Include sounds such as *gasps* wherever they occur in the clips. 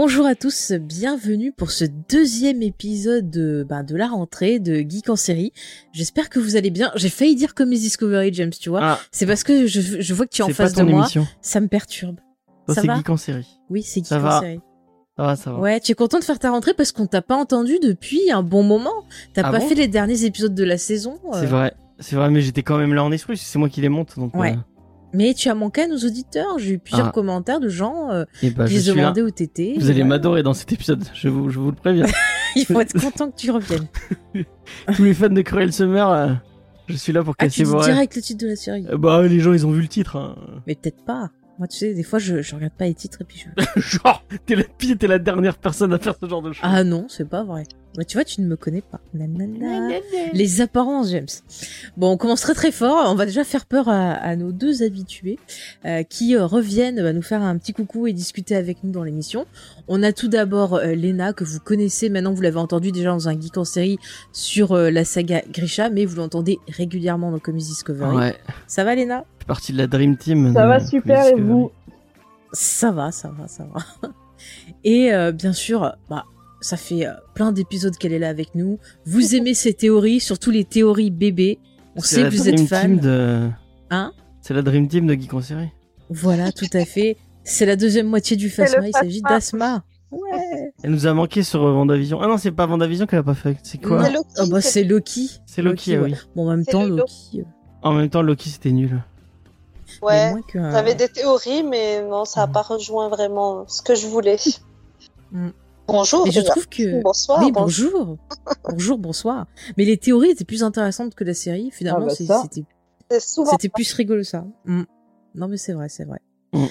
Bonjour à tous, bienvenue pour ce deuxième épisode de, ben, de la rentrée de Geek en série. J'espère que vous allez bien. J'ai failli dire comme Discovery, James, tu vois. Ah, C'est parce que je, je vois que tu es en face de moi. Ça me perturbe. Toi, ça c'est Geek en série. Oui, c'est Geek Ça en va. série. Ça va, ça va. Ouais, tu es content de faire ta rentrée parce qu'on t'a pas entendu depuis un bon moment. T'as Ah pas bon? fait les derniers épisodes de la saison. euh, C'est vrai. C'est vrai, mais j'étais quand même là en esprit. C'est moi qui les monte, donc. Ouais. euh, Mais tu as manqué à nos auditeurs. J'ai eu plusieurs Ah. commentaires de gens euh, et bah, qui se demandaient où t'étais. Vous allez Voilà. m'adorer dans cet épisode. Je vous, je vous le préviens. *laughs* Il faut être content que tu reviennes. *laughs* Tous les fans de Cruel Summer, euh, je suis là pour Ah, casser tu dis vos direct le titre de la série. Euh, Bah, les gens, ils ont vu le titre. hein. Mais peut-être pas. Moi, tu sais, des fois, je, je regarde pas les titres et puis je. *laughs* Genre, t'es la pire, t'es la dernière personne à faire ce genre de choses. Ah non, c'est pas vrai. Tu vois, tu ne me connais pas. Nanana. Les apparences, James. Bon, on commence très très fort. On va déjà faire peur à, à nos deux habitués euh, qui euh, reviennent bah, nous faire un petit coucou et discuter avec nous dans l'émission. On a tout d'abord euh, Léna que vous connaissez maintenant, vous l'avez entendu déjà dans un geek en série sur euh, la saga Grisha, mais vous l'entendez régulièrement dans Comics Discovery. Ouais. Ça va Léna? Je suis parti de la Dream Team. Ça va super et vous? Ça va, ça va, ça va. Et euh, bien sûr, bah, ça fait euh, plein d'épisodes qu'elle est là avec nous. Vous *laughs* aimez ces théories, surtout les théories bébés. On sait que vous Dream êtes Team fan. de. Hein C'est la Dream Team de en série. Voilà, *laughs* tout à fait. C'est la deuxième moitié du Phasma. Il s'agit d'Asma. Ouais. Elle nous a manqué sur euh, Vendavision. Ah non, c'est pas Vendavision qu'elle a pas fait. C'est quoi. C'est Loki, Oh, bah, c'est- Loki. C'est Loki, ah ouais. oui. Bon, en même temps, Loki. euh, En même temps, Loki, c'était nul. Ouais. que J'avais des théories, mais non, ça n'a Mhm. pas rejoint vraiment ce que je voulais. Mhm. Bonjour. Mais je déjà. trouve que. Bonsoir. oui, bonjour. bonjour. bonsoir. Mais les théories étaient plus intéressantes que la série. Finalement, Ah bah. C'était plus rigolo ça. Mm. Non mais c'est vrai, c'est vrai. Mm.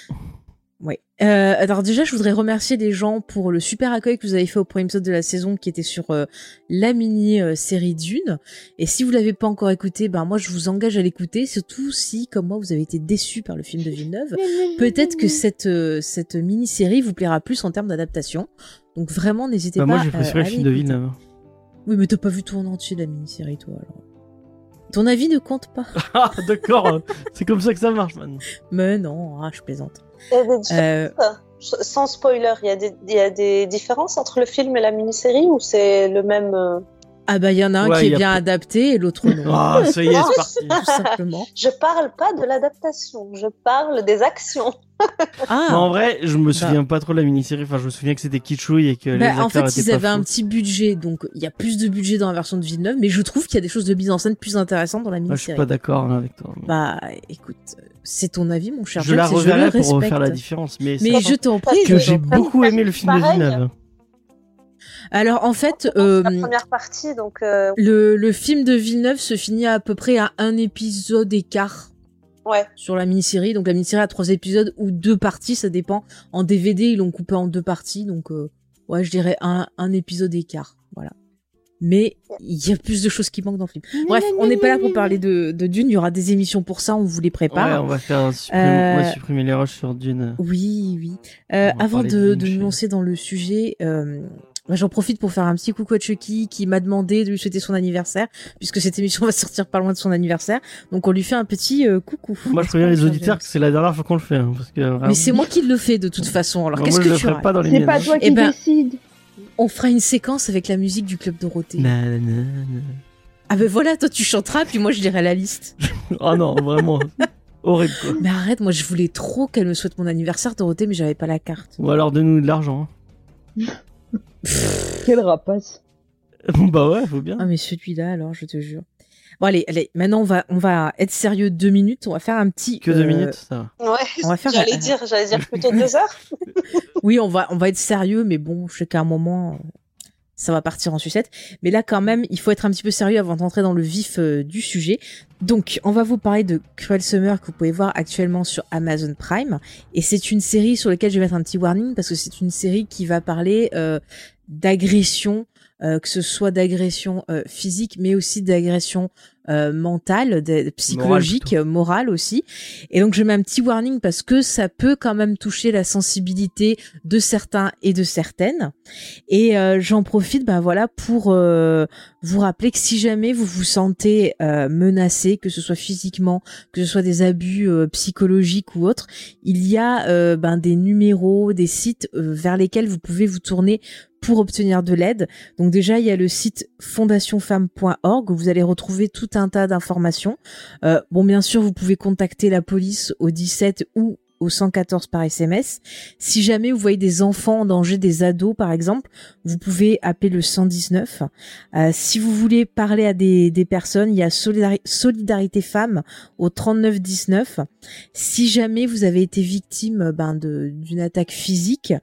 Ouais. Euh, alors déjà, je voudrais remercier les gens pour le super accueil que vous avez fait au premier épisode de la saison qui était sur euh, la mini euh, série Dune. Et si vous l'avez pas encore écouté, ben moi je vous engage à l'écouter, surtout si comme moi vous avez été déçus par le film de Villeneuve. Peut-être que cette euh, cette mini série vous plaira plus en termes d'adaptation. Donc vraiment, n'hésitez Bah, pas. moi, j'ai préféré le film de. Villeneuve. Oui, mais t'as pas vu tout en entier de la mini série, toi alors. Ton avis ne compte pas. *laughs* Ah, d'accord. c'est comme ça que ça marche, man. Mais non, ah, je plaisante. Il y a des différences. Euh, Sans spoiler, il y, a des... il y a des différences entre le film et la mini-série ou c'est le même. Ah bah il y en a un Ouais, qui est bien pas- adapté et l'autre *laughs* non. Ah, ça y est, c'est *laughs* parti. Tout simplement. *laughs* Je parle pas de l'adaptation, je parle des actions. Ah en vrai, je me souviens pas trop de la mini-série. Enfin, je me souviens que c'était kitschouille et que les bah, acteurs en fait, étaient ils pas avaient un petit budget, donc il y a plus de budget dans la version de Villeneuve, mais je trouve qu'il y a des choses de mise en scène plus intéressantes dans la Ah, je suis mini-série. pas d'accord hein, avec toi. Bah, écoute, c'est ton avis, mon cher je la James, reverrai pour respecte. refaire la différence. Mais, je t'en prie, que j'ai beaucoup aimé le film de. Villeneuve. Alors en fait, euh, la première partie, donc. euh, le, le film de Villeneuve se finit à peu près à un épisode écart Ouais. sur la mini-série. Donc la mini-série a trois épisodes ou deux parties, ça dépend. En DVD, ils l'ont coupé en deux parties, donc euh, ouais, je dirais un, un épisode écart. Voilà. Mais il y a plus de choses qui manquent dans le film. Bref, on n'est pas là pour parler de, de Dune. Il y aura des émissions pour ça, on vous les Ouais, prépare. on va faire supprimer, Euh, on va supprimer les rushs sur Dune. Oui, oui. Euh, avant de, de nous lancer dans le sujet, euh, j'en profite pour faire un petit coucou à Chucky qui m'a demandé de lui souhaiter son anniversaire, puisque cette émission *laughs* va sortir pas loin de son anniversaire. Donc on lui fait un petit euh, coucou. Moi, je préviens les auditeurs que c'est la dernière fois qu'on le fait. hein, parce que, vraiment- Mais c'est moi qui le fais de toute façon. Alors qu'est-ce je que le tu ferai racontes pas dans les C'est pas hein. toi Eh qui ben- décide. On fera une séquence avec la musique du Club Dorothée. Nanana. Ah ben voilà, toi tu chanteras, puis moi je dirai la liste. *laughs* Oh non, vraiment. Horrible, quoi. Mais arrête, moi je voulais trop qu'elle me souhaite mon anniversaire Dorothée, mais j'avais pas la carte. Ou alors, donne-nous de l'argent. hein. *laughs* Quel rapace. *laughs* bah ouais, faut bien. Ah mais celui-là alors, je te jure. Bon allez, allez, maintenant on va on va être sérieux deux minutes, on va faire un petit Que deux euh, minutes, ça va. Ouais. On va *laughs* faire J'allais dire, j'allais dire plutôt deux *laughs* heures. Oui, on va on va être sérieux mais bon, je sais qu'à un moment euh, ça va partir en sucette. Mais là, quand même, il faut être un petit peu sérieux avant d'entrer dans le vif euh, du sujet. Donc, on va vous parler de Cruel Summer que vous pouvez voir actuellement sur Amazon Prime. Et c'est une série sur laquelle je vais mettre un petit warning parce que c'est une série qui va parler euh, d'agression, euh, que ce soit d'agression physique, mais aussi d'agression euh, mentale, de, psychologique, morale, aussi. Et donc je mets un petit warning parce que ça peut quand même toucher la sensibilité de certains et de certaines. Et euh, j'en profite, ben voilà, pour euh, vous rappeler que si jamais vous vous sentez menacé, que ce soit physiquement, que ce soit des abus psychologiques ou autres, il y a ben des numéros, des sites vers lesquels vous pouvez vous tourner pour obtenir de l'aide. Donc déjà, il y a le site fondationfemme.org où vous allez retrouver tout tas d'informations. Euh, bon, bien sûr, vous pouvez contacter la police au 17 ou au 114 par SMS. Si jamais vous voyez des enfants en danger, des ados par exemple, vous pouvez appeler le 119. Euh, si vous voulez parler à des, personnes, il y a Solidarité Femmes au 3919. Si jamais vous avez été victime ben, d'une attaque physique,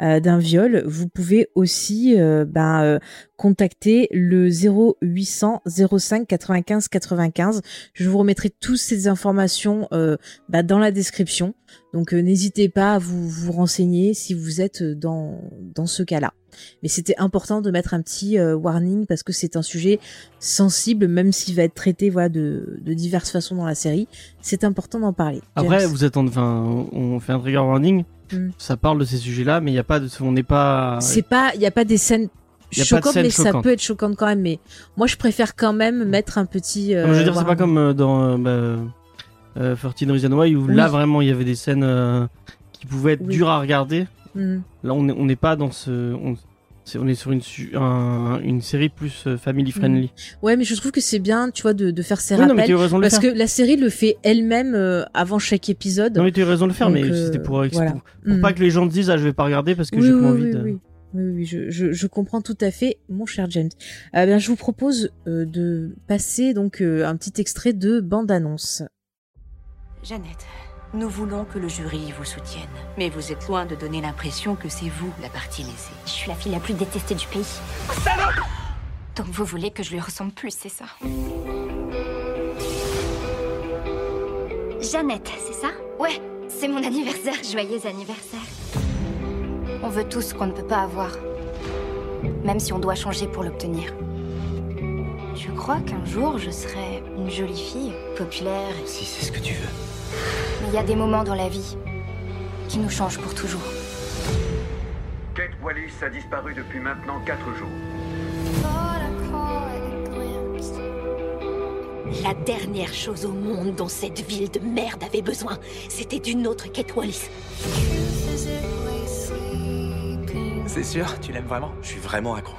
euh, d'un viol, vous pouvez aussi euh, ben, euh, contacter le 0800 05 95 95. Je vous remettrai toutes ces informations euh, ben, dans la description. Donc euh, n'hésitez pas à vous, vous renseigner si vous êtes dans, dans ce cas-là. Mais c'était important de mettre un petit euh, warning parce que c'est un sujet sensible, même s'il va être traité voilà, de, de diverses façons dans la série. C'est important d'en parler. Après, vous attendez, enfin, on fait un trigger warning. Hmm. Ça parle de ces sujets-là, mais il n'y a pas de, on n'est pas. C'est pas, il n'y a pas des scènes choquantes, mais ça peut être choquant quand même. Mais moi, je préfère quand même mettre un petit. Euh, je veux dire, c'est pas comme dans. Bah, euh, 13 Reasons Why où là vraiment il y avait des scènes euh, qui pouvaient être dures à regarder. Mm. Là on n'est on pas dans ce on, on est sur une, une série plus euh, family mm. friendly. Ouais, mais je trouve que c'est bien, tu vois, de, de faire ces rappels. Non, parce que la série le fait elle-même euh, avant chaque épisode. Non, mais tu as raison de le faire, mais c'était pour, pour, mm. pas que les gens te disent, ah, je vais pas regarder parce que j'ai pas envie de. Oui. Oui, oui, je, je, je, comprends tout à fait, mon cher James. Euh, bien, je vous propose de passer donc un petit extrait de bande-annonce. Jeannette, nous voulons que le jury vous soutienne. Mais vous êtes loin de donner l'impression que c'est vous la partie lésée. Je suis la fille la plus détestée du pays. Donc vous voulez que je lui ressemble plus, c'est ça? Jeannette, c'est ça? Ouais, c'est mon anniversaire. Joyeux anniversaire. On veut tout ce qu'on ne peut pas avoir. Même si on doit changer pour l'obtenir. Je crois qu'un jour, je serai une jolie fille, populaire. Si c'est ce que tu veux. Mais il y a des moments dans la vie qui nous changent pour toujours. Kate Wallis a disparu depuis maintenant 4 jours. La dernière chose au monde dont cette ville de merde avait besoin, c'était d'une autre Kate Wallis. C'est sûr, tu l'aimes vraiment? Je suis vraiment accro.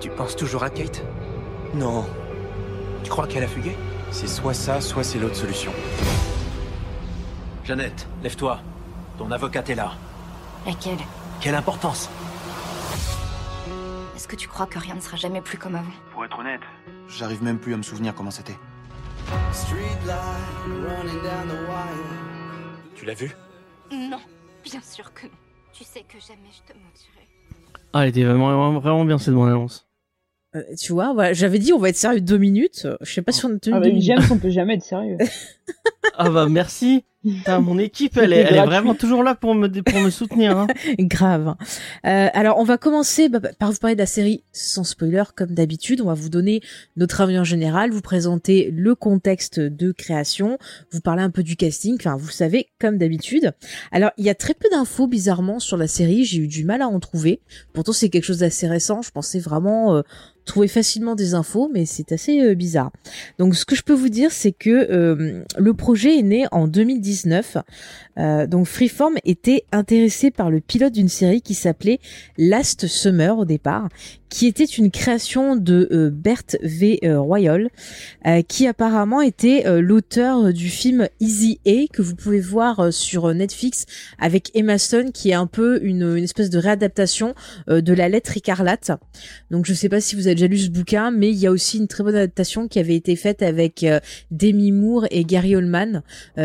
Tu penses toujours à Kate? Non. Tu crois qu'elle a fugué? C'est soit ça, soit c'est l'autre solution. Jeannette, lève-toi. Ton avocate est là. Laquelle? Quelle importance? Est-ce que tu crois que rien ne sera jamais plus comme avant? Pour être honnête, j'arrive même plus à me souvenir comment c'était. Tu l'as vu? Non, bien sûr que non. Tu sais que jamais je te mentirai. Ah, elle était vraiment, vraiment bien cette bande-annonce. Euh, tu vois, voilà, j'avais dit on va être sérieux deux minutes. Je sais pas si on a tenu. Ah bah, James, on peut jamais être sérieux. *laughs* ah bah merci. mon équipe, elle est, elle est, vraiment toujours là pour me, pour me soutenir. Hein. *laughs* Grave. Euh, alors, on va commencer bah, par vous parler de la série sans spoiler, comme d'habitude. On va vous donner notre avis en général, vous présenter le contexte de création, vous parler un peu du casting. Enfin, vous savez, comme d'habitude. Alors, il y a très peu d'infos, bizarrement, sur la série. J'ai eu du mal à en trouver. Pourtant, c'est quelque chose d'assez récent. Je pensais vraiment euh, trouver facilement des infos, mais c'est assez euh, bizarre. Donc, ce que je peux vous dire, c'est que euh, le projet est né en 2010 euh, donc Freeform était intéressé par le pilote d'une série qui s'appelait Last Summer au départ, qui était une création de euh, Bert V. Euh, Royal, euh, qui apparemment était l'auteur du film Easy A que vous pouvez voir sur Netflix avec Emma Stone, qui est un peu une, une espèce de réadaptation de La Lettre écarlate. Donc je sais pas si vous avez déjà lu ce bouquin, mais il y a aussi une très bonne adaptation qui avait été faite avec Demi Moore et Gary Oldman.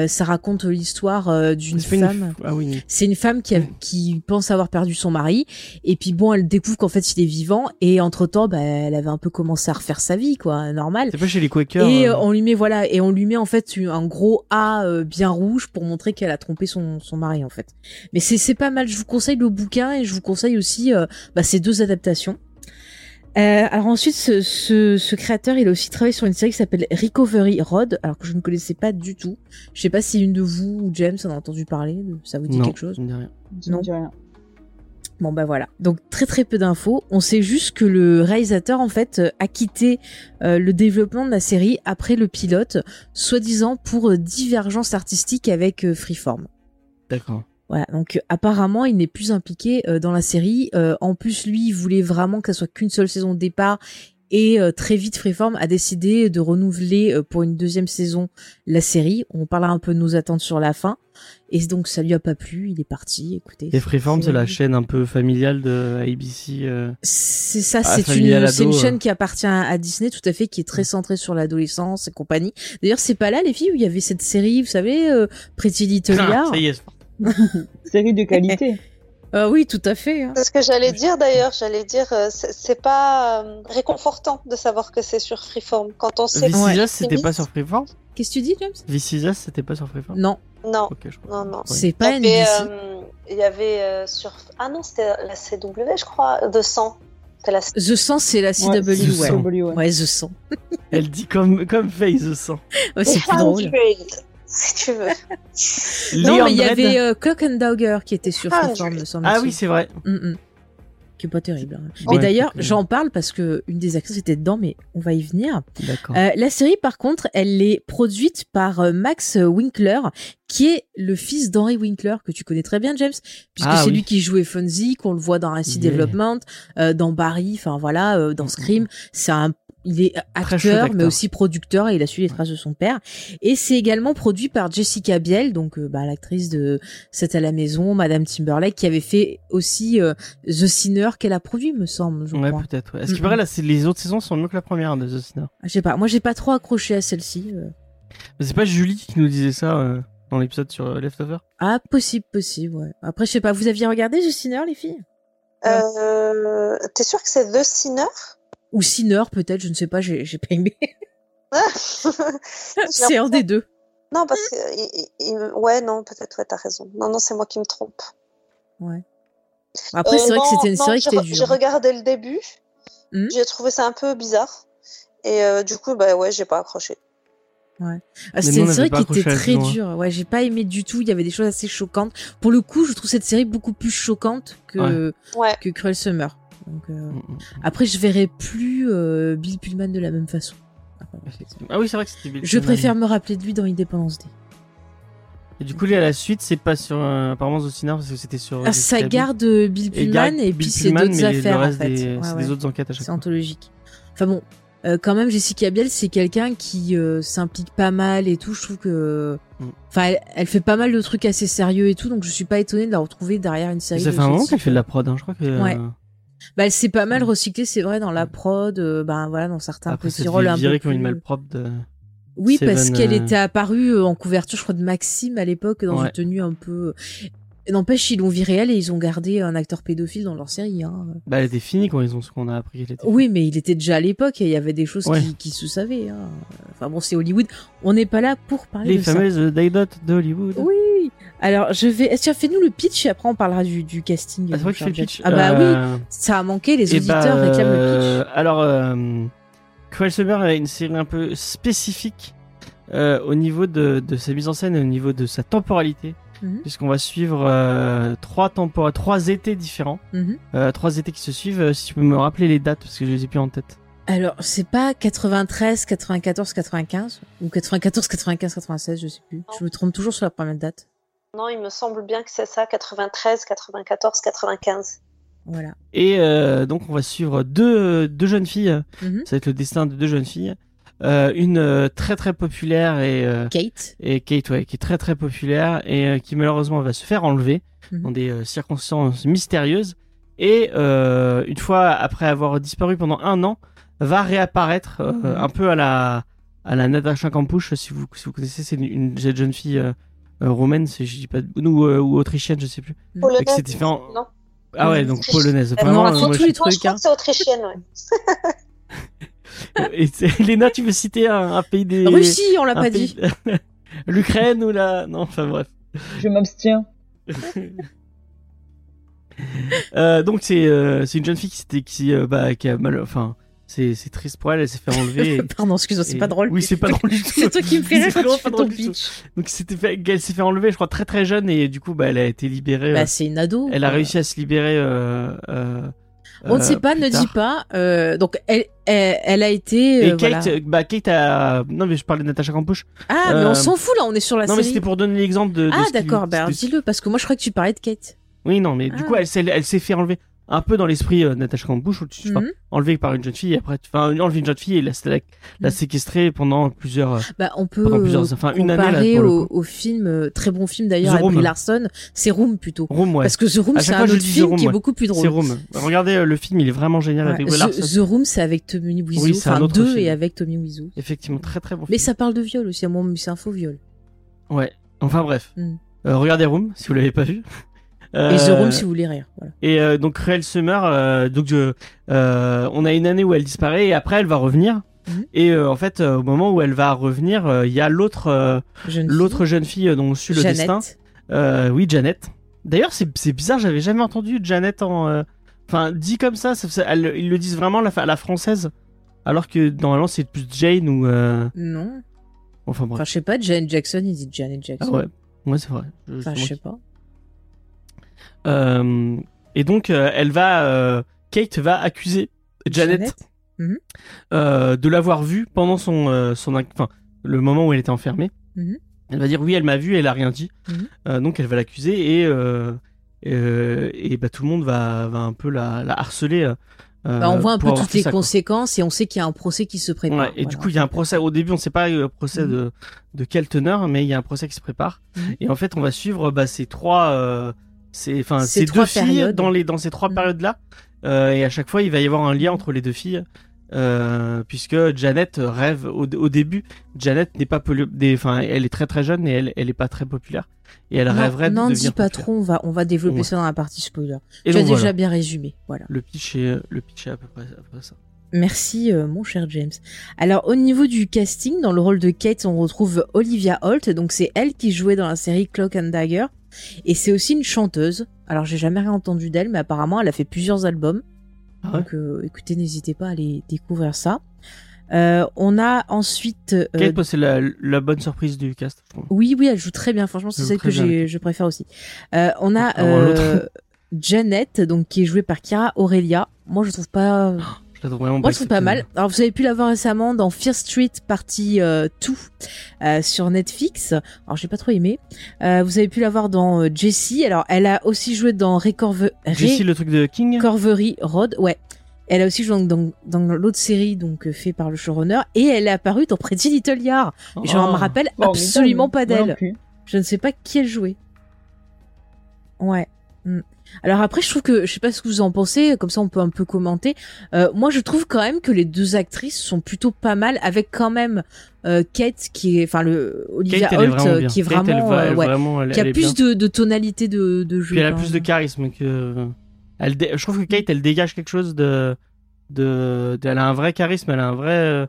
Ça raconte l'histoire d'une femme. Ah oui. C'est une femme qui, a, qui pense avoir perdu son mari, et puis bon, elle découvre qu'en fait il est vivant, et entre temps, bah, elle avait un peu commencé à refaire sa vie, quoi, normal. C'est pas chez les Quakers. Et on lui met voilà, et on lui met en fait un gros A bien rouge pour montrer qu'elle a trompé son, son mari en fait. Mais c'est c'est pas mal. Je vous conseille le bouquin et je vous conseille aussi bah, ces deux adaptations. Euh, alors ensuite, ce, ce, ce, créateur, il a aussi travaillé sur une série qui s'appelle Recovery Road, alors que je ne connaissais pas du tout. Je sais pas si une de vous ou James en a entendu parler. Ça vous dit quelque chose Non, rien. Non, rien. Bon bah voilà. Donc très très peu d'infos. On sait juste que le réalisateur en fait a quitté euh, le développement de la série après le pilote, soi-disant pour euh, divergence artistique avec euh, Freeform. D'accord. Voilà, donc apparemment il n'est plus impliqué euh, dans la série. Euh, en plus, lui, il voulait vraiment que ça soit qu'une seule saison de départ. Et euh, très vite, Freeform a décidé de renouveler pour une deuxième saison la série. On parlera un peu de nos attentes sur la fin. Et donc ça lui a pas plu, il est parti. Écoutez. Et Freeform, c'est la chaîne un peu familiale de ABC. C'est ça, c'est une, c'est une chaîne qui appartient à Disney, tout à fait, qui est très centrée sur l'adolescence et compagnie. D'ailleurs, c'est pas là les filles où il y avait cette série, vous savez, Pretty Little Liars. ça y est, *laughs* Série de qualité. *laughs* Euh, oui, tout à fait. Hein. C'est ce que j'allais dire d'ailleurs. J'allais dire, euh, c'est pas euh, réconfortant de savoir que c'est sur Freeform quand on sait. Vicisias, c'était pas sur Freeform Qu'est-ce que tu dis, James? Vicisias, c'était pas sur Freeform? Non. Non. Okay, je non, non. C'est pas il y avait, il y avait sur. Ah non, c'était la CW, je crois, de 100. La... The 100, c'est la CW, ouais. Ouais, ouais. ouais The 100. Elle dit comme, comme Faye, The 100. Ouais, c'est plus drôle si tu veux. non, mais il y avait euh, Clock and Dagger qui était sur ah, Freeform, me semble. Ah oui, c'est vrai. Mm -mm. Qui est pas terrible. Hein. mais d'ailleurs, j'en parle parce que une des actrices était dedans, mais on va y venir. Euh, la série, par contre, elle est produite par euh, Max Winkler, qui est le fils d'Henry Winkler, que tu connais très bien, James, puisque ah, c'est lui qui jouait Fonzie, qu'on le voit dans Acid yeah. Development, euh, dans Barry, enfin voilà, euh, dans Scream. C'est un il est acteur, mais aussi producteur et il a suivi les traces de son père. Et c'est également produit par Jessica Biel, donc euh, bah, l'actrice de C'est à la maison, Madame Timberlake, qui avait fait aussi euh, The Sinner qu'elle a produit, me semble. Je ouais, peut-être. Ouais. Est-ce qu'il paraît là, les autres saisons sont mieux que la première de The Sinner? Ah, Je sais pas. Moi, j'ai pas trop accroché à celle-ci. Euh. C'est pas Julie qui nous disait ça dans l'épisode sur Leftover? Ah, possible, possible. Ouais. Après, je sais pas. Vous aviez regardé The Sinner, les filles? Euh, T'es sûr que c'est The Sinner? Ou Sinner, peut-être, je ne sais pas, j'ai pas aimé. *laughs* c'est un des deux. Non, parce que. ouais, non, peut-être, ouais, t'as raison. Non, non, c'est moi qui me trompe. Ouais. Après, c'est vrai que c'était une série qui était dure. J'ai regardé le début. Hmm? J'ai trouvé ça un peu bizarre. Et euh, du coup, bah ouais, j'ai pas accroché. Ouais. Ah, c'était une série qui était très hein. dure. Ouais, j'ai pas aimé du tout. Il y avait des choses assez choquantes. Pour le coup, je trouve cette série beaucoup plus choquante que, ouais. que Cruel Summer. Donc, euh... mm -hmm. Après, je verrai plus euh, Bill Pullman de la même façon. Ah oui, c'est vrai que c'était Bill Je préfère me rappeler de lui dans Independence Day. Et du coup, là, à la suite, c'est pas sur euh, apparemment The Sinner parce que c'était sur. Ah, ça garde Bill Pullman et, et puis c'est d'autres affaires en fait. C'est ouais, ouais. des autres enquêtes à chaque fois. C'est anthologique. Enfin bon, euh, quand même Jessica Biel c'est quelqu'un qui euh, s'implique pas mal et tout je trouve que mm. enfin elle, elle, fait pas mal de trucs assez sérieux et tout donc je suis pas étonnée de la retrouver derrière une série ça de fait un moment qu'elle fait de la prod hein, je crois que ouais bah elle s'est pas mal recyclée c'est vrai dans la prod euh, ben voilà dans certains Après, petits rôles un peu plus... une malpropre de oui Seven, parce qu'elle euh... était apparue en couverture je crois de Maxime à l'époque dans Ouais. une tenue un peu N'empêche, ils l'ont viré elle et ils ont gardé un acteur pédophile dans leur série. Hein. Bah, elle était finie quand ils ont ce qu'on a appris qu'elle était. Oui, mais il était déjà à l'époque et il y avait des choses Ouais. qui, qui se savaient. Hein. Enfin bon, c'est Hollywood. On n'est pas là pour parler Les de ça. fameuses Daydot d'Hollywood. Oui. Alors, je vais. Tiens, fais-nous le pitch et après on parlera du, du casting. Ah, c'est vrai que tu fais le pitch. Ah bah Euh, oui, ça a manqué. Les eh auditeurs bah, réclament le euh, pitch. Alors, euh, Cruel Summer est une série un peu spécifique euh, au niveau de, de sa mise en scène et au niveau de sa temporalité. Mhm. Puisqu'on va suivre euh, trois, tempora- trois étés différents. Mhm. Euh, trois étés qui se suivent. Euh, Si tu peux me rappeler les dates, parce que je les ai plus en tête. Alors, c'est pas 93, 94, 95 ou 94, 95, 96, je sais plus. Je me trompe toujours sur la première date. Non, il me semble bien que c'est ça, 93, 94, 95. Voilà. Et euh, donc, on va suivre deux, deux jeunes filles. Mhm. Ça va être le destin de deux jeunes filles. Euh, une euh, très très populaire et euh, Kate. et Kate ouais qui est très très populaire et euh, qui malheureusement va se faire enlever Mhm. dans des euh, circonstances mystérieuses et euh, une fois après avoir disparu pendant un an va réapparaître euh, un peu à la à la Natasha Kampusch si vous si vous connaissez c'est une, une jeune fille romaine c'est je dis pas ou, euh, ou autrichienne je sais plus Polonaise, en- non ah ouais donc polonaise vraiment euh, moi, tous les Moi, je trucs, crois hein. que c'est autrichienne, ouais. *laughs* et c'est- Léna tu veux citer un, un pays des Russie, on l'a pas pays- dit. *laughs* l'Ukraine ou la non enfin bref Je m'abstiens. *laughs* Euh, donc c'est euh, c'est une jeune fille qui qui euh, bah qui a mal enfin c'est c'est triste pour elle elle s'est fait enlever et- *laughs* Pardon, excuse-moi, c'est et- pas drôle. oui c'est pas drôle du *laughs* tout C'est toi qui me fais *laughs* rire quand tu fais ton pitch. donc c'était fait elle s'est fait enlever je crois très très jeune et du coup bah elle a été libérée Bah, euh, c'est une ado. elle a réussi à se libérer euh, euh, On ne sait pas, ne tard. dis pas. Donc, elle, elle, elle a été. et Kate voilà. bah Kate a non mais je parlais de Natasha Kampusch Ah, mais on s'en fout là, on est sur la non mais c'était pour donner l'exemple de, de Ah, d'accord, bah dis-le, parce que moi je crois que tu parlais de Kate. oui non mais du Ah. coup elle s'est elle s'est fait enlever un peu dans l'esprit euh, Natasha Kampusch où tu Mhm. enlevée par une jeune fille et après enfin enlever une jeune fille et la, la, la Mhm. séquestrer pendant plusieurs euh, Bah, on peut plusieurs- enfin, une année, là, au, au film, euh, très bon film d'ailleurs, The avec. Larson, c'est Room plutôt. Room ouais Parce que The Room, c'est un autre The film Room, qui est beaucoup plus drôle. c'est Room regardez euh, le film il est vraiment génial Ouais. avec Brie Larson The, The Room, c'est avec Tommy Wiseau, Oui, c'est un enfin autre deux film. et avec Tommy Wiseau. effectivement très très bon Mais film. ça parle de viol aussi, à moi, c'est un faux viol. ouais enfin bref Mm. Euh, regardez Room si vous l'avez pas vu Et Euh, The Room, si vous voulez rire. Voilà. Et euh, donc Cruel Summer, euh, donc je, euh, on a une année où elle disparaît et après elle va revenir. Mhm. Et euh, en fait, euh, au moment où elle va revenir, euh, il y a l'autre, euh, Jeune l'autre jeune fille euh, dont on suit le Jeannette. destin. Euh, oui, Janet. D'ailleurs, c'est bizarre, j'avais jamais entendu Janet en, euh, enfin dit comme ça. ça, ça- elle- ils le disent vraiment à la, à la française, alors que normalement c'est plus Jane ou, euh, Non. enfin bref. Enfin, je sais pas, Janet Jackson, il dit Janet Jackson. Ah ouais, ouais c'est vrai. Je- Enfin, je sais pas. Euh, et donc, euh, elle va, euh, Kate va accuser Janet, Janet Mhm. de l'avoir vue pendant son, son, enfin, le moment où elle était enfermée. Mhm. Elle va dire oui, elle m'a vu, elle a rien dit. Mhm. Donc, elle va l'accuser et euh, et bah tout le monde va, va un peu la, la harceler. euh, Bah, on voit un peu toutes les ça, quoi. conséquences et on sait qu'il y a un procès qui se prépare. Ouais, et du coup, il y a un procès. Au début, on sait pas le procès de, de quelle teneur, mais il y a un procès qui se prépare. Et en fait, on va suivre bah, ces trois, euh, ces, enfin, Ces deux filles périodes. dans les dans ces trois Mhm. périodes-là. Euh, et à chaque fois, il va y avoir un lien entre les deux filles, euh, puisque Janet rêve au, au début. Janet n'est pas enfin, elle est très très jeune et elle elle est pas très populaire. Et elle Non, rêverait de N'en devenir dis pas populaire. trop, on va, on va développer Ouais. ça dans la partie spoiler. Et tu as déjà bien résumé. Voilà. Le pitch est le pitch est à peu près, à peu près ça. Merci, euh, mon cher James. Alors, au niveau du casting, dans le rôle de Kate, on retrouve Olivia Holt. Donc, c'est elle qui jouait dans la série Clock and Dagger. Et c'est aussi une chanteuse. Alors, j'ai jamais rien entendu d'elle, mais apparemment, elle a fait plusieurs albums. Ah ouais Donc, euh, écoutez, n'hésitez pas à aller découvrir ça. Euh, on a ensuite... euh, c'est la, la bonne surprise du cast. je oui, oui, elle joue très bien. Franchement, c'est celle que je préfère aussi. Euh, on a Janet, donc qui est jouée par Chiara Aurelia. Moi, je trouve pas. Je la trouve vraiment Moi, je trouve pas mal. Alors, vous avez pu la voir récemment dans Fear Street Partie euh, 2 euh, sur Netflix. Alors, j'ai pas trop aimé. Euh, vous avez pu la voir dans euh, Jessie. Alors, elle a aussi joué dans Recorve... Jessie, le truc de King. Corvery Road. Ouais. Elle a aussi joué dans, dans, dans l'autre série donc euh, fait par le showrunner et elle est apparue dans Pretty Little Liars. Et je Oh. me rappelle absolument pas d'elle. Je ne sais pas qui elle jouait. Ouais. Hmm. Alors après, je trouve que, je sais pas ce que vous en pensez, comme ça on peut un peu commenter. Euh, moi, je trouve quand même que les deux actrices sont plutôt pas mal, avec quand même euh, Kate qui est, enfin le Olivia Kate, est Holt euh, qui est Kate, vraiment, va- euh, elle ouais, vraiment, elle- qui a est plus de, de tonalité de, de jeu. Puis elle a plus de charisme que. Elle dé- Je trouve que Kate, elle dégage quelque chose de. de... de- Elle a un vrai charisme, elle a un vrai. euh,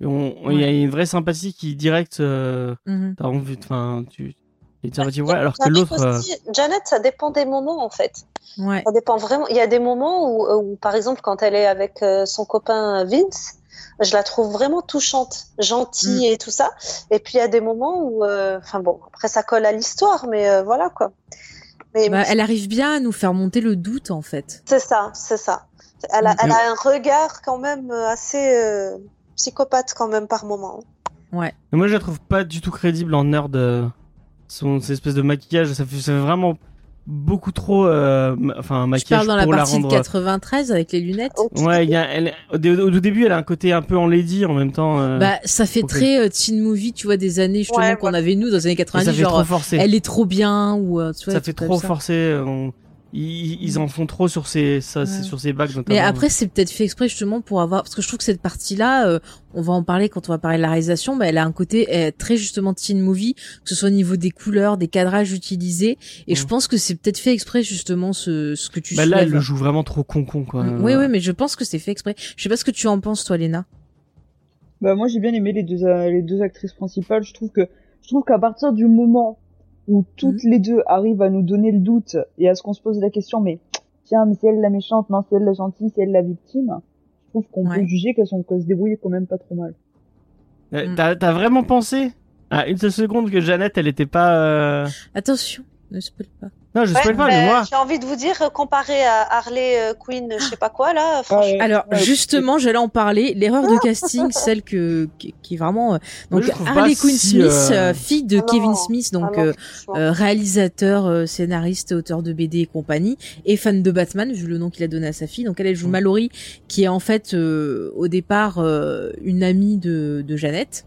Il y a une vraie sympathie qui direct. euh, Mhm. T'as envie. Enfin, tu. Il ouais, alors que Janet l'autre. euh, aussi- Janet, ça dépend des moments en fait. Ouais. Ça dépend vraiment. Il y a des moments où, où, par exemple, quand elle est avec euh, son copain Vince, je la trouve vraiment touchante, gentille Mm. et tout ça. Et puis il y a des moments où, euh, enfin bon, après ça colle à l'histoire, mais euh, voilà quoi. Mais Bah, elle arrive bien à nous faire monter le doute en fait. c'est ça, c'est ça. Elle a, Mm. elle a un regard quand même euh, assez euh, psychopathe quand même par moment. Ouais. Mais moi, je la trouve pas du tout crédible en nerd. Euh, Son cette espèce de maquillage, ça fait, ça fait vraiment beaucoup trop. euh, Enfin, un Tu maquillage parles dans la pour la partie rendre. de 93 avec les lunettes. Ouais, il y a, elle, au, au début, elle a un côté un peu en lady en même temps. euh, Bah, ça fait très euh, teen movie, tu vois, des années justement Ouais, qu'on avait nous dans les années 90. ça fait genre, trop forcé. elle est trop bien ou euh, tu vois, ça fait trop forcé. euh, on- ils, en font trop sur ces, ça, sur ces bacs. Mais après, c'est peut-être fait exprès justement pour avoir, parce que je trouve que cette partie-là, euh, on va en parler quand on va parler de la réalisation, mais elle a un côté très justement teen movie, que ce soit au niveau des couleurs, des cadrages utilisés, et je pense que c'est peut-être fait exprès justement ce, ce que tu. Bah là, elle le joue vraiment trop con con quoi. Oui, oui, mais je pense que c'est fait exprès. Je sais pas ce que tu en penses, toi, Léna. Bah moi, j'ai bien aimé les deux, euh, les deux actrices principales. Je trouve que, je trouve qu'à partir du moment où toutes mhm. les deux arrivent à nous donner le doute et à ce qu'on se pose la question, mais tiens, mais c'est elle la méchante, non, c'est elle la gentille, c'est elle la victime, je trouve qu'on peut juger qu'elles sont se débrouillent quand même pas trop mal. Euh, mm. T'as vraiment pensé à une seule seconde que Jeannette, elle était pas. Euh... Attention, ne spoil pas. Non, je ouais, pas, mais moi. J'ai envie de vous dire, euh, comparé à Harley euh, Quinn, je sais pas quoi, là, franchement. Alors, justement, j'allais en parler. L'erreur de casting, *laughs* celle que, qui, est vraiment, euh, donc, Harley Quinn Smith, fille de ah Kevin Smith, donc, ah réalisateur, scénariste, auteur de BD et compagnie, et fan de Batman, vu le nom qu'il a donné à sa fille. Donc, elle, elle joue mm. Mallory, qui est en fait, au départ, une amie de, de Jeannette.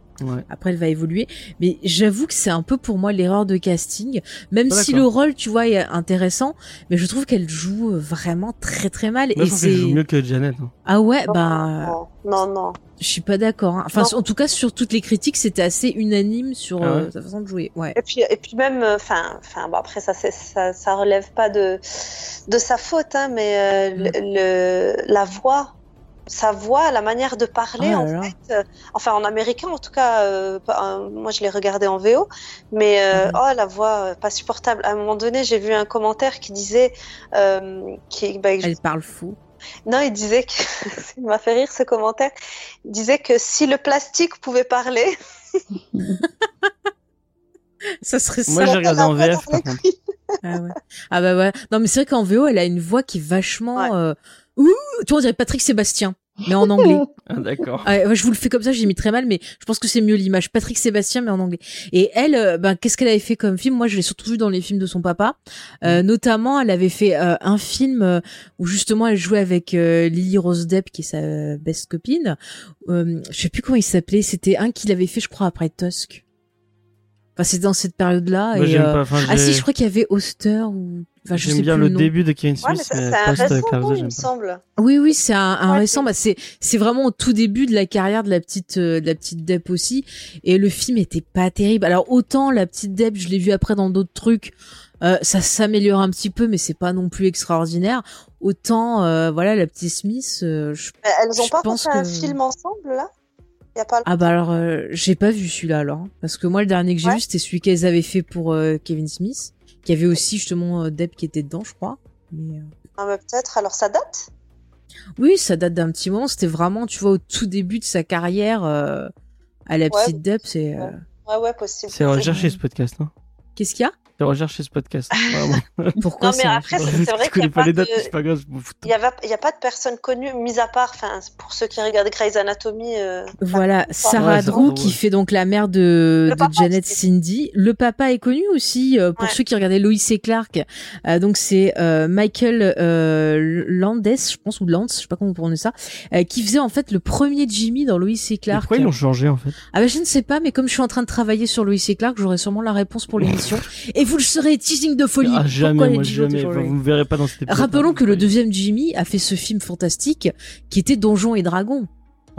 Après, elle va évoluer. Mais j'avoue que c'est un peu pour moi l'erreur de casting. Même si le rôle, tu vois, est intéressant, mais je trouve qu'elle joue vraiment très très mal. et c'est joue mieux que Janet. Hein. Ah ouais, bah. Non, non. Je suis pas d'accord. Hein. Enfin, en tout cas, sur toutes les critiques, c'était assez unanime sur ah euh, sa façon de jouer. Ouais. Et puis, et puis même, euh, enfin, enfin, bon après ça, ça, ça relève pas de de sa faute, hein, mais euh, mm. le, la voix sa voix, la manière de parler, oh en fait, euh, enfin en américain en tout cas, euh, moi je l'ai regardé en VO, mais euh, mhm. oh la voix pas supportable. À un moment donné, j'ai vu un commentaire qui disait, qui, bah, elle parle fou. Non, il disait que, *laughs* il m'a fait rire ce commentaire. Il disait que si le plastique pouvait parler. *laughs* ça serait ça. Moi j'ai regardé en VF. ah, ouais. ah bah ouais. Non mais c'est vrai qu'en VO, elle a une voix qui est vachement. Ouh, tu vois, on dirait Patrick Sébastien, mais en anglais. *laughs* ah, d'accord. je vous le fais comme ça, j'ai mis très mal, mais je pense que c'est mieux l'image. Patrick Sébastien, mais en anglais. Et elle, euh, ben, qu'est-ce qu'elle avait fait comme film? Moi, je l'ai surtout vu dans les films de son papa. Euh, mm. Notamment, elle avait fait euh, un film où justement elle jouait avec Lily Rose Depp, qui est sa best copine. je sais plus comment il s'appelait. C'était un qu'il avait fait, je crois, après Tusk. Enfin, c'est dans cette période-là. et, ah si, je crois qu'il y avait Oster ou Enfin, J'aime bien le, début de Kevin Smith. c'est un récent, il me semble. Oui, oui, c'est un, un récent. Bah, c'est c'est vraiment au tout début de la carrière de la petite euh, de la petite Depp aussi. Et le film était pas terrible. Alors autant la petite Depp, je l'ai vu après dans d'autres trucs. Euh, ça s'améliore un petit peu, mais c'est pas non plus extraordinaire. Autant, euh, voilà, la petite Smith. Euh, je, Elles ont pas pensé un film ensemble là? Y a pas Ah bah alors, euh, j'ai pas vu celui-là alors, parce que moi le dernier que j'ai vu c'était celui qu'elles avaient fait pour Kevin Smith. Il y avait aussi justement euh, Deb qui était dedans, je crois. Mais, euh, ah bah peut-être. Alors ça date? Oui, ça date d'un petit moment. C'était vraiment, tu vois, au tout début de sa carrière euh, à la petite Deb. C'est. Ouais. ouais, possible. C'est recherché ce podcast. Hein. Qu'est-ce qu'il y a? De rechercher ce podcast. *laughs* Pourquoi Non, mais après, c'est vrai qu'il n'y a, pas de... il y a, a pas de personnes connues, mis à part, enfin, pour ceux qui regardent Grey's Anatomy. Euh, voilà, Sarah Drew, qui fait donc la mère de, de Janet Cindy. Le papa est connu aussi, euh, pour ceux qui regardaient Lois et Clark. Euh, donc, c'est Michael Landes, je pense, ou Lance, je sais pas comment on prononce ça, qui faisait en fait le premier Jimmy dans Lois et Clark. pourquoi ils l'ont changé, en fait? Ah ben, je ne sais pas, mais comme je suis en train de travailler sur Lois et Clark, j'aurai sûrement la réponse pour l'émission. et *laughs* vous le serez, teasing de folie. Ah, jamais, moi, jamais. vous ne verrez pas dans cet épisode. Rappelons que le deuxième Jimmy a fait ce film fantastique qui était Donjons et Dragons.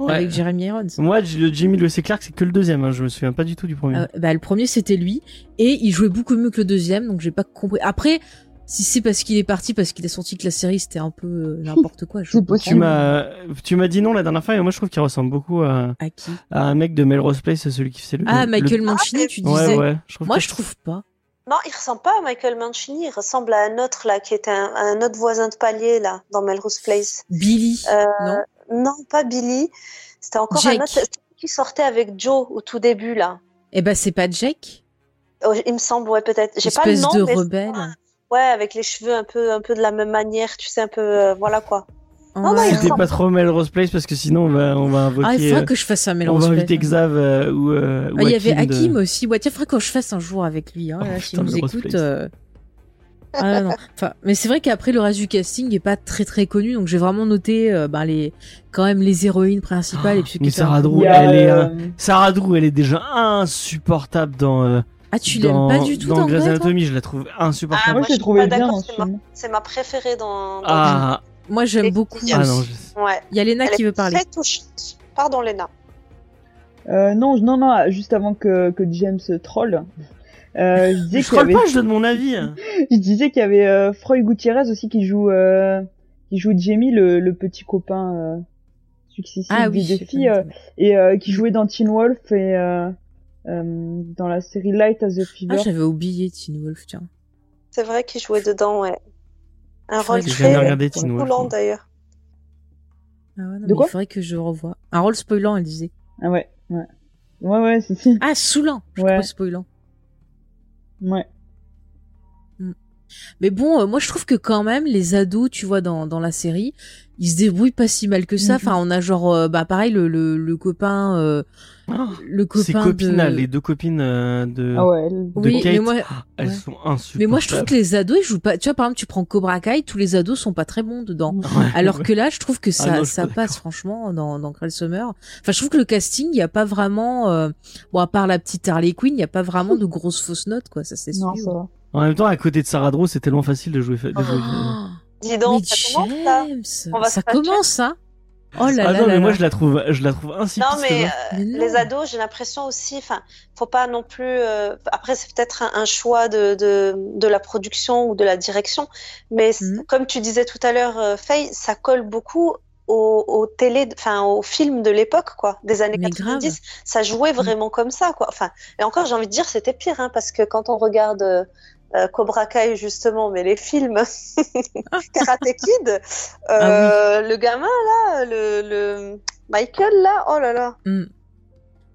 Avec Jeremy Irons. Moi, le Jimmy Lewis et Clark, c'est que le deuxième. Hein. Je me souviens pas du tout du premier. Euh, bah, le premier, c'était lui. Et il jouait beaucoup mieux que le deuxième, donc j'ai pas compris. Après, si c'est parce qu'il est parti, parce qu'il a senti que la série c'était un peu euh, *laughs* n'importe quoi. Je tu m'as, tu m'as dit non la dernière fois et moi je trouve qu'il ressemble beaucoup à, à, qui? à un mec de Melrose Place, celui qui fait le. Ah, Michael Mancini, tu disais. Ouais, ouais. Je moi, je trouve pas. Non, il ressemble pas à Michael Mancini, il ressemble à un autre là, qui était un, autre voisin de palier là, dans Melrose Place. Billy. Euh, non? Non, pas Billy. C'était encore un autre qui sortait avec Joe au tout début là. Eh ben c'est pas Jake? Oh, il me semble, ouais peut-être. J'ai pas le nom. de rebelle. Ouais, avec les cheveux un peu, un peu de la même manière, tu sais un peu, euh, voilà quoi. Non, non, C'était pas trop Melrose Place parce que sinon on va, on va invoquer. Ah, il faudrait euh, que je fasse un Melrose Place. On va inviter Xav euh, ou, euh, ah, Il y avait Hakim aussi. Ouais, tiens, faudrait que je fasse un jour avec lui. Hein, oh, s'il nous écoute. Ah, non. Enfin, mais c'est vrai qu'après le reste du casting est pas très très connu, donc j'ai vraiment noté ben, les quand même les héroïnes principales et puis mais Sarah Drew, elle est Sarah Drew, elle est déjà insupportable dans Ah, tu l'aimes pas du tout dans, dans Grey's Anatomy Je la trouve insupportable. Ah, moi, je l'ai trouvé bien. C'est ma, préférée dans. dans ah. Moi, j'aime beaucoup. Ah non, je... ouais. Il y a Lena Elle qui veut parler. Très touchante. Pardon, Lena. Euh, non, non, non, juste avant que, que James troll. Euh, je disais je troll avait... pas, je donne mon avis. *laughs* je disais qu'il y avait euh, Freud Gutiérrez aussi qui joue, euh, qui joue Jamie, le, le petit copain euh, successif ah, des oui, deux filles, euh, et euh, qui jouait dans Teen Wolf et euh, euh, dans la série Light as a Fever. Ah, j'avais oublié Teen Wolf, tiens. C'est vrai qu'il jouait dedans, ouais. Un Teen Wolf, coulant d'ailleurs. Ah ouais, non, De quoi il faudrait que je revoie. Un rôle spoilant, elle disait. Ah ouais, ouais. Ouais, ouais, c'est si. Ah, saoulant Je Ouais. crois spoilant. Ouais. Mais bon, euh, moi je trouve que quand même les ados, tu vois, dans, dans la série, ils se débrouillent pas si mal que ça. Mhm. Enfin, on a genre, euh, bah pareil, le, le, le copain, euh, le Ces copain copines, de... là, les deux copines euh, de, Ah ouais, elle- de Oui, Kate, mais moi- ah, elles ouais. sont insupportables. Mais moi je trouve que les ados ils jouent pas. Tu vois, par exemple, tu prends Cobra Kai, tous les ados sont pas très bons dedans. Ouais, Alors ouais. que là, je trouve que ça, Ah non, ça pas passe franchement dans, dans Cruel Summer. Enfin, je trouve que le casting, il y a pas vraiment, euh, bon, à part la petite Harley Quinn, il y a pas vraiment de grosses fausses notes, quoi. Ça c'est sûr. ça. En même temps, à côté de Sarah Drew, c'est tellement facile de jouer. De jouer Oh, Dis donc, mais ça commence là. James, On va ça fâcher. commence, hein Oh là ah là non, là mais moi là. je la trouve, je la trouve insipide. Non, mais, euh, Mais non. les ados, j'ai l'impression aussi, enfin, faut pas non plus. euh, après, c'est peut-être un, un choix de, de, de la production ou de la direction, mais Mhm. comme tu disais tout à l'heure, euh, Faye, ça colle beaucoup au, au télé, enfin, au film de l'époque, quoi, des années Mais 90. grave. Ça jouait vraiment comme ça, quoi. Enfin, et encore, j'ai envie de dire, c'était pire, hein, parce que quand on regarde. Euh, euh, Cobra Kai justement, mais les films *laughs* Karate Kid, euh, Ah le gamin là, le, le Michael là, oh là là. Hmm.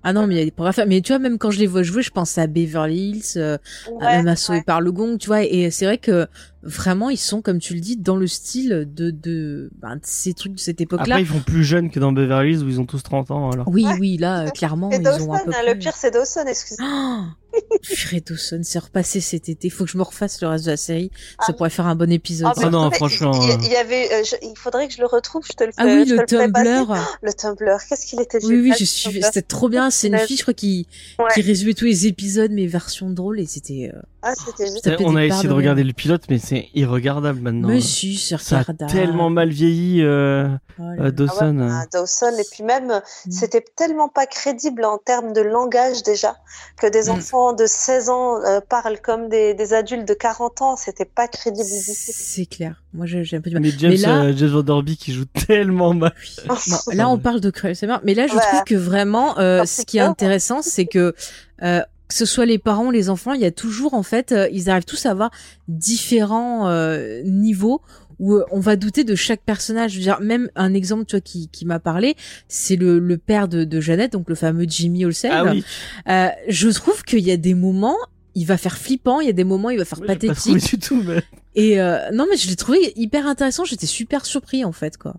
Ah non, mais il y a des programmes. Mais tu vois, même quand je les vois jouer, je pense à Beverly Hills, euh, à Ouais, même à ouais. par le Gong, tu vois. Et c'est vrai que vraiment, ils sont, comme tu le dis, dans le style de de, ben, de ces trucs de cette époque-là. Après, ils font plus jeunes que dans Beverly Hills où ils ont tous 30 ans. Alors. Oui, oui, là, euh, clairement, Et ils Dawson, ont un peu hein, plus... le pire c'est Dawson, excuse-moi. Oh Purée Dawson, c'est repassé cet été. Faut que je me refasse le reste de la série. Ah Ça pourrait faire un bon épisode. Ah. Ah non, franchement, Il, euh. il y avait, euh, je- il faudrait que je le retrouve, je te le fais. Ah oui, je le te. Tumblr. Le Tumblr, qu'est-ce qu'il était Oui, oui, je suis. C'était trop bien. C'est une fille, je crois, qui Ouais. qui résumait tous les épisodes, mais version drôle, et c'était. euh, Ah, c'était on a essayé de de regarder le pilote, mais c'est irregardable maintenant. Mais si, c'est Ça a tellement mal vieilli, euh, Oh euh. Dawson. Ah ouais, ah, Dawson, et puis même, euh, c'était tellement pas crédible en termes de langage déjà, que des Mm. enfants de 16 ans euh, parlent comme des, des adultes de 40 ans, c'était pas crédible du tout. C'est clair. Moi, j'ai un peu du mal. Mais James, là, euh, James Beek, qui joue tellement mal. Bon, là, on *laughs* parle de Cruel Summer, mais là, je Ouais. trouve que vraiment, euh, ce qui est intéressant, c'est que euh, que ce soit les parents ou les enfants, il y a toujours, en fait, euh, ils arrivent tous à avoir différents euh, niveaux où euh, on va douter de chaque personnage. Je veux dire, même un exemple, tu vois, qui, qui m'a parlé, c'est le, le père de, de Jeannette, donc le fameux Jimmy Olsen. Ah oui. Euh, je trouve qu'il y a des moments, il va faire flippant, il y a des moments, il va faire Moi, j'ai pas pathétique. du tout, mais. Et euh, non, mais je l'ai trouvé hyper intéressant. J'étais super surpris, en fait, quoi.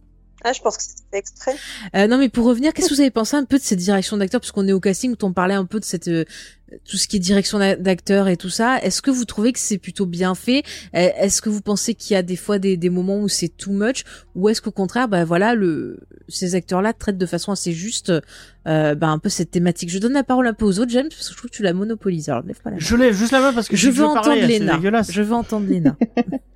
Ah, je pense que c'était extrait. Euh, non, mais pour revenir, qu'est-ce que vous avez pensé un peu de cette direction d'acteur, puisqu'on est au casting, où on parlait un peu de cette euh, tout ce qui est direction d'a- d'acteur et tout ça. Est-ce que vous trouvez que c'est plutôt bien fait? Euh, Est-ce que vous pensez qu'il y a des fois des, des moments où c'est too much, ou est-ce qu'au contraire, bah voilà, le ces acteurs-là traitent de façon assez juste, euh, bah, un peu cette thématique? Je donne la parole un peu aux autres, James, parce que je trouve que tu la monopolises. Alors lève pas la main. Je lève juste la main parce que Je veux parler, entendre Léna. Je veux entendre Léna. *laughs*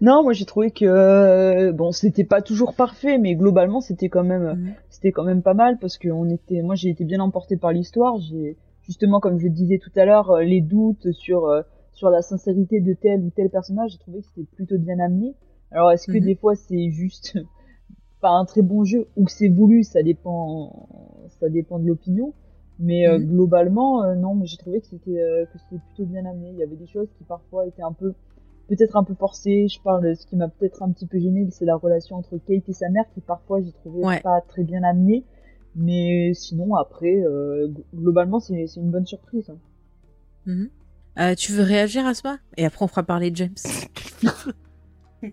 Non, moi j'ai trouvé que euh, bon, c'était pas toujours parfait, mais globalement c'était quand même Mhm. c'était quand même pas mal parce que on était, moi j'ai été bien emporté par l'histoire. J'ai justement, comme je le disais tout à l'heure, euh, les doutes sur euh, sur la sincérité de tel ou tel personnage, j'ai trouvé que c'était plutôt bien amené. Alors est-ce que Mhm. des fois c'est juste *laughs* pas un très bon jeu ou que c'est voulu, ça dépend ça dépend de l'opinion. Mais euh, Mhm. globalement, euh, non, mais j'ai trouvé que c'était euh, que c'était plutôt bien amené. Il y avait des choses qui parfois étaient un peu peut-être un peu forcées. Je parle, ce qui m'a peut-être un petit peu gêné, c'est la relation entre Kate et sa mère qui parfois j'ai trouvé Ouais. pas très bien amenée. Mais sinon après, euh, globalement c'est c'est une bonne surprise. hein. Mhm. Euh, tu veux réagir à ça? Et après, on fera parler de James. *laughs*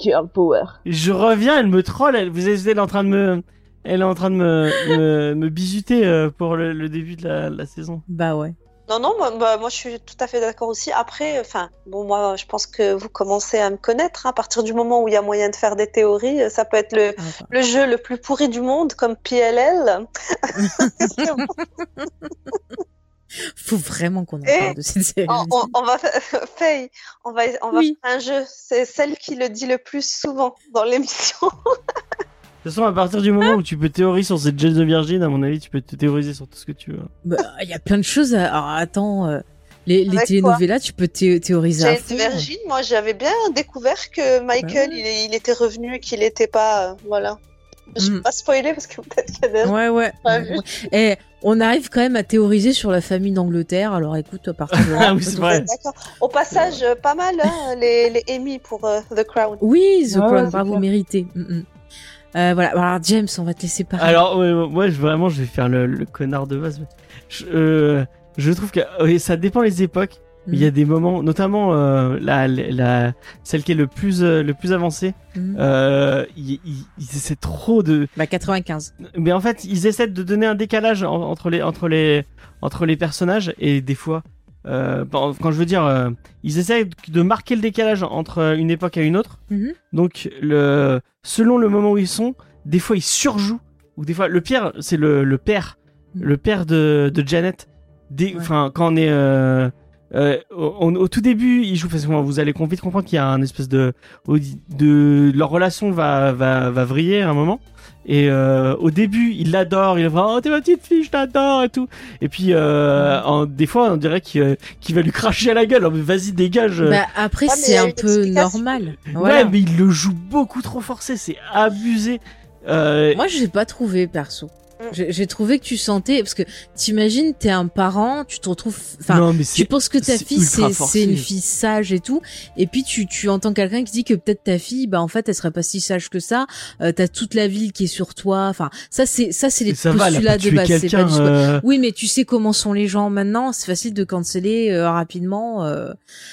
Girl power. Je reviens, elle me troll. Elle, vous êtes, en train de me, elle est en train de me, me, me bisuter euh, pour le, le début de la, la saison. Bah ouais. Non, non, moi, bah, moi je suis tout à fait d'accord aussi. Après, enfin, bon, moi je pense que vous commencez à me connaître. hein. À partir du moment où il y a moyen de faire des théories, euh, ça peut être le, Ah, le jeu le plus pourri du monde, comme PLL. *laughs* Faut vraiment qu'on en parle de cette série. On, on, va, Faye, on va, on va faire un jeu. C'est celle qui le dit le plus souvent dans l'émission. *laughs* De toute façon, à partir du moment où tu peux théoriser sur cette Jane de Virgin, à mon avis, tu peux te théoriser sur tout ce que tu veux. Bah, il y a plein de choses. À... Alors, attends, euh, les, les telenovelas, tu peux théoriser Jane à fond. de Virgin, moi, j'avais bien découvert que Michael, il, il, était revenu et qu'il n'était pas, euh, voilà. Je vais mm. pas spoiler parce que peut-être qu'il y a des Ouais, ouais. Et eh, on arrive quand même à théoriser sur la famille d'Angleterre. Alors écoute, à partir de là. *laughs* ah oui, c'est vrai. Au passage, euh, pas mal, hein, les, les Emmy pour uh, The Crown. Oui, The Crown, bravo, mérité. Mm -mm. Euh, voilà, alors James, on va te laisser parler. Alors, ouais, moi, je, vraiment, je vais faire le, le connard de base. Je, euh, je trouve que ça dépend les époques. Il y a mm. des moments, notamment euh, la, la, celle qui est le plus euh, le plus avancée. Mm. Euh, ils, ils, essaient trop de. Bah 95. Mais en fait, ils essaient de donner un décalage entre les entre les entre les personnages et des fois, euh, quand je veux dire, euh, ils essaient de marquer le décalage entre une époque à une autre. Mm-hmm. Donc le selon le moment où ils sont, des fois ils surjouent ou des fois le pire c'est le, le père, mm. le père de, de Janet. Quand on est euh, euh, au, tout début, ils jouent facilement. Vous allez vite comprendre qu'il y a un espèce de, de leur relation va va va vriller à un moment. Et euh, au début, il l'adore, il va oh t'es ma petite fille, je t'adore et tout. Et puis euh, en, des fois, on dirait qu'il qu'il va lui cracher à la gueule. Oh, vas-y dégage. Bah après, c'est un peu normal. Ouais, mais il le joue beaucoup trop forcé, c'est abusé. Euh... Moi, je l'ai pas trouvé perso. J'ai trouvé que tu sentais parce que t'imagines t'es un parent, tu te retrouves, enfin, tu penses que ta fille c'est une fille sage et tout, et puis tu tu entends quelqu'un qui dit que peut-être ta fille, bah en fait elle serait pas si sage que ça. Euh, T'as toute la ville qui est sur toi. Enfin, ça c'est ça c'est les postulats de base. Pas du... euh... Oui, mais tu sais comment sont les gens maintenant. C'est facile de canceller euh, rapidement. Euh.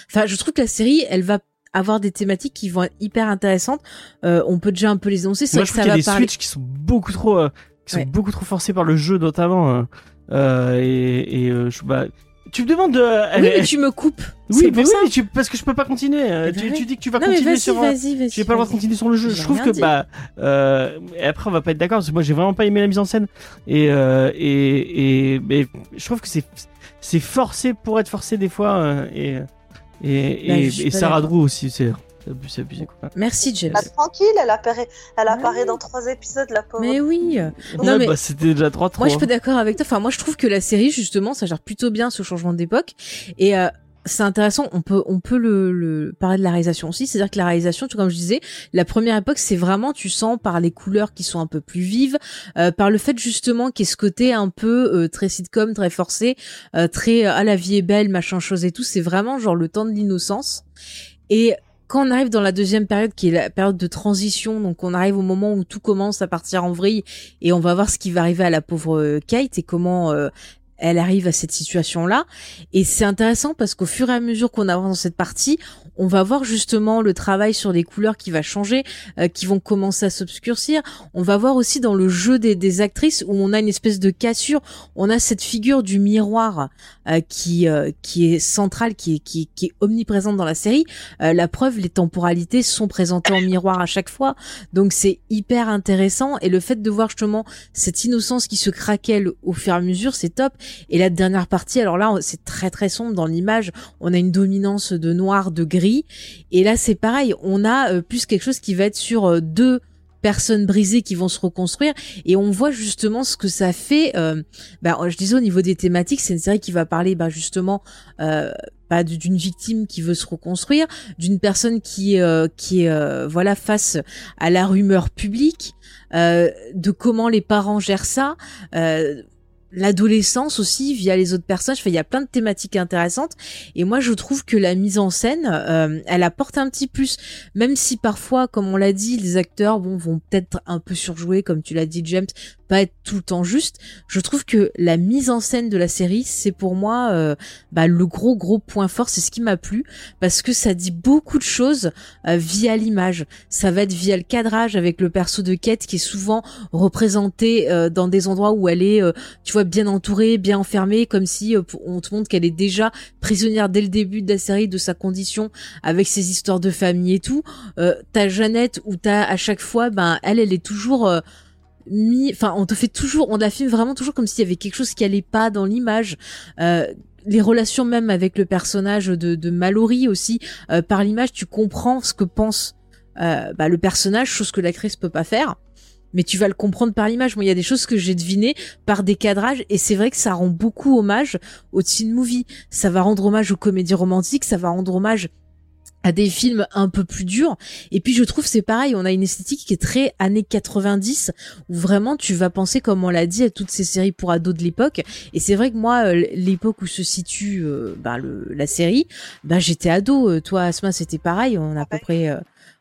Enfin, je trouve que la série, elle va avoir des thématiques qui vont être hyper intéressantes. Euh, on peut déjà un peu les annoncer. Moi, je trouve qu'il y a des parler... switches qui sont beaucoup trop euh, qui sont beaucoup trop forcés par le jeu notamment. Hein. Euh, et, et euh, je, bah, tu me demandes de. Oui, mais tu me coupes. Oui, mais oui, tu, parce que je peux pas continuer. Eh tu, ben tu, dis que tu vas continuer sur. J'ai pas le droit de continuer sur le jeu. Je trouve que bah. Euh, et après, on va pas être d'accord parce que moi, j'ai vraiment pas aimé la mise en scène. Et euh, et et mais je trouve que c'est c'est forcé pour être forcé des fois. Euh, et et, bah, et Sarah Drew aussi, c'est c'est abusé, quoi. Merci James. Bah, tranquille, elle apparaît, elle apparaît dans trois épisodes, la pauvre. Mais oui. non, mais... bah, c'était déjà trois Moi, je suis d'accord avec toi. Enfin, moi, je trouve que la série, justement, ça gère plutôt bien ce changement d'époque. Et euh, c'est intéressant. On peut, on peut le, le, parler de la réalisation aussi. C'est-à-dire que la réalisation, tout comme je disais, la première époque, c'est vraiment, tu sens par les couleurs qui sont un peu plus vives, euh, par le fait justement qu'il y ait ce côté un peu euh, très sitcom, très forcé, euh, très à ah, la vie est belle, machin chose et tout. C'est vraiment genre le temps de l'innocence. Et quand on arrive dans la deuxième période, qui est la période de transition, donc on arrive au moment où tout commence à partir en vrille, et on va voir ce qui va arriver à la pauvre euh, Kate et comment euh, elle arrive à cette situation-là. Et c'est intéressant parce qu'au fur et à mesure qu'on avance dans cette partie, on va voir justement le travail sur les couleurs qui va changer, euh, qui vont commencer à s'obscurcir. On va voir aussi dans le jeu des, actrices où on a une espèce de cassure. On a cette figure du miroir euh, qui euh, qui est centrale, qui est qui, qui est omniprésente dans la série. la preuve, les temporalités sont présentées en miroir à chaque fois, donc c'est hyper intéressant. Et le fait de voir justement cette innocence qui se craquelle au fur et à mesure, c'est top. Et la dernière partie, alors là, c'est très très sombre dans l'image. On a une dominance de noir, de gris et là, c'est pareil. On a euh, plus quelque chose qui va être sur euh, deux personnes brisées qui vont se reconstruire et on voit justement ce que ça fait euh, bah, je disais au niveau des thématiques c'est une série qui va parler bah, justement euh, bah, d'une victime qui veut se reconstruire d'une personne qui qui est voilà face à la rumeur publique de comment les parents gèrent ça l'adolescence aussi via les autres personnages. Il y a plein de thématiques intéressantes. Et moi, je trouve que la mise en scène, euh, elle apporte un petit plus. Même si parfois, comme on l'a dit, les acteurs vont peut-être un peu surjouer, comme tu l'as dit, James, pas être tout le temps juste. Je trouve que la mise en scène de la série, c'est pour moi euh, bah, le gros gros point fort. C'est ce qui m'a plu parce que ça dit beaucoup de choses euh, via l'image. Ça va être via le cadrage avec le perso de Kate qui est souvent représenté euh, dans des endroits où elle est, tu vois, bien entourée, bien enfermée, comme si on te montre qu'elle est déjà prisonnière dès le début de la série de sa condition avec ses histoires de famille et tout. t'as Jeannette où t'as à chaque fois, ben elle, elle est toujours on te fait toujours, on la filme vraiment toujours comme s'il y avait quelque chose qui allait pas dans l'image. Euh, les relations même avec le personnage de, de Mallory aussi, euh, par l'image, tu comprends ce que pense euh, bah, le personnage, chose que l'actrice peut pas faire. Mais tu vas le comprendre par l'image. Moi, il y a des choses que j'ai devinées par des cadrages, et c'est vrai que ça rend beaucoup hommage au teen movie. Ça va rendre hommage aux comédies romantiques, ça va rendre hommage à des films un peu plus durs. Et puis je trouve c'est pareil on a une esthétique qui est très années 90 où vraiment tu vas penser comme on l'a dit à toutes ces séries pour ados de l'époque. Et c'est vrai que moi euh, l'époque où se situe euh, bah, le, la série bah j'étais ado. Euh, toi Asma c'était pareil. On a à peu près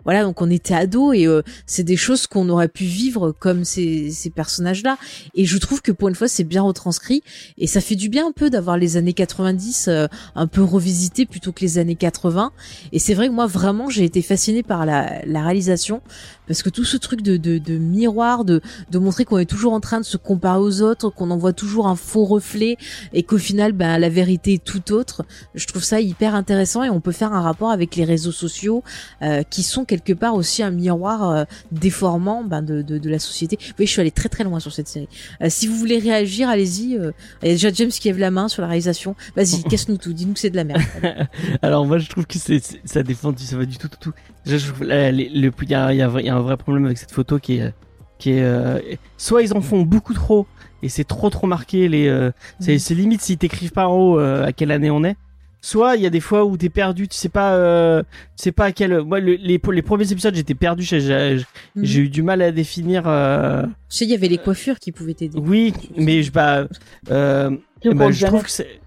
voilà, donc on était ados et euh, c'est des choses qu'on aurait pu vivre comme ces, ces personnages-là. Et je trouve que pour une fois, c'est bien retranscrit et ça fait du bien un peu d'avoir les années 90 euh, un peu revisitées plutôt que les années 80. Et c'est vrai que moi, vraiment, j'ai été fascinée par la, la réalisation parce que tout ce truc de, de, de miroir, de, de montrer qu'on est toujours en train de se comparer aux autres, qu'on envoie toujours un faux reflet et qu'au final, ben, la vérité est tout autre. Je trouve ça hyper intéressant et on peut faire un rapport avec les réseaux sociaux euh, qui sont quelque part aussi un miroir euh, déformant ben, de, de, de, la société. Oui, je suis allée très très loin sur cette série. Euh, si vous voulez réagir, allez-y. Euh, il y a déjà James qui lève la main sur la réalisation. Vas-y, *laughs* casse-nous tout. Dis-nous que c'est de la merde. *laughs* Alors moi, je trouve que c'est ça défend, ça va du tout tout tout. Il y a, y a un vrai problème avec cette photo qui est, qui est, euh, soit ils en font beaucoup trop et c'est trop trop marqué les, euh, mm. c'est limite s'ils t'écrivent pas en haut euh, à quelle année on est. Soit il y a des fois où t'es perdu, tu sais pas, euh, tu sais pas à quel. Moi, les, les premiers épisodes, j'étais perdu, j'ai mm. j'ai eu du mal à définir. Euh... Tu sais, il y avait les coiffures qui pouvaient t'aider. Oui, mais je bah, euh, bah, je trouve que c'est.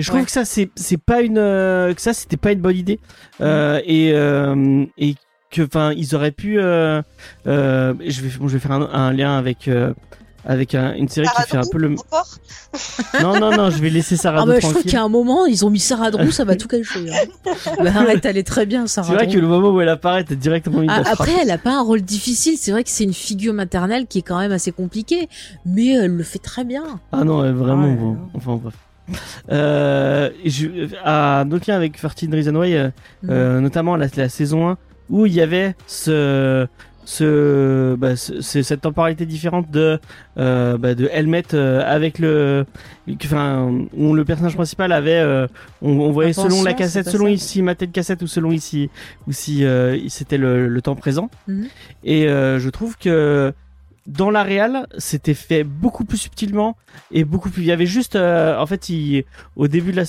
Je trouve que ça c'est c'est pas une que ça c'était pas une bonne idée euh, et et que enfin ils auraient pu euh, euh, je vais je vais faire un, un lien avec euh, avec un, une série Sarah qui fait un peu le *laughs* non non non je vais laisser Sarah Ah bah, je trouve qu'à un moment, ils ont mis Sarah Drew, ça va *laughs* tout cacher. Hein. bah, arrête, elle est très bien, Sarah c'est vrai que le moment où elle apparaît t'as directement envie Ah, après, elle a pas un rôle difficile. C'est vrai que c'est une figure maternelle qui est quand même assez compliquée, mais elle le fait très bien. ah non ouais, vraiment Ouais. bon. enfin bref euh, je, à notre lien avec 13 Reasons Why euh, Mm. euh, notamment la, la saison 1 où il y avait ce ce, bah, ce- ce- cette temporalité différente de euh, bah, de Helmet euh, avec le enfin où le personnage principal avait euh, on, on voyait Attention, selon la cassette selon ça. ici matait de cassette ou selon ici ou si euh, c'était le, le temps présent Mhm. et euh, je trouve que dans la réal, c'était fait beaucoup plus subtilement et beaucoup plus. Il y avait juste, euh, en fait, il, au début de la,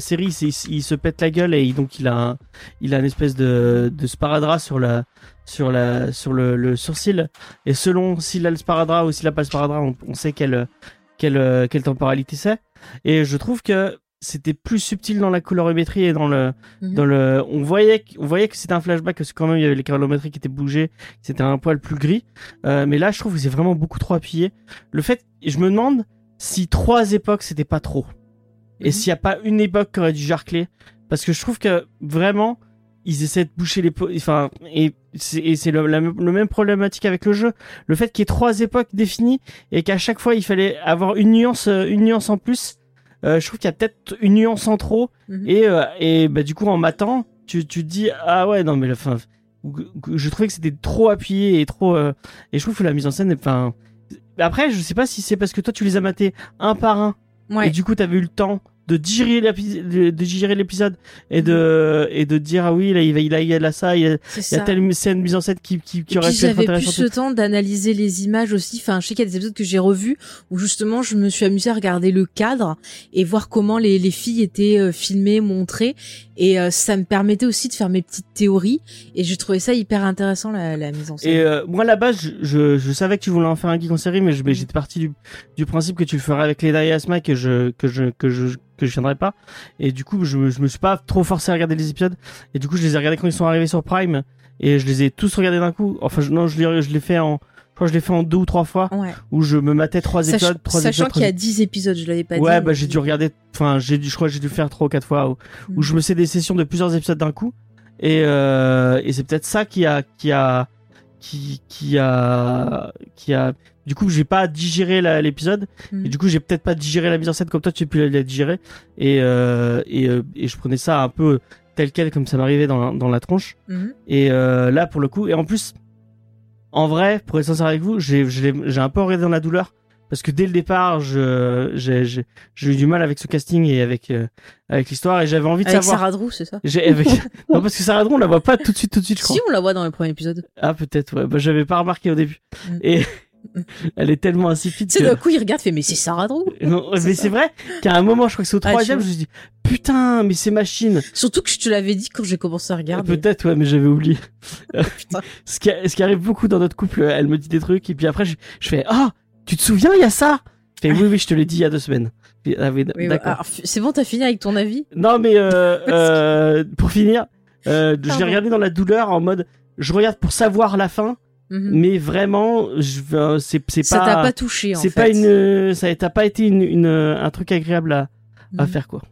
série, il, se pète la gueule et donc il a, un, il a une espèce de, de sparadrap sur la, sur la, sur le, le sourcil. Et selon s'il a le sparadrap ou s'il a pas le sparadrap, on, on sait quelle, quelle, quelle temporalité c'est. Et je trouve que c'était plus subtil dans la colorimétrie et dans le, Mhm. dans le, on voyait, on voyait que c'était un flashback, parce que quand même il y avait les colorimétries qui étaient bougées, c'était un poil plus gris. Euh, mais là, je trouve que c'est vraiment beaucoup trop appuyé. Le fait, je me demande si trois époques c'était pas trop. Et Mhm. s'il y a pas une époque qui aurait dû jarcler. Parce que je trouve que vraiment, ils essaient de boucher les enfin, et c'est, le, la- le même problématique avec le jeu. Le fait qu'il y ait trois époques définies et qu'à chaque fois il fallait avoir une nuance, euh, une nuance en plus. Euh, je trouve qu'il y a peut-être une nuance en trop. Mhm. Et, euh, et bah, du coup, en matant, tu, tu te dis, ah ouais, non, mais la fin, je trouvais que c'était trop appuyé et trop, euh, et je trouve que la mise en scène, enfin, après, je sais pas si c'est parce que toi, tu les as matés un par un, Ouais. et du coup, t'avais eu le temps de digérer l'épi- de, digérer l'épisode et de, et de dire, ah oui, là, il va, il a, il a là ça, il y a, C'est il y a ça. telle scène mise en scène qui, qui, qui aurait pu être j'avais plus intéressante. ce temps d'analyser les images aussi. Enfin, je sais qu'il y a des épisodes que j'ai revus où justement je me suis amusée à regarder le cadre et voir comment les, les filles étaient euh, filmées, montrées. Et euh, ça me permettait aussi de faire mes petites théories. Et je trouvais ça hyper intéressant la, la mise en scène. Et euh, moi, à la base, je, je, je savais que tu voulais en faire un geek en série, mais j'étais parti du, du principe que tu le ferais avec Leda et Asma, que je, que je, que je, que je viendrais pas. Et du coup, je, je me suis pas trop forcé à regarder les épisodes. Et du coup, je les ai regardés quand ils sont arrivés sur Prime. Et je les ai tous regardés d'un coup. Enfin, je, non, je l'ai, je l'ai fait en, je crois que je l'ai fait en deux ou trois fois. Ouais. Où je me matais trois Sach- épisodes, trois sachant qu'il y a 10 épisodes, je l'avais pas dit. Ouais, bah j'ai dû regarder. Enfin, j'ai dû, je crois que j'ai dû faire trois ou quatre fois où, où Mm. je me sais des sessions de plusieurs épisodes d'un coup. Et, euh, et c'est peut-être ça qui a, qui a, qui, qui a, qui a. Du coup, j'ai pas digéré l'épisode. Mm. Et du coup, j'ai peut-être pas digéré la mise en scène comme toi, tu as pu la, la digérer. Et, euh, et, euh, et je prenais ça un peu tel quel, comme ça m'arrivait dans, la- dans la tronche. Mhm. Et euh, là, pour le coup, et en plus, en vrai, pour être sincère avec vous, j'ai un peu regardé dans la douleur parce que dès le départ, j'ai eu du mal avec ce casting et avec euh, avec l'histoire et j'avais envie de avec savoir. Sarah Drew, c'est ça? Avec... *laughs* non parce que Sarah Drew, on la voit pas tout de suite, tout de suite, je crois. Si, on la voit dans le premier épisode. Ah peut-être, ouais. Bah j'avais pas remarqué au début. Mm. Et *laughs* elle est tellement insipide. Tu sais, d'un coup, il regarde, fait, mais c'est Sarah Drew. Non, *laughs* mais c'est vrai qu'à un moment, je crois que c'est au ah, troisième, je me suis dit, putain, mais c'est machine. Surtout que je te l'avais dit quand j'ai commencé à regarder. Peut-être, ouais, mais j'avais oublié. *laughs* putain. ce, qui, ce qui arrive beaucoup dans notre couple, elle me dit des trucs, et puis après, je, je fais, ah, tu te souviens, il y a ça? oui, oui, je te l'ai dit il y a deux semaines. Ah, D'accord. c'est bon, t'as fini avec ton avis? Non, mais euh, euh, pour finir, euh, j'ai regardé dans la douleur en mode, je regarde pour savoir la fin, mhm. mais vraiment, je, c'est c'est pas. Ça t'a pas touché en fait. Pas une, ça t'a pas été une, une, un truc agréable à, à mhm. faire quoi.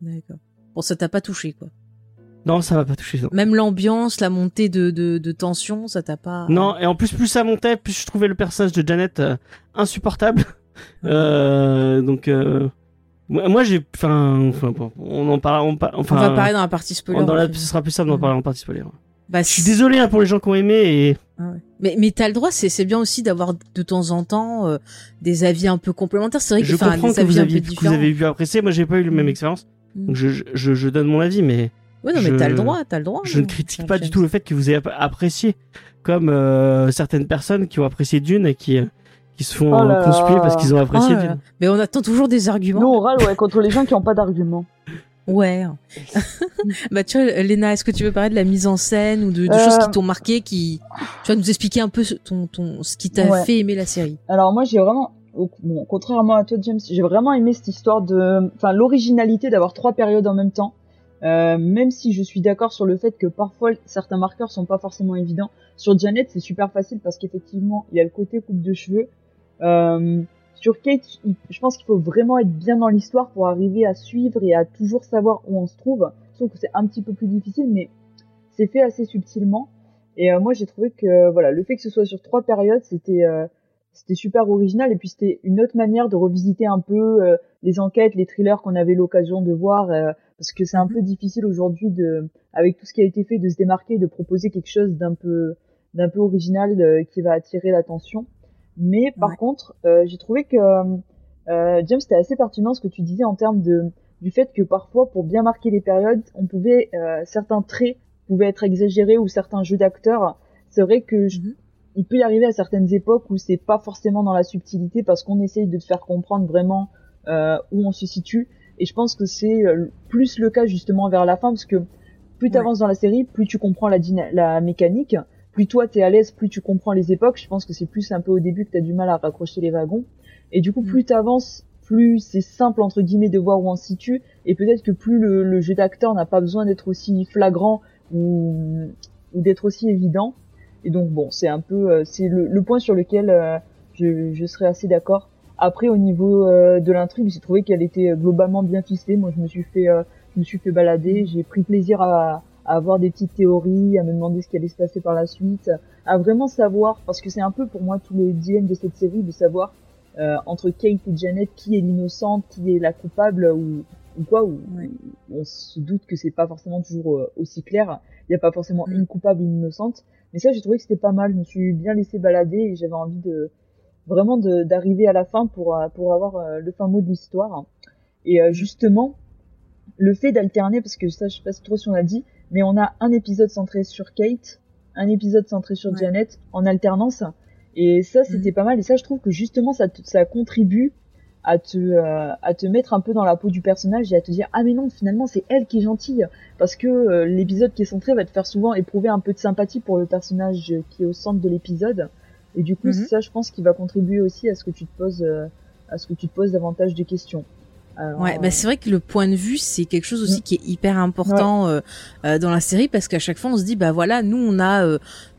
D'accord. Bon, ça t'a pas touché quoi. Non, ça m'a pas touché. Même l'ambiance, la montée de, de, de tension, ça t'a pas. Non, et en plus, plus ça montait, plus je trouvais le personnage de Janet euh, insupportable. Euh, donc euh, moi j'ai enfin on en parle on, enfin on va parler dans la partie spoiler. Dans la, ce sera plus simple d'en parler en partie spoiler. Bah, je suis désolé hein, pour les gens qui ont aimé et ah mais mais t'as le droit c'est c'est bien aussi d'avoir de temps en temps euh, des avis un peu complémentaires c'est vrai que je comprends que vous aviez que vous avez vu apprécier moi j'ai pas eu la même mm. expérience mm. donc je, je, je donne mon avis mais ouais non mais t'as le droit t'as le droit je ne critique pas du tout le fait que vous ayez apprécié comme euh, certaines personnes qui ont apprécié Dune et qui qui se font oh conspuer parce qu'ils ont apprécié. Oh mais on attend toujours des arguments. Nous on râle ouais contre les gens qui n'ont pas d'arguments. *laughs* Ouais. bah tu vois, Léna, est-ce que tu veux parler de la mise en scène ou de, choses qui euh. t'ont marqué, qui tu vas nous expliquer un peu ton, ton ce qui t'a fait aimer la série? Alors moi j'ai vraiment, bon, contrairement à toi James, j'ai vraiment aimé cette histoire de, enfin l'originalité d'avoir trois périodes en même temps. Euh, même si je suis d'accord sur le fait que parfois certains marqueurs sont pas forcément évidents. Sur Janet, c'est super facile parce qu'effectivement, il y a le côté coupe de cheveux, euh, sur Kate, je pense qu'il faut vraiment être bien dans l'histoire pour arriver à suivre et à toujours savoir où on se trouve. Trouve que c'est un petit peu plus difficile, mais c'est fait assez subtilement. Et euh, moi, j'ai trouvé que voilà, le fait que ce soit sur trois périodes, c'était euh, super original. Et puis c'était une autre manière de revisiter un peu euh, les enquêtes, les thrillers qu'on avait l'occasion de voir, parce que c'est un peu difficile aujourd'hui avec tout ce qui a été fait, de se démarquer, de proposer quelque chose d'un peu d'un peu original qui va attirer l'attention. Mais par contre, euh, j'ai trouvé que euh, James, c'était assez pertinent ce que tu disais en termes de du fait que parfois, pour bien marquer les périodes, on pouvait euh, certains traits pouvaient être exagérés ou certains jeux d'acteurs. C'est vrai que mhm. il peut y arriver à certaines époques où c'est pas forcément dans la subtilité parce qu'on essaye de te faire comprendre vraiment euh, où on se situe. Et je pense que c'est euh, plus le cas justement vers la fin parce que plus tu avances dans la série, plus tu comprends la, la mécanique plus toi t'es à l'aise, plus tu comprends les époques. Je pense que c'est plus un peu au début que t'as du mal à raccrocher les wagons. Et du coup, mm. plus t'avances, plus c'est simple entre guillemets de voir où on se situe. Et peut-être que plus le, jeu d'acteur n'a pas besoin d'être aussi flagrant ou, ou d'être aussi évident. Et donc bon, c'est un peu, euh, c'est le, point sur lequel euh, je, je serais assez d'accord. Après, au niveau euh, de l'intrigue, j'ai trouvé qu'elle était globalement bien ficelée. Moi, je me suis fait, je me suis fait balader. J'ai pris plaisir à, à avoir des petites théories, à me demander ce qui allait se passer par la suite, à vraiment savoir, parce que c'est un peu pour moi tout le dilemme de cette série, de savoir euh, entre Kate et Janet qui est l'innocente, qui est la coupable ou, ou quoi, ou on se doute que c'est pas forcément toujours euh, aussi clair. Il n'y a pas forcément mm. une coupable, une innocente. Mais ça, j'ai trouvé que c'était pas mal. Je me suis bien laissé balader et j'avais envie de vraiment d'arriver à la fin pour euh, pour avoir euh, le fin mot de l'histoire. Et justement, le fait d'alterner, parce que ça, je sais pas trop si on a dit, mais on a un épisode centré sur Kate, un épisode centré sur Janet en alternance. Et ça, c'était mhm. pas mal. Et ça, je trouve que justement, ça, ça contribue à te, euh, à te mettre un peu dans la peau du personnage et à te dire ah mais non finalement c'est elle qui est gentille parce que euh, l'épisode qui est centré va te faire souvent éprouver un peu de sympathie pour le personnage qui est au centre de l'épisode et du coup mhm. ça je pense qui va contribuer aussi à ce que tu te poses euh, à ce que tu te poses davantage de questions ouais, bah c'est vrai que le point de vue c'est quelque chose aussi mm. qui est hyper important euh, euh, dans la série parce qu'à chaque fois on se dit bah voilà nous on a euh,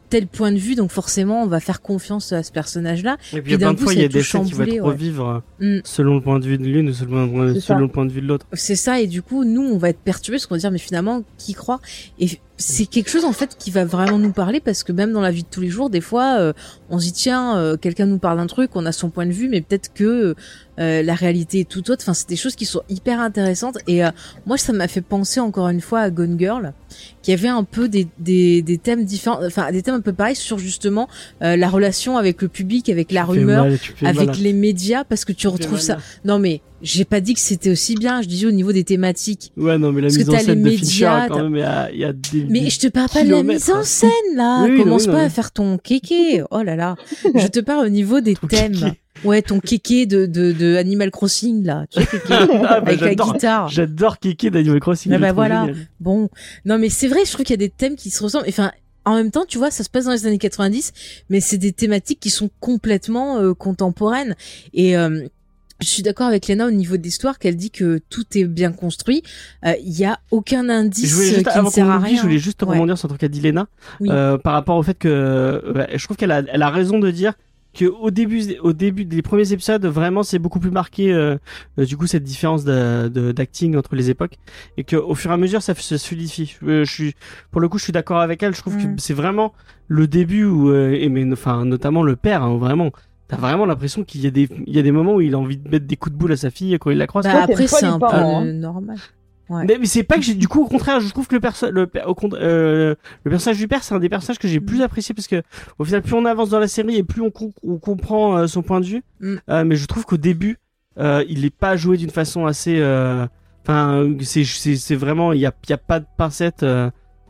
tel point de vue donc forcément on va faire confiance à ce personnage là. Et puis, d'un fois il y a des scènes qui vont être revivre mm. selon le point de vue de l'une ou selon, selon le point de vue de l'autre. C'est ça et du coup nous on va être perturbés parce qu'on va dire mais finalement qui croit? Et c'est quelque chose en fait qui va vraiment nous parler parce que même dans la vie de tous les jours, des fois, euh, on se dit tiens, euh, quelqu'un nous parle d'un truc, on a son point de vue, mais peut-être que euh, la réalité est tout autre. Enfin, c'est des choses qui sont hyper intéressantes et moi, ça m'a fait penser encore une fois à Gone Girl, qui avait un peu des, des, des thèmes différents, enfin des thèmes un peu pareils sur justement la relation avec le public, avec la rumeur, avec les médias, parce que tu retrouves ça. Non mais j'ai pas dit que c'était aussi bien, je disais au niveau des thématiques. Ouais, non, mais la mise en scène de Fincher, quand même, il y a, des. Mais je te parle pas de la mise en scène, là. Commence pas à faire ton kéké. *laughs* Oh là là. je te parle au niveau des thèmes. Ouais, ton kéké de, de, de Animal Crossing, là. Tu sais, kéké, *laughs* ah, bah, avec la guitare. J'adore kéké d'Animal Crossing. Ah bah voilà. Bon. Non, mais c'est vrai, je trouve qu'il y a des thèmes qui se ressemblent. Enfin, en même temps, tu vois, ça se passe dans les années 90, mais c'est des thématiques qui sont complètement euh, contemporaines. Et, euh, je suis d'accord avec Lena au niveau de l'histoire qu'elle dit que tout est bien construit. Il euh, y a aucun indice qui ne sert à rien. Je voulais juste rebondir sur ce qu'a dit Lena euh, par rapport au fait que bah, je trouve qu'elle a, elle a raison de dire que au début, au début des premiers épisodes, vraiment, c'est beaucoup plus marqué euh, euh du coup cette différence d'acting entre les époques et que au fur et à mesure, ça se solidifie. Je, je suis, pour le coup, je suis d'accord avec elle. Je trouve que mm. c'est vraiment le début où, et mais enfin notamment le père, hein, vraiment T'as vraiment l'impression qu'il y a des, il y a des moments où il a envie de mettre des coups de boule à sa fille quand il la croise. Bah, après, c'est un peu hein. normal. Ouais. Mais, c'est pas que j'ai, du coup, au contraire, je trouve que le perso, le, au, euh, le personnage du père, c'est un des personnages que j'ai plus mm. apprécié parce que, au final, plus on avance dans la série et plus on, on comprend euh, son point de vue. Mm. Euh, mais je trouve qu'au début, euh, il est pas joué d'une façon assez, euh, enfin, c'est, c'est, c'est vraiment, il y a, y a pas de pincette.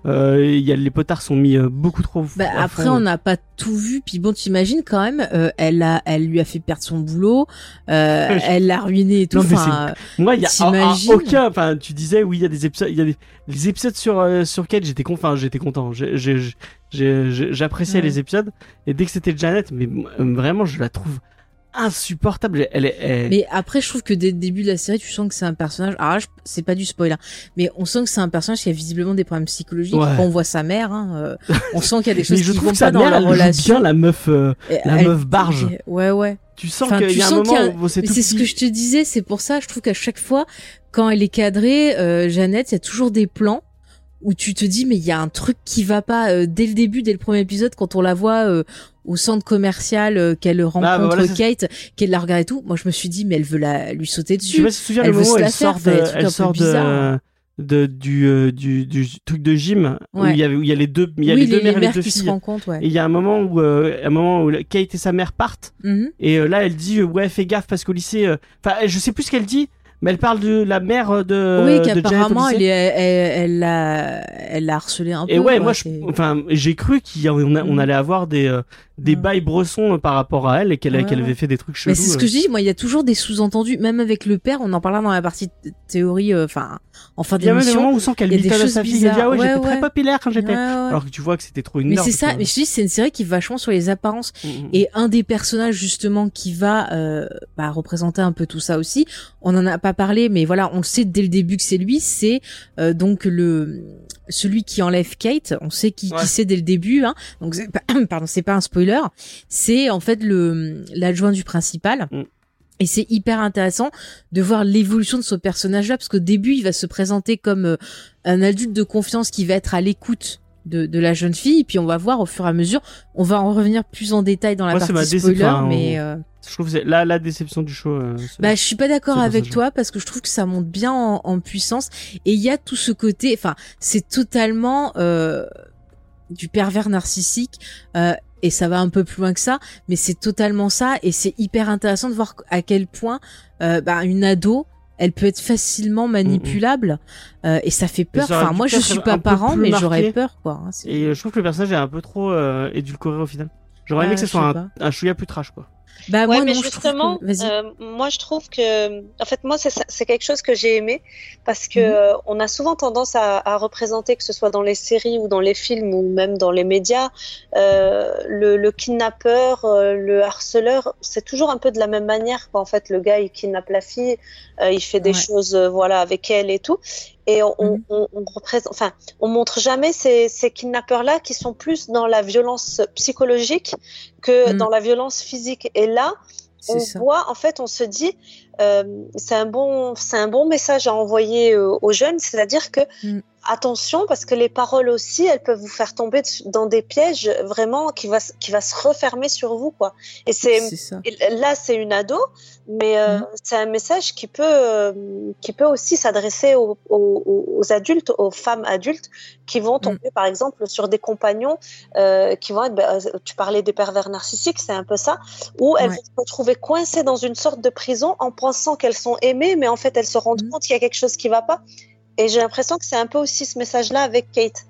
Euh, y a, les potards sont mis euh, beaucoup trop. Bah, après, on n'a pas tout vu. Puis bon, t'imagines quand même, euh, elle a, elle lui a fait perdre son boulot, euh, *laughs* elle l'a ruiné et tout. enfin, moi, il y a aucun. Enfin, tu disais oui, il y a des épisodes, il y a des les épisodes sur euh, sur Kate, j'étais content, j'étais content. J'appréciais les épisodes et dès que c'était Janet, mais vraiment, je la trouve insupportable. Elle est, Mais après, je trouve que dès le début de la série, tu sens que c'est un personnage. Ah, c'est pas du spoiler, mais on sent que c'est un personnage qui a visiblement des problèmes psychologiques. Quand on voit sa mère, hein, euh, on sent qu'il y a des *laughs* choses qui vont pas dans la relation. bien la meuf, euh, la meuf barge. Ouais, ouais. Tu sens qu'il y a un moment où c'est C'est ce que je te disais. C'est pour ça, je trouve qu'à chaque fois, quand elle est cadrée, euh, Jeannette, il y a toujours des plans où tu te dis mais il y a un truc qui va pas euh, dès le début dès le premier épisode quand on la voit euh, au centre commercial euh, qu'elle ah, bah rencontre Kate qu'elle la regarde et tout moi je me suis dit mais elle veut la lui sauter dessus. elle veut se la faire elle sort de, de du, du, du truc de gym où il y avait où il y a les deux il y a les, deux mères et les deux qui filles. se rencontrent, ouais. et il y a un moment où un moment où Kate et sa mère partent. Mm-hmm. et là elle dit ouais fais gaffe parce qu'au lycée enfin je sais plus ce qu'elle dit mais elle parle de la mère de. Oui, qu'apparemment elle, elle, elle, l'a, elle l'a harcelé un peu. Et ouais, moi, enfin, j'ai cru qu'on on, mm. allait avoir des euh, des bails bressons par rapport à elle et qu'elle qu'elle avait fait des trucs chelous. Mais c'est ce que je dis. Moi, il y a toujours des sous-entendus, même avec le père. On en parlera dans la partie théorie. Euh, enfin, en fin d'émission. Il y a même des moments où sent qu'elle à sa fille, elle dit ah ouais, j'étais très populaire quand j'étais. Alors que tu vois que c'était trop une. Mais c'est ça. Mais je dis, c'est une série qui est vachement sur les apparences. Mm, mm, et un des personnages justement qui va euh, bah, représenter un peu tout ça aussi. On en a pas parlé, mais voilà, on le sait dès le début que c'est lui, c'est euh, donc le celui qui enlève Kate. On sait qui, qui c'est dès le début, hein. Donc *clears throat* pardon, c'est pas un spoiler. C'est en fait le l'adjoint du principal. Mm. Et c'est hyper intéressant de voir l'évolution de ce personnage-là, parce qu'au début, il va se présenter comme euh, un adulte de confiance qui va être à l'écoute de, de, la jeune fille, et puis on va voir au fur et à mesure. On va en revenir plus en détail dans la partie spoiler, mais euh, je trouve c'est la la déception du show. Euh, bah je suis pas d'accord avec toi parce que je trouve que ça monte bien en, en puissance et il y a tout ce côté. Enfin c'est totalement euh, du pervers narcissique. Et ça va un peu plus loin que ça, mais c'est totalement ça, et c'est hyper intéressant de voir à quel point euh, bah, une ado elle peut être facilement manipulable euh, et ça fait peur. Enfin, moi, je suis pas parent, mais j'aurais peur, quoi. Hein, et je trouve que le personnage est un peu trop euh, édulcoré au final. J'aurais aimé que ce soit un, un chouïa plus trash, quoi. Bah, ouais, mais justement, euh, moi je trouve que, en fait, moi c'est quelque chose que j'ai aimé parce que mhm. euh, on a souvent tendance à, à, représenter, que ce soit dans les séries ou dans les films ou même dans les médias, euh, le, le, kidnappeur, euh, le harceleur, c'est toujours un peu de la même manière. En fait, le gars il kidnappe la fille, euh, il fait des choses, voilà, avec elle et tout et on, on, on, représente, enfin, on montre jamais ces, ces kidnappeurs-là qui sont plus dans la violence psychologique que mhm. dans la violence physique. Et là, on voit, en fait, on se dit, euh, c'est un bon, c'est un bon message à envoyer euh, aux jeunes, c'est-à-dire que, mm. Attention parce que les paroles aussi, elles peuvent vous faire tomber dans des pièges vraiment qui va qui va se refermer sur vous quoi. Et c'est là c'est une ado, mais euh, mhm. c'est un message qui peut euh, qui peut aussi s'adresser aux, aux, adultes, aux femmes adultes qui vont mhm. tomber par exemple sur des compagnons euh, qui vont être. Bah, tu parlais des pervers narcissiques, c'est un peu ça, où elles vont se retrouver coincées dans une sorte de prison en pensant qu'elles sont aimées, mais en fait elles se rendent mhm. compte qu'il y a quelque chose qui va pas. Et j'ai l'impression que c'est un peu aussi ce message-là avec Kate.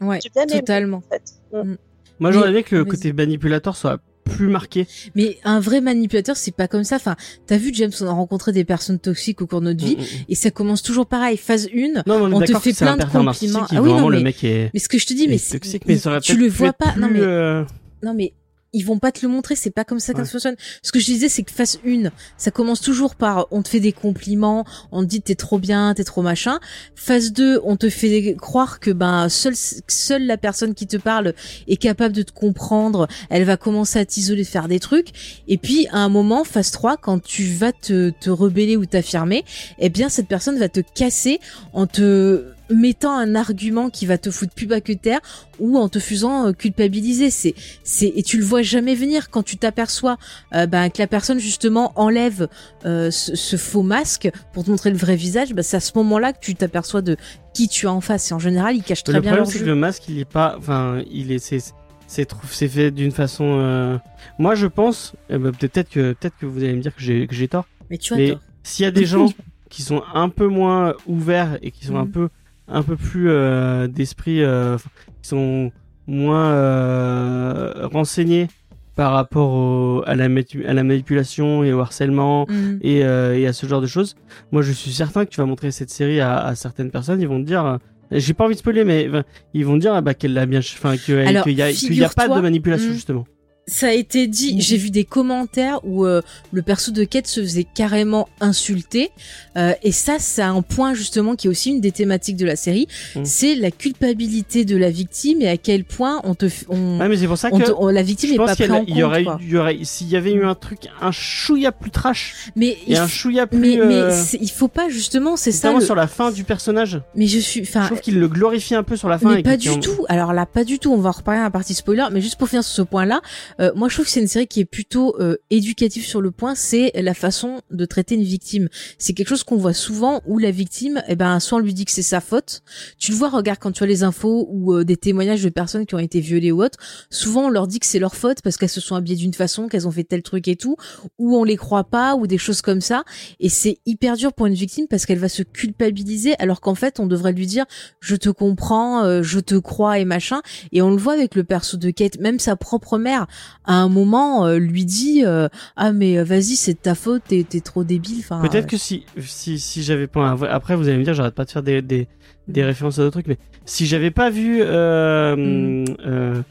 Ouais, totalement. en fait. Mm. Mm. Moi, j'aurais aimé que le côté manipulateur soit plus marqué. Mais un vrai manipulateur, c'est pas comme ça. Enfin, t'as vu, James, on a rencontré des personnes toxiques au cours de notre vie, mm, et ça commence toujours pareil. Phase 1, on, te fait plein de compliments. Ah oui, non, mais, le mec est, mais ce que je te dis, mais, toxique, mais tu le vois pas. non, mais, euh, non, mais ils vont pas te le montrer, c'est pas comme ça que ça fonctionne. Ce que je disais, c'est que phase 1, ça commence toujours par on te fait des compliments, on te dit t'es trop bien, t'es trop machin. Phase 2, on te fait croire que ben seule seule la personne qui te parle est capable de te comprendre, elle va commencer à t'isoler, faire des trucs. Et puis à un moment, phase 3, quand tu vas te, te rebeller ou t'affirmer, eh bien cette personne va te casser en te mettant un argument qui va te foutre plus bas que terre ou en te faisant euh, culpabiliser. C'est, c'est, et tu le vois jamais venir quand tu t'aperçois euh, ben, que la personne justement enlève euh, ce, faux masque pour te montrer le vrai visage. Ben, c'est à ce moment-là que tu t'aperçois de qui tu as en face. Et en général, il cache très le bien problème, que le masque, il est pas, enfin, il est, c'est, c'est, c'est fait d'une façon. Moi, je pense, eh ben, peut-être que, peut-être que vous allez me dire que j'ai, que j'ai tort. Mais tu as tort. S'il y a des *laughs* gens qui sont un peu moins ouverts et qui sont un mhm. peu un peu plus euh, d'esprit, euh, qui sont moins euh, renseignés par rapport à, la à la manipulation et au harcèlement mm. et, et, à ce genre de choses. Moi, je suis certain que tu vas montrer cette série à, à certaines personnes, ils vont te dire, j'ai pas envie de spoiler, mais ils vont te dire bah, qu'elle l'a bien, enfin qu'il y a, y a pas de manipulation mm. justement ça a été dit, j'ai vu des commentaires où euh, le perso de Kate se faisait carrément insulter. Euh, et ça, c'est un point justement qui est aussi une des thématiques de la série. Mhm. C'est la culpabilité de la victime et à quel point on te, on, mais c'est pour ça que la victime n'est pas prise en il y aurait, il y aurait, s'il y avait eu un truc, un chouïa plus trash, mais et un chouïa plus, mais, mais euh, il faut pas justement, c'est ça. Le... sur la fin du personnage. Mais je suis, enfin, je trouve qu'il le glorifie un peu sur la fin. Mais pas du tout. Alors là, pas du tout. On va en reparler à la partie spoiler, mais juste pour finir sur ce point-là. Euh, moi, je trouve que c'est une série qui est plutôt euh, éducative sur le point. C'est la façon de traiter une victime. C'est quelque chose qu'on voit souvent où la victime, eh ben, soit on lui dit que c'est sa faute. Tu le vois, regarde quand tu as les infos ou euh, des témoignages de personnes qui ont été violées ou autres. Souvent, on leur dit que c'est leur faute parce qu'elles se sont habillées d'une façon, qu'elles ont fait tel truc et tout, ou on les croit pas ou des choses comme ça. Et c'est hyper dur pour une victime parce qu'elle va se culpabiliser alors qu'en fait, on devrait lui dire je te comprends, euh, je te crois et machin. Et on le voit avec le perso de Kate, même sa propre mère à un moment euh, lui dit euh, ah mais euh, vas-y c'est de ta faute t'es trop débile enfin peut-être que si si si j'avais pas après vous allez me dire j'arrête pas de faire des, des des références à d'autres trucs mais si j'avais pas vu euh, mm. euh,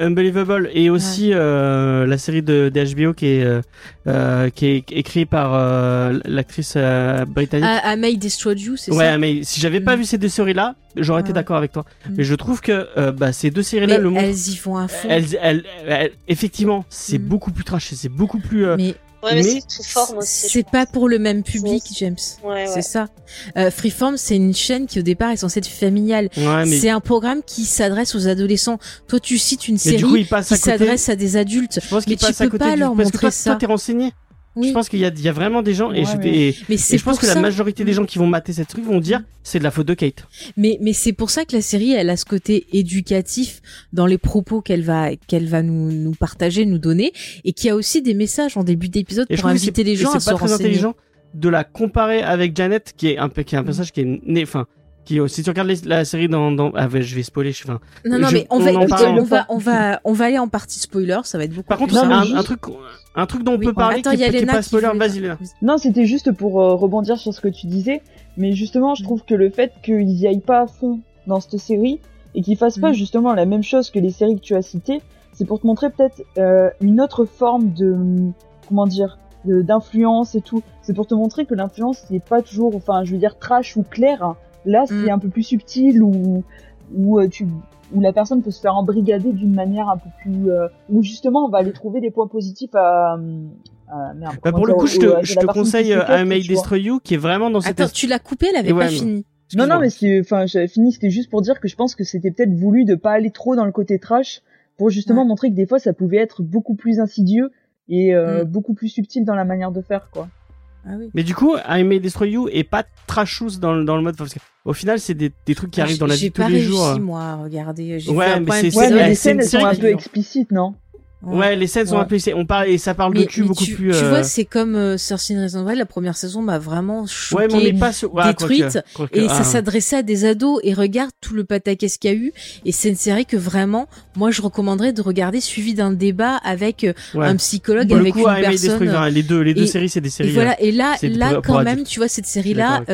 Unbelievable et aussi la série de, de, HBO qui est qui est écrite par l'actrice britannique I, May Destroyed You c'est ça ouais mais si j'avais pas mm. vu ces deux séries là j'aurais été d'accord avec toi mm. mais je trouve que bah, ces deux séries là le elles y font un fond elles, elles, effectivement c'est beaucoup plus trash c'est beaucoup plus mais mais, c'est pas pour le même public, James. c'est ça. Euh, Freeform, c'est une chaîne qui au départ est censée être familiale. C'est un programme qui s'adresse aux adolescents. Toi, tu cites une série qui s'adresse à des adultes. Je pense mais tu peux pas leur montrer ça. Toi, t'es renseigné. Je pense qu'il y, y a, vraiment des gens, et, je, mais... je pense que la majorité des gens qui vont mater cette truc vont dire c'est de la faute de Kate. Mais, mais c'est pour ça que la série, elle a ce côté éducatif dans les propos qu'elle va, qu'elle va nous, nous partager, nous donner, et qui a aussi des messages en début d'épisode pour inviter les gens à se renseigner. Pas très intelligent de la comparer avec Janet, qui est un, qui est un personnage qui est né, enfin, qui, si tu regardes la série dans, dans, ah je vais spoiler, je, enfin, non, non, mais on, va, on, va, on va, on va aller en partie spoiler, ça va être beaucoup Par contre, un, truc, un truc dont on peut parler qui, est pas spoiler, vas-y Non, c'était juste pour euh, rebondir sur ce que tu disais, mais justement, je trouve que le fait qu'ils y aillent pas à fond dans cette série et qu'ils fassent pas mm. justement la même chose que les séries que tu as citées, c'est pour te montrer peut-être euh, une autre forme de comment dire d'influence et tout. C'est pour te montrer que l'influence n'est pas toujours, enfin, je veux dire trash ou clair. Là, c'est mm. un peu plus subtil ou où euh, tu où la personne peut se faire embrigader d'une manière un peu plus euh, où justement on va aller trouver des points positifs à, bah pour le coup je te, je te conseille I May Destroy You qui est vraiment dans cette attends tu l'as coupé elle avait pas fini Non, non, mais enfin, j'avais fini, c'était juste pour dire que je pense que c'était peut-être voulu de pas aller trop dans le côté trash pour justement montrer que des fois ça pouvait être beaucoup plus insidieux et euh, mm. beaucoup plus subtil dans la manière de faire, quoi. Ah oui. Mais du coup, I May Destroy You est pas trashous dans, dans le mode parce au final, c'est des, des trucs qui ah, arrivent dans la vie de tous les jours. J'ai pas réussi moi, regardez. Ouais, mais c'est ouais, les scènes sont un peu explicites, non? Ouais, les scènes sont un peu, on parle et ça parle de cul beaucoup plus. Tu vois, euh, c'est comme euh, Cersei Wild, la première saison m'a vraiment choqué, ouais, pas détruite, et ça ah. s'adressait à des ados. Et regarde tout le pataquès qu'il y a eu. Et c'est une série que vraiment, moi, je recommanderais de regarder suivi d'un débat avec euh, un psychologue, avec une personne. les deux, les deux séries, c'est des séries. Et voilà. Euh, et là, là, quand même, tu vois, cette série-là,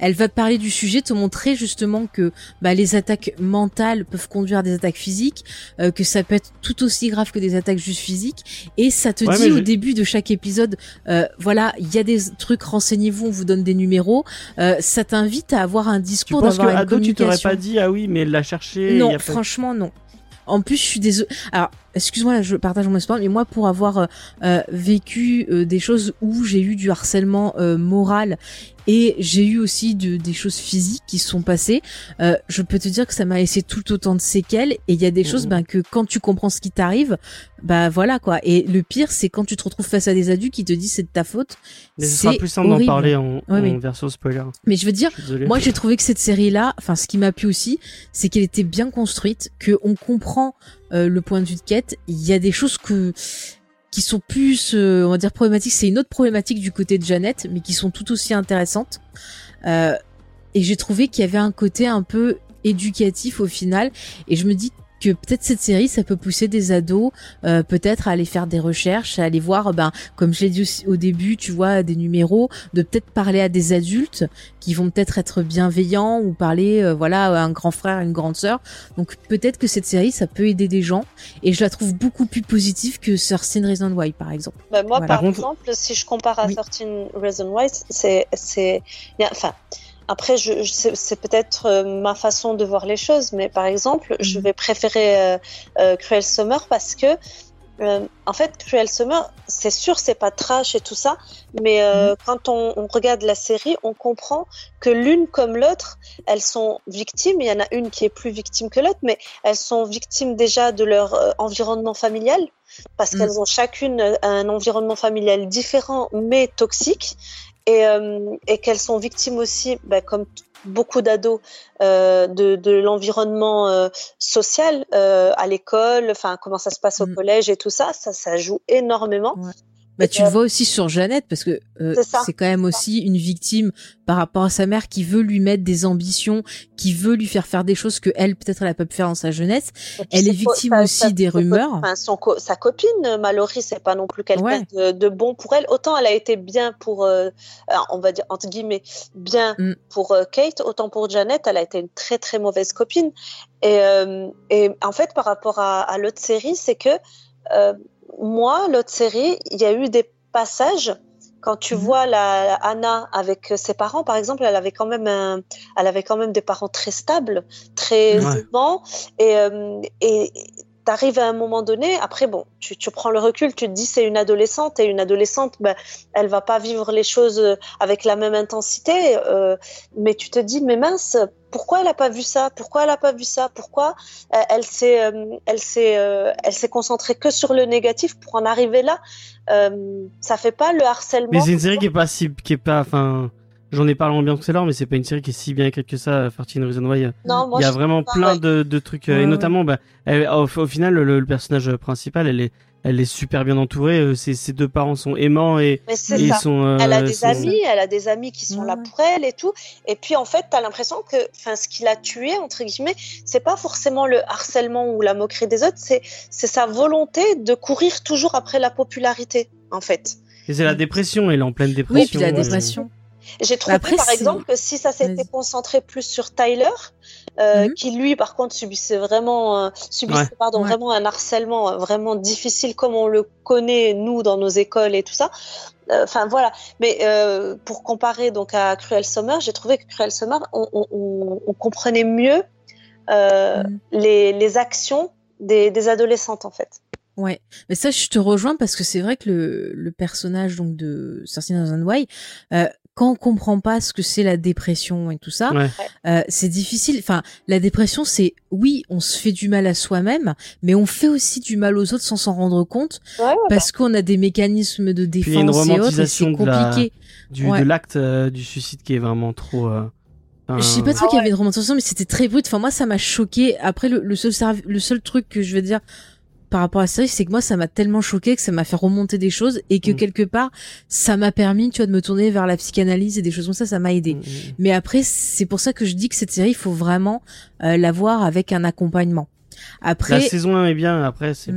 elle va parler du sujet, te montrer justement que bah, les attaques mentales peuvent conduire à des attaques physiques, que ça peut être tout aussi grave que des attaque juste physique et ça te dit au début de chaque épisode euh, voilà il y a des trucs renseignez-vous on vous donne des numéros. Euh, ça t'invite à avoir un discours d'avoir une ado, tu t'aurais pas dit ah oui mais elle l'a cherché non franchement non. En plus, je suis désolée. Alors, excuse-moi, je partage mon espoir, mais moi, pour avoir euh, vécu des choses où j'ai eu du harcèlement moral et j'ai eu aussi de, des choses physiques qui se sont passées. Euh, je peux te dire que ça m'a laissé tout autant de séquelles. Et il y a des choses, mhm. ben, que quand tu comprends ce qui t'arrive, bah voilà quoi. Et le pire, c'est quand tu te retrouves face à des adultes qui te disent c'est de ta faute. Mais ce sera plus simple d'en parler en, version spoiler. Mais je veux dire, moi j'ai trouvé que cette série-là, enfin ce qui m'a plu aussi, c'est qu'elle était bien construite, que on comprend euh, le point de vue de Kate. Il y a des choses qui sont plus, euh, on va dire, problématiques. C'est une autre problématique du côté de Jeannette, mais qui sont tout aussi intéressantes. Euh, et j'ai trouvé qu'il y avait un côté un peu éducatif au final. Et je me dis que peut-être cette série, ça peut pousser des ados, euh, peut-être à aller faire des recherches, à aller voir, ben, comme je l'ai dit au début, tu vois, des numéros, de peut-être parler à des adultes qui vont peut-être être bienveillants ou parler, euh, voilà, à un grand frère, une grande sœur. Donc peut-être que cette série, ça peut aider des gens, et je la trouve beaucoup plus positive que 13 Reasons Why, par exemple. Ben moi, par exemple, si je compare à oui. 13 Reasons Why, c'est, c'est, enfin. Après, je, c'est peut-être euh, ma façon de voir les choses, mais par exemple, je mhm. vais préférer euh, euh, Cruel Summer parce que, en fait, Cruel Summer, c'est sûr, c'est pas trash et tout ça, mais mhm. quand on, on, regarde la série, on comprend que l'une comme l'autre, elles sont victimes. Il y en a une qui est plus victime que l'autre, mais elles sont victimes déjà de leur environnement familial parce mhm. qu'elles ont chacune un environnement familial différent mais toxique et, euh, et qu'elles sont victimes aussi, bah, comme beaucoup d'ados, euh, de, de l'environnement euh, social à l'école, enfin comment ça se passe au mm. collège et tout ça, ça, ça joue énormément. Ouais. Bah, tu le vois aussi sur Jeannette parce que euh, c'est quand même aussi une victime par rapport à sa mère qui veut lui mettre des ambitions, qui veut lui faire faire des choses que elle peut-être elle a pas pu faire dans sa jeunesse. Elle est victime aussi des rumeurs. Enfin, son sa copine Mallory, c'est pas non plus quelqu'un de, de, bon pour elle. Autant elle a été bien pour, euh, on va dire entre guillemets bien mm. pour euh, Kate, autant pour Jeannette, elle a été une très très mauvaise copine. Et, et en fait par rapport à, à l'autre série, c'est que moi, l'autre série, il y a eu des passages. Quand tu mhm. vois la, Anna avec ses parents, par exemple, elle avait quand même un, elle avait quand même des parents très stables, très vivants, et, euh, et t'arrives à un moment donné, après bon, tu, tu, prends le recul, tu te dis c'est une adolescente et une adolescente, ben, elle va pas vivre les choses avec la même intensité, euh, mais tu te dis mais mince, pourquoi elle a pas vu ça? Pourquoi elle a pas vu ça? Pourquoi euh, elle s'est, euh, elle s'est, euh, elle s'est concentrée que sur le négatif pour en arriver là? Euh, Ça fait pas le harcèlement. Mais c'est une série qui est pas si, qui est pas, enfin J'en ai parlé en bien tout à l'heure, mais c'est pas une série qui est si bien écrite que ça, 13 Reasons Why. Non, moi, il y a vraiment plein de, de, trucs, et notamment, bah, au, au, final, le, le, personnage principal, elle est, elle est super bien entourée. Euh, ses, ses deux parents sont aimants et, ils sont. Euh, elle a des amis, elle a des amis qui sont là pour elle et tout. Et puis en fait, t'as l'impression que, enfin, ce qui l'a tué entre guillemets, c'est pas forcément le harcèlement ou la moquerie des autres, c'est c'est sa volonté de courir toujours après la popularité, en fait. Et c'est la dépression, elle est en pleine dépression. Oui, puis la dépression. J'ai trouvé par exemple que si ça s'était concentré plus sur Tyler, euh, mhm. qui lui par contre subissait vraiment, euh, subissait pardon vraiment un harcèlement euh, vraiment difficile comme on le connaît nous dans nos écoles et tout ça. Euh, enfin voilà. Mais pour comparer donc à Cruel Summer, j'ai trouvé que Cruel Summer, on, on, on comprenait mieux mhm. les, les, actions des, des adolescentes en fait. Ouais, mais ça je te rejoins parce que c'est vrai que le, le personnage donc de Cersei Why, euh, quand on comprend pas ce que c'est la dépression et tout ça, euh, c'est difficile. Enfin, la dépression, c'est oui, on se fait du mal à soi-même, mais on fait aussi du mal aux autres sans s'en rendre compte, parce qu'on a des mécanismes de défense et autres. C'est compliqué. Du, de l'acte euh, du suicide qui est vraiment trop. Euh, je sais pas trop qu'il y avait une romantisation, mais c'était très brut. Enfin, moi, ça m'a choqué. Après, le, le seul le seul truc que je veux dire, par rapport à la série, c'est que moi, ça m'a tellement choqué que ça m'a fait remonter des choses et que mm. quelque part, ça m'a permis, tu vois, de me tourner vers la psychanalyse et des choses comme ça, ça m'a aidé. Mm, mm, Mais après, c'est pour ça que je dis que cette série, il faut vraiment euh, la voir avec un accompagnement. Après, la saison 1 est bien, après, c'est...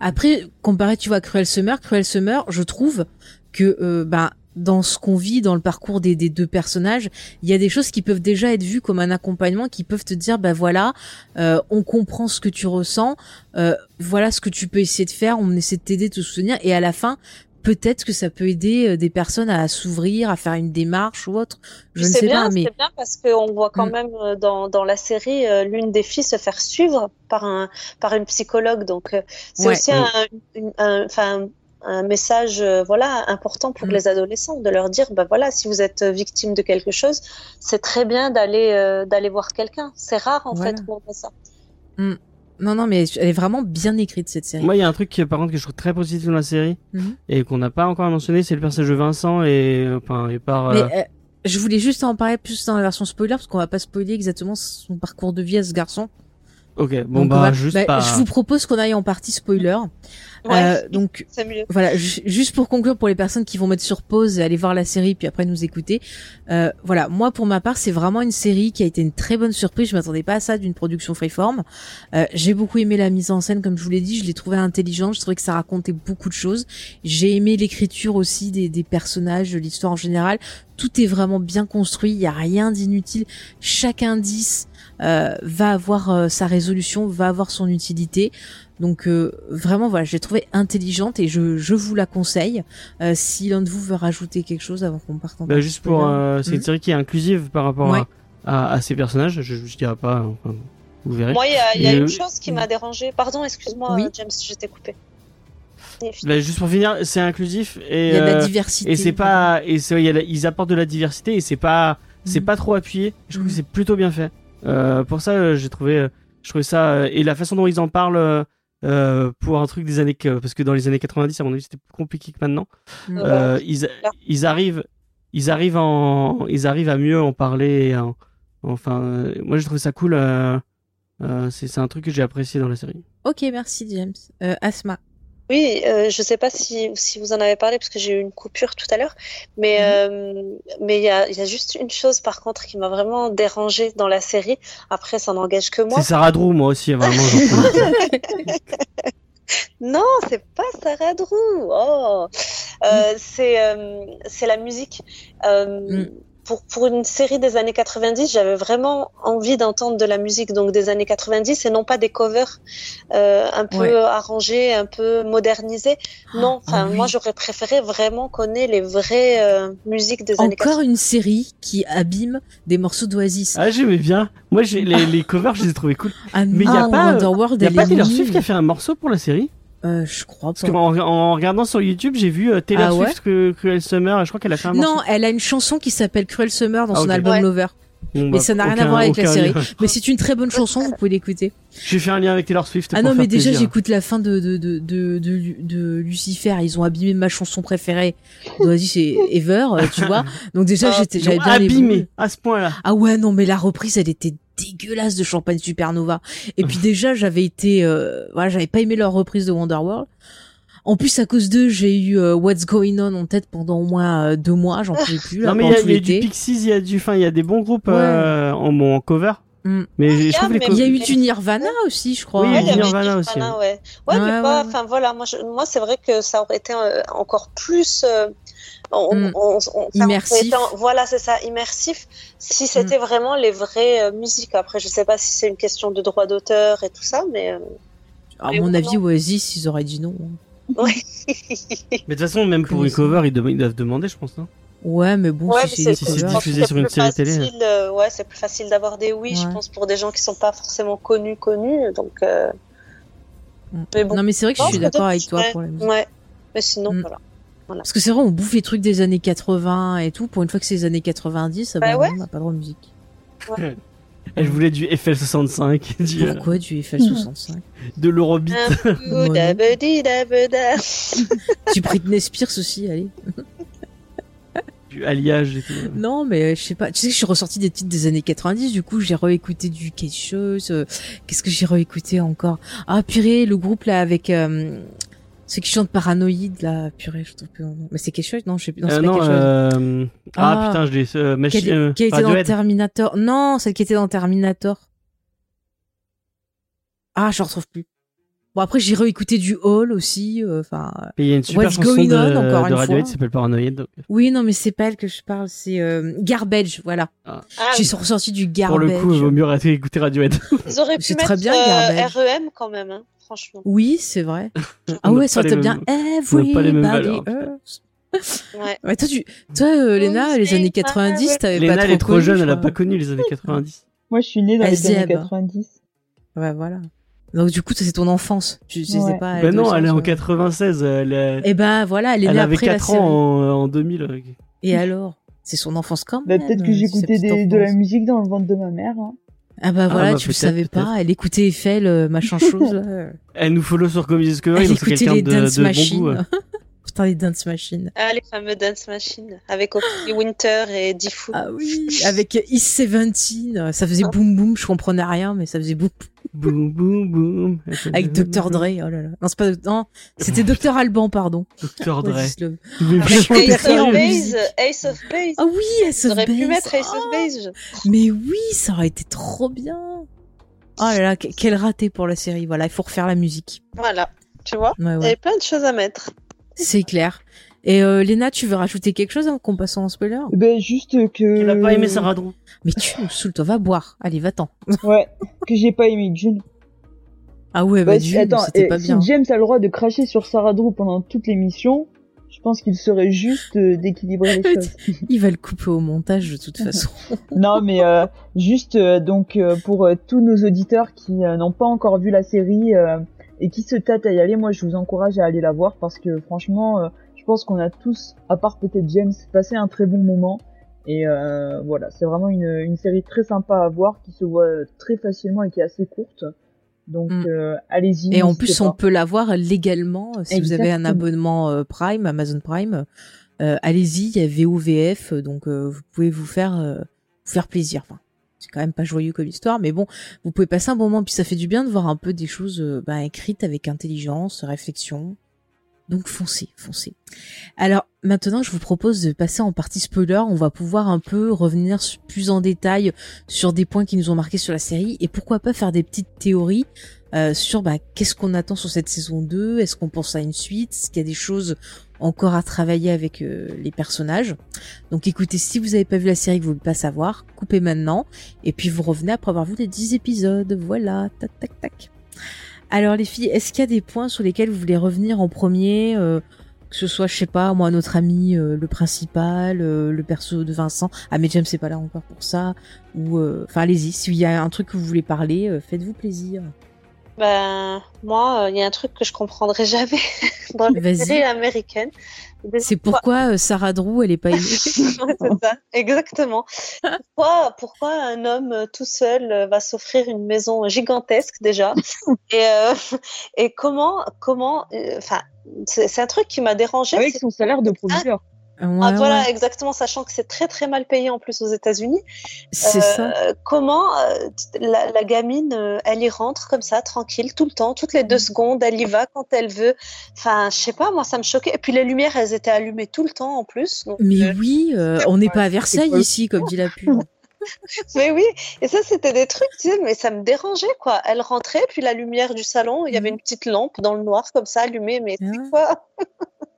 Après, comparé, tu vois, Cruel Summer, Cruel Summer, je trouve que, euh, ben, dans ce qu'on vit dans le parcours des, deux personnages, il y a des choses qui peuvent déjà être vues comme un accompagnement, qui peuvent te dire, bah voilà, euh, on comprend ce que tu ressens, euh, voilà ce que tu peux essayer de faire, on essaie de t'aider, de te soutenir, et à la fin, peut-être que ça peut aider euh, des personnes à s'ouvrir, à faire une démarche ou autre. Je ne sais bien, pas, mais c'est bien parce qu'on voit quand mm. même dans, dans la série l'une des filles se faire suivre par un par une psychologue, donc c'est aussi un, un, un message euh, voilà important pour mm. les adolescents de leur dire bah voilà si vous êtes victime de quelque chose c'est très bien d'aller euh, d'aller voir quelqu'un c'est rare en fait fait ça mm. non non mais elle est vraiment bien écrite cette série moi il y a un truc qui, par contre que je trouve très positif dans la série mm-hmm. et qu'on n'a pas encore mentionné c'est le personnage de Vincent et enfin et par mais, euh, je voulais juste en parler plus dans la version spoiler parce qu'on va pas spoiler exactement son parcours de vie à ce garçon Ok, bon bah, juste bah, Je vous propose qu'on aille en partie spoiler. Ouais, euh, donc voilà, juste pour conclure pour les personnes qui vont mettre sur pause et aller voir la série puis après nous écouter. Euh, voilà, moi pour ma part, c'est vraiment une série qui a été une très bonne surprise. Je m'attendais pas à ça d'une production freeform. Euh, j'ai beaucoup aimé la mise en scène, comme je vous l'ai dit, je l'ai trouvé intelligente. Je trouvais que ça racontait beaucoup de choses. J'ai aimé l'écriture aussi des, des personnages, l'histoire en général. Tout est vraiment bien construit. Il y a rien d'inutile. Chaque indice euh, va avoir euh, sa résolution, va avoir son utilité. Donc euh, vraiment voilà, j'ai trouvé intelligente et je, je vous la conseille. si l'un de vous veut rajouter quelque chose avant qu'on parte en bah, Juste pour, c'est une hmm. série qui est inclusive par rapport à, à, ces personnages. Je, je dirais pas, enfin, vous verrez. Moi, il y a, y a une chose qui m'a dérangé. Pardon, excuse-moi, James, je t'ai coupé. Bah, juste pour finir, c'est inclusif et il y a de la diversité. Et c'est pas et c'est, ils apportent de la diversité et c'est pas c'est hmm. pas trop appuyé. Je trouve que c'est plutôt bien fait. Euh, pour ça, euh, j'ai trouvé, euh, je trouvais ça et la façon dont ils en parlent. Euh, pour un truc des années parce que dans les années 90 à mon avis c'était plus compliqué que maintenant mm. euh, ils, ils arrivent ils arrivent en ils arrivent à mieux en parler enfin moi j'ai trouvé ça cool euh, c'est un truc que j'ai apprécié dans la série ok merci James Asma oui, euh, je ne sais pas si, si vous en avez parlé parce que j'ai eu une coupure tout à l'heure, mais mhm. euh, mais il y a, y a juste une chose par contre qui m'a vraiment dérangée dans la série. Après, ça n'engage que moi. C'est Sarah Drew, moi aussi, vraiment. *laughs* non, c'est pas Sarah Drew. Oh, euh, c'est c'est la musique. Mm pour, pour une série des années 90, j'avais vraiment envie d'entendre de la musique donc des années 90 et non pas des covers euh, un peu arrangés, un peu modernisés. Ah, non, enfin ah moi j'aurais préféré vraiment connaître les vraies euh, musiques des années 90. Encore une série qui abîme des morceaux d'Oasis. Ah j'aimais bien. Moi j'ai les, les covers, je les ai trouvés cool. Ah, Mais il y a pas, Wonderworld, y a pas Taylor Swift qui a fait un morceau pour la série? Euh, je crois pas. Parce qu'en en regardant sur YouTube, j'ai vu euh, Taylor ah Swift Cruel Summer et je crois qu'elle a fait un Non, elle a une chanson qui s'appelle Cruel Summer dans ah, son album Lover. mais bah, ça n'a rien à voir avec la série. Mais c'est une très bonne chanson, vous pouvez l'écouter. J'ai fait un lien avec Taylor Swift. Ah non, mais déjà j'écoute la fin de de, de de, de Lucifer. Ils ont abîmé ma chanson préférée. Vas-y, c'est Ever, euh, tu *laughs* vois. Donc déjà ah, j'étais j'avais bien abîmé à ce point-là. Ah ouais, non, mais la reprise, elle était dégueulasse de Champagne Supernova. Et puis déjà j'avais été, euh, voilà, j'avais pas aimé leur reprise de Wonderworld. En plus, à cause d'eux, j'ai eu euh, What's Going On en tête pendant au moins euh, deux mois. J'en pouvais plus. non, mais il y, a du Pixies, il y a du, enfin, il y a des bons groupes euh, en, bon, en cover. Mm. Mais il y a eu du Nirvana aussi, je crois. Oui, il y a eu du Nirvana aussi. Ouais, ouais, mais pas. Enfin voilà, moi, moi, c'est vrai que ça aurait été encore plus. On, mm. on, on, immersif. voilà, c'est ça, immersif. Si c'était mm. vraiment les vraies musiques. Après, je sais pas si c'est une question de droit d'auteur et tout ça, mais. à mon avis, Oasis, ils auraient dit non. Ouais. *laughs* mais de toute façon, même pour une cover, ils, doivent demander, je pense, non? Ouais, mais bon, ouais, si c'est diffusé sur une série télé. Euh, ouais, c'est plus facile d'avoir des oui, je pense, pour des gens qui sont pas forcément connus, connus. Donc, euh... Mm. mais bon. Non, mais c'est vrai que je suis d'accord avec toi pour la musique. Ouais, mais sinon, mm. voilà. Parce que c'est vrai, on bouffe les trucs des années 80 et tout. Pour une fois que c'est les années 90, bah, bah on n'a pas droit de musique. Ouais. *laughs* Elle voulait du FL65. *laughs* Du, Pourquoi du FL65 *laughs* De l'Eurobeat. du Britney Spears aussi, allez. du alliage et tout. Non, mais je sais pas. Tu sais que je suis ressortie des titres des années 90, du coup j'ai réécouté du quelque chose. Euh, qu'est-ce que j'ai réécouté encore? Ah purée, le groupe là avec euh, ceux qui chantent paranoïde là, purée, je trouve que mais c'est quelque chose non, je sais plus. Non, euh, non euh... ah, ah, putain, je l'ai euh, qui, a, qui a été dans Terminator. Non, celle qui était dans Terminator. Ah, je retrouve plus. Bon après j'ai réécouté du Hall aussi, euh, enfin. il y a une super What's chanson de, on, encore de Radiohead qui s'appelle Paranoid. Donc. Oui non mais c'est pas elle que je parle, c'est euh, Garbage, voilà. Ah. Ah, j'ai ressorti du Garbage. Pour le coup, il vaut mieux arrêter d'écouter Radiohead. Ils auraient pu mettre très bien, euh, REM quand même, hein, franchement. Oui c'est vrai. *laughs* ah ouais ça aurait été bien. Everybody Ouais. ouais. toi, tu... toi euh, Léna, les années 90, t'avais pas trop Léna, elle est trop jeune, elle a pas connu les années 90. Moi, je suis née dans les années 90. Ouais, voilà. Donc du coup, c'est ton enfance. Tu sais pas. Ben non, elle est en 96. Elle est... Et eh ben voilà, elle est elle avait après 4 ans en, 2000. Et alors? C'est son enfance quand bah, même. Peut-être que j'écoutais de la musique dans le ventre de ma mère. Hein. Ah bah voilà, ah, bah, tu le savais pas. Elle écoutait Eiffel, euh, machin chose. *laughs* elle nous follow sur Comedy Discovery, donc c'est quelqu'un de, de bon goût. *laughs* Putain, les dance machines. Ah, les fameux dance machines. Avec *gasps* Winter et Diffu. Ah oui, avec East 17. Ça faisait boum boum, je comprenais rien, mais ça faisait boum. Boum boum boum. Avec Dr. Dre, oh là là. Non, c'est pas, non, c'était Dr. Alban, pardon. Dr. Dre. Ace of Base, Ace of Base. Ah oui, Ace of Base. pu mettre Ace of Base. Mais oui, ça aurait été trop bien. Oh là là, quel raté pour la série. Voilà, il faut refaire la musique. Voilà. Tu vois, il y avait plein de choses à mettre. C'est clair. Et euh, Léna, tu veux rajouter quelque chose qu'on passe en spoiler? Ben juste que. Tu n'as pas aimé Sarah Drew. Mais tu nous saoules, toi va boire. Allez, va-t'en. *laughs* ouais, que j'ai pas aimé June. Ah ouais, bah, June, c'était pas bien. Si James a le droit de cracher sur Sarah Drew pendant toute l'émission, je pense qu'il serait juste euh, d'équilibrer les *laughs* choses. *laughs* Il va le couper au montage de toute façon. non, mais euh, juste euh, donc euh, pour tous nos auditeurs qui n'ont pas encore vu la série et qui se tâtent à y aller, moi je vous encourage à aller la voir parce que franchement, je pense qu'on a tous, à part peut-être James, passé un très bon moment. Et euh, voilà, c'est vraiment une, une, série très sympa à voir, qui se voit très facilement et qui est assez courte. Donc mm. euh, allez-y. Et en plus, on peut la voir légalement si vous avez un abonnement euh, Prime, Amazon Prime. Euh, allez-y, il y a VOVF, donc vous pouvez vous faire vous faire plaisir. Enfin, c'est quand même pas joyeux comme histoire, mais bon, vous pouvez passer un bon moment. Puis ça fait du bien de voir un peu des choses bah, écrites avec intelligence, réflexion. Donc foncez, foncez. Alors maintenant, je vous propose de passer en partie spoiler. On va pouvoir un peu revenir plus en détail sur des points qui nous ont marqué sur la série et pourquoi pas faire des petites théories euh, sur bah, qu'est-ce qu'on attend sur cette saison 2, est-ce qu'on pense à une suite, est-ce qu'il y a des choses encore à travailler avec euh, les personnages. Donc écoutez, si vous n'avez pas vu la série que vous ne voulez pas savoir, coupez maintenant et puis vous revenez après avoir vu les 10 épisodes. Voilà, tac tac tac. Alors les filles, est-ce qu'il y a des points sur lesquels vous voulez revenir en premier euh, que ce soit, je sais pas, moi, notre ami, euh, le principal, euh, le perso de Vincent? Ah, mais James, c'est pas là encore pour ça. Ou, enfin, allez-y. S'il y a un truc que vous voulez parler, faites-vous plaisir. Ben, moi, il y a un truc que je comprendrai jamais *laughs* dans les séries américaines. C'est pourquoi euh, Sarah Drew, elle est pas aimée? *laughs* c'est ça, exactement. Pourquoi, pourquoi un homme euh, tout seul euh, va s'offrir une maison gigantesque déjà? *laughs* Et, et comment, comment, enfin, c'est un truc qui m'a dérangé. Avec son salaire de producteur. Ah, voilà, exactement, sachant que c'est très très mal payé en plus aux États-Unis. C'est ça. Euh, comment euh, la, gamine, euh, elle y rentre comme ça, tranquille, tout le temps, toutes les deux mm. secondes, elle y va quand elle veut. Enfin, je sais pas, moi ça me choquait. Et puis les lumières, elles étaient allumées tout le temps en plus. mais oui, on n'est pas à Versailles ici, comme *laughs* dit la pub. mais oui, et ça c'était des trucs, tu sais, mais ça me dérangeait quoi. Elle rentrait, puis la lumière du salon, il y avait mm. une petite lampe dans le noir comme ça allumée, mais c'est ah. quoi? *laughs*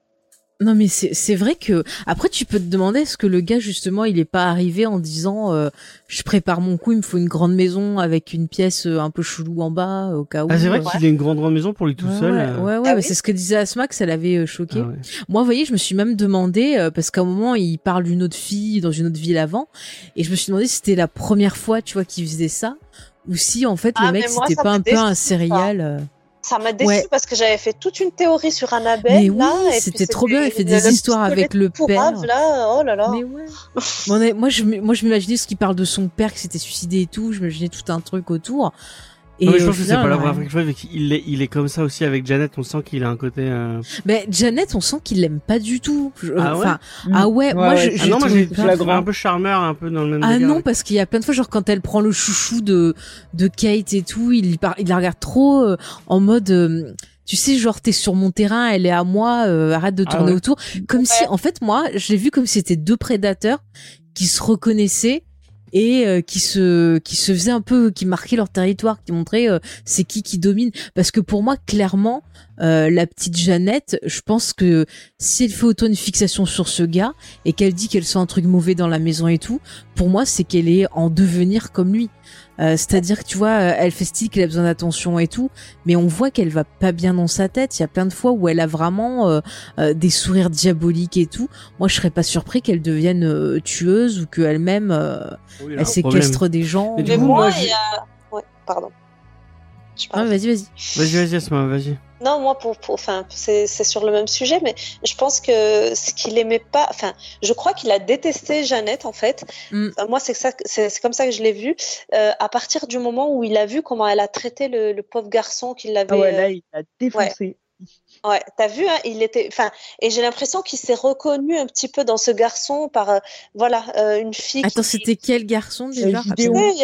non mais c'est vrai que après tu peux te demander est-ce que le gars justement il est pas arrivé en disant euh, je prépare mon coup il me faut une grande maison avec une pièce euh, un peu chelou en bas au cas où. Ah c'est vrai qu'il a une grande grande maison pour lui tout seul. Ouais ouais, ah c'est ce que disait Asma que ça l'avait choqué. Ah Moi vous voyez je me suis même demandé parce qu'à un moment il parle d'une autre fille dans une autre ville avant et je me suis demandé si c'était la première fois tu vois qu'il faisait ça ou si en fait le ah, mec c'était pas un peu un serial. Ça m'a déçu parce que j'avais fait toute une théorie sur Annabelle. Mais oui, c'était trop bien. Elle fait des histoires avec le père. Là, oh là là. Mais ouais. moi, je, moi, je m'imaginais ce qui parle de son père qui s'était suicidé et tout. Je m'imaginais tout un truc autour. Et je pense que c'est pas la première fois qu'il est, il est comme ça aussi avec Janet. On sent qu'il a un côté. Euh... Mais Janet, on sent qu'il l'aime pas du tout. Ah ouais. ah ouais. moi, ouais. Je, ah non, moi j'ai un peu charmeur, un peu dans le même. Ah non, parce qu'il y a plein de fois, genre quand elle prend le chouchou de de Kate et tout, il il la regarde trop euh, en mode. Euh, tu sais, genre t'es sur mon terrain, elle est à moi, euh, arrête de ah tourner autour. Comme si, en fait, moi, je l'ai vu comme si c'était deux prédateurs qui se reconnaissaient et euh, qui se qui se un peu qui marquait leur territoire qui montrait euh, c'est qui qui domine. Parce que pour moi clairement euh, la petite Jeannette je pense que si elle fait autant une fixation sur ce gars et qu'elle dit qu'elle sent un truc mauvais dans la maison et tout pour moi c'est qu'elle est en devenir comme lui euh, c'est-à-dire que tu vois, euh, elle fait style qu'elle a besoin d'attention et tout, mais on voit qu'elle va pas bien dans sa tête. Il y a plein de fois où elle a vraiment euh, des sourires diaboliques et tout. Moi, je serais pas surpris qu'elle devienne tueuse ou qu'elle-même elle séquestre des gens. Mais, moi, il y a... ouais, pardon. Ah, vas-y, vas-y. Vas-y, vas-y, vas-y. Non, moi, pour, enfin, c'est sur le même sujet, mais je pense que ce qu'il aimait pas, enfin, je crois qu'il a détesté Jeannette, en fait. Mm. moi, c'est ça, c'est comme ça que je l'ai vu. Euh, à partir du moment où il a vu comment elle a traité le, pauvre garçon qu'il l'avait. Ah ouais, là, il a défoncé. Ouais, t'as vu, hein, il était, enfin, et j'ai l'impression qu'il s'est reconnu un petit peu dans ce garçon par, euh, voilà, euh, une fille. Attends, c'était quel garçon déjà?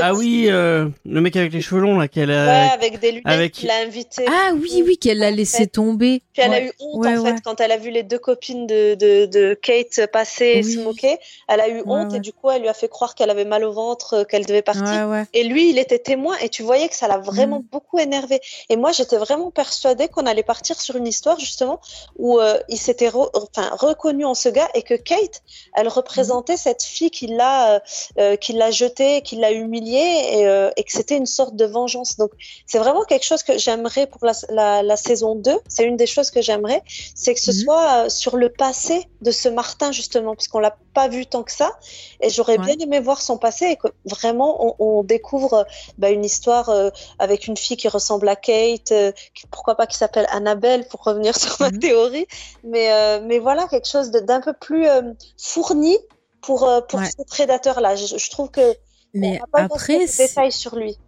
Ah oui, euh, le mec avec les cheveux longs là, qu'elle a. Ouais, avec des lunettes avec... qu'il a invité. Ah oui, oui, qu'elle l'a laissé tomber. Puis elle a eu honte en fait quand elle a vu les deux copines de, de, de Kate passer et se moquer. Elle a eu honte et du coup, elle lui a fait croire qu'elle avait mal au ventre, qu'elle devait partir. Et lui, il était témoin et tu voyais que ça l'a vraiment mm. beaucoup énervé. Et moi, j'étais vraiment persuadée qu'on allait partir sur une histoire justement où euh, il s'était enfin, reconnu en ce gars et que Kate, elle représentait cette fille qui l'a, euh, euh, qui l'a jetée, qui l'a humiliée et, que c'était une sorte de vengeance. Donc c'est vraiment quelque chose que j'aimerais pour la, la, saison 2. C'est une des choses que j'aimerais, c'est que ce mhm. soit sur le passé de ce Martin justement, parce qu'on l'a pas vu tant que ça. Et j'aurais bien aimé voir son passé et que vraiment on, découvre bah, une histoire avec une fille qui ressemble à Kate, pourquoi pas qui s'appelle Annabelle pour revenir *laughs* sur ma mhm. théorie, mais, euh, mais voilà, quelque chose d'un peu plus euh, fourni pour, euh, pour ce prédateur-là. Je, trouve que mais après, détails sur lui.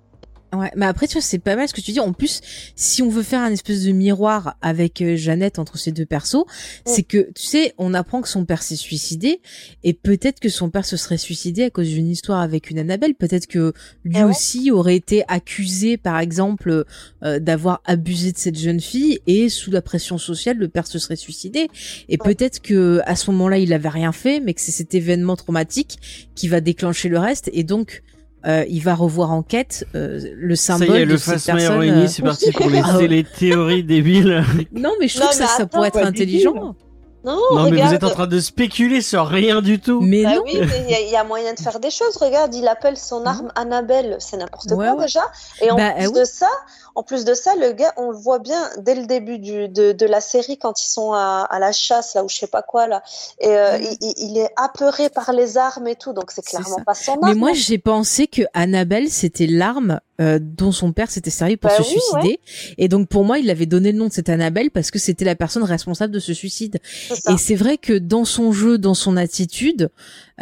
Ouais, mais après tu vois c'est pas mal ce que tu dis. En plus, si on veut faire un espèce de miroir avec euh, Jeannette entre ces deux persos, c'est que tu sais, on apprend que son père s'est suicidé et peut-être que son père se serait suicidé à cause d'une histoire avec une Annabelle. Peut-être que lui ah aussi aurait été accusé, par exemple, euh, d'avoir abusé de cette jeune fille et sous la pression sociale, le père se serait suicidé. Et peut-être que à ce moment-là, il avait rien fait, mais que c'est cet événement traumatique qui va déclencher le reste et donc euh, il va revoir en quête euh, le symbole ça y est, le cette personne. Euh... c'est parti pour *laughs* les, ah les théories débiles. *laughs* non, mais je trouve que ça, ça pourrait être intelligent. Non, non mais vous êtes en train de spéculer sur rien du tout. Mais bah non. oui, il y, a moyen de faire des choses. Regarde, il appelle son arme Annabelle, c'est n'importe quoi déjà. Et en bah, plus de ça, en plus de ça, le gars, on le voit bien dès le début du, de, de, la série quand ils sont à, à, la chasse là ou je sais pas quoi là, et euh, mm. il, il, est apeuré par les armes et tout, donc c'est clairement pas son arme. Mais moi, j'ai pensé que Annabelle c'était l'arme euh, dont son père s'était servi pour bah se suicider, et donc pour moi, il avait donné le nom de cette Annabelle parce que c'était la personne responsable de ce suicide. Et c'est vrai que dans son jeu, dans son attitude,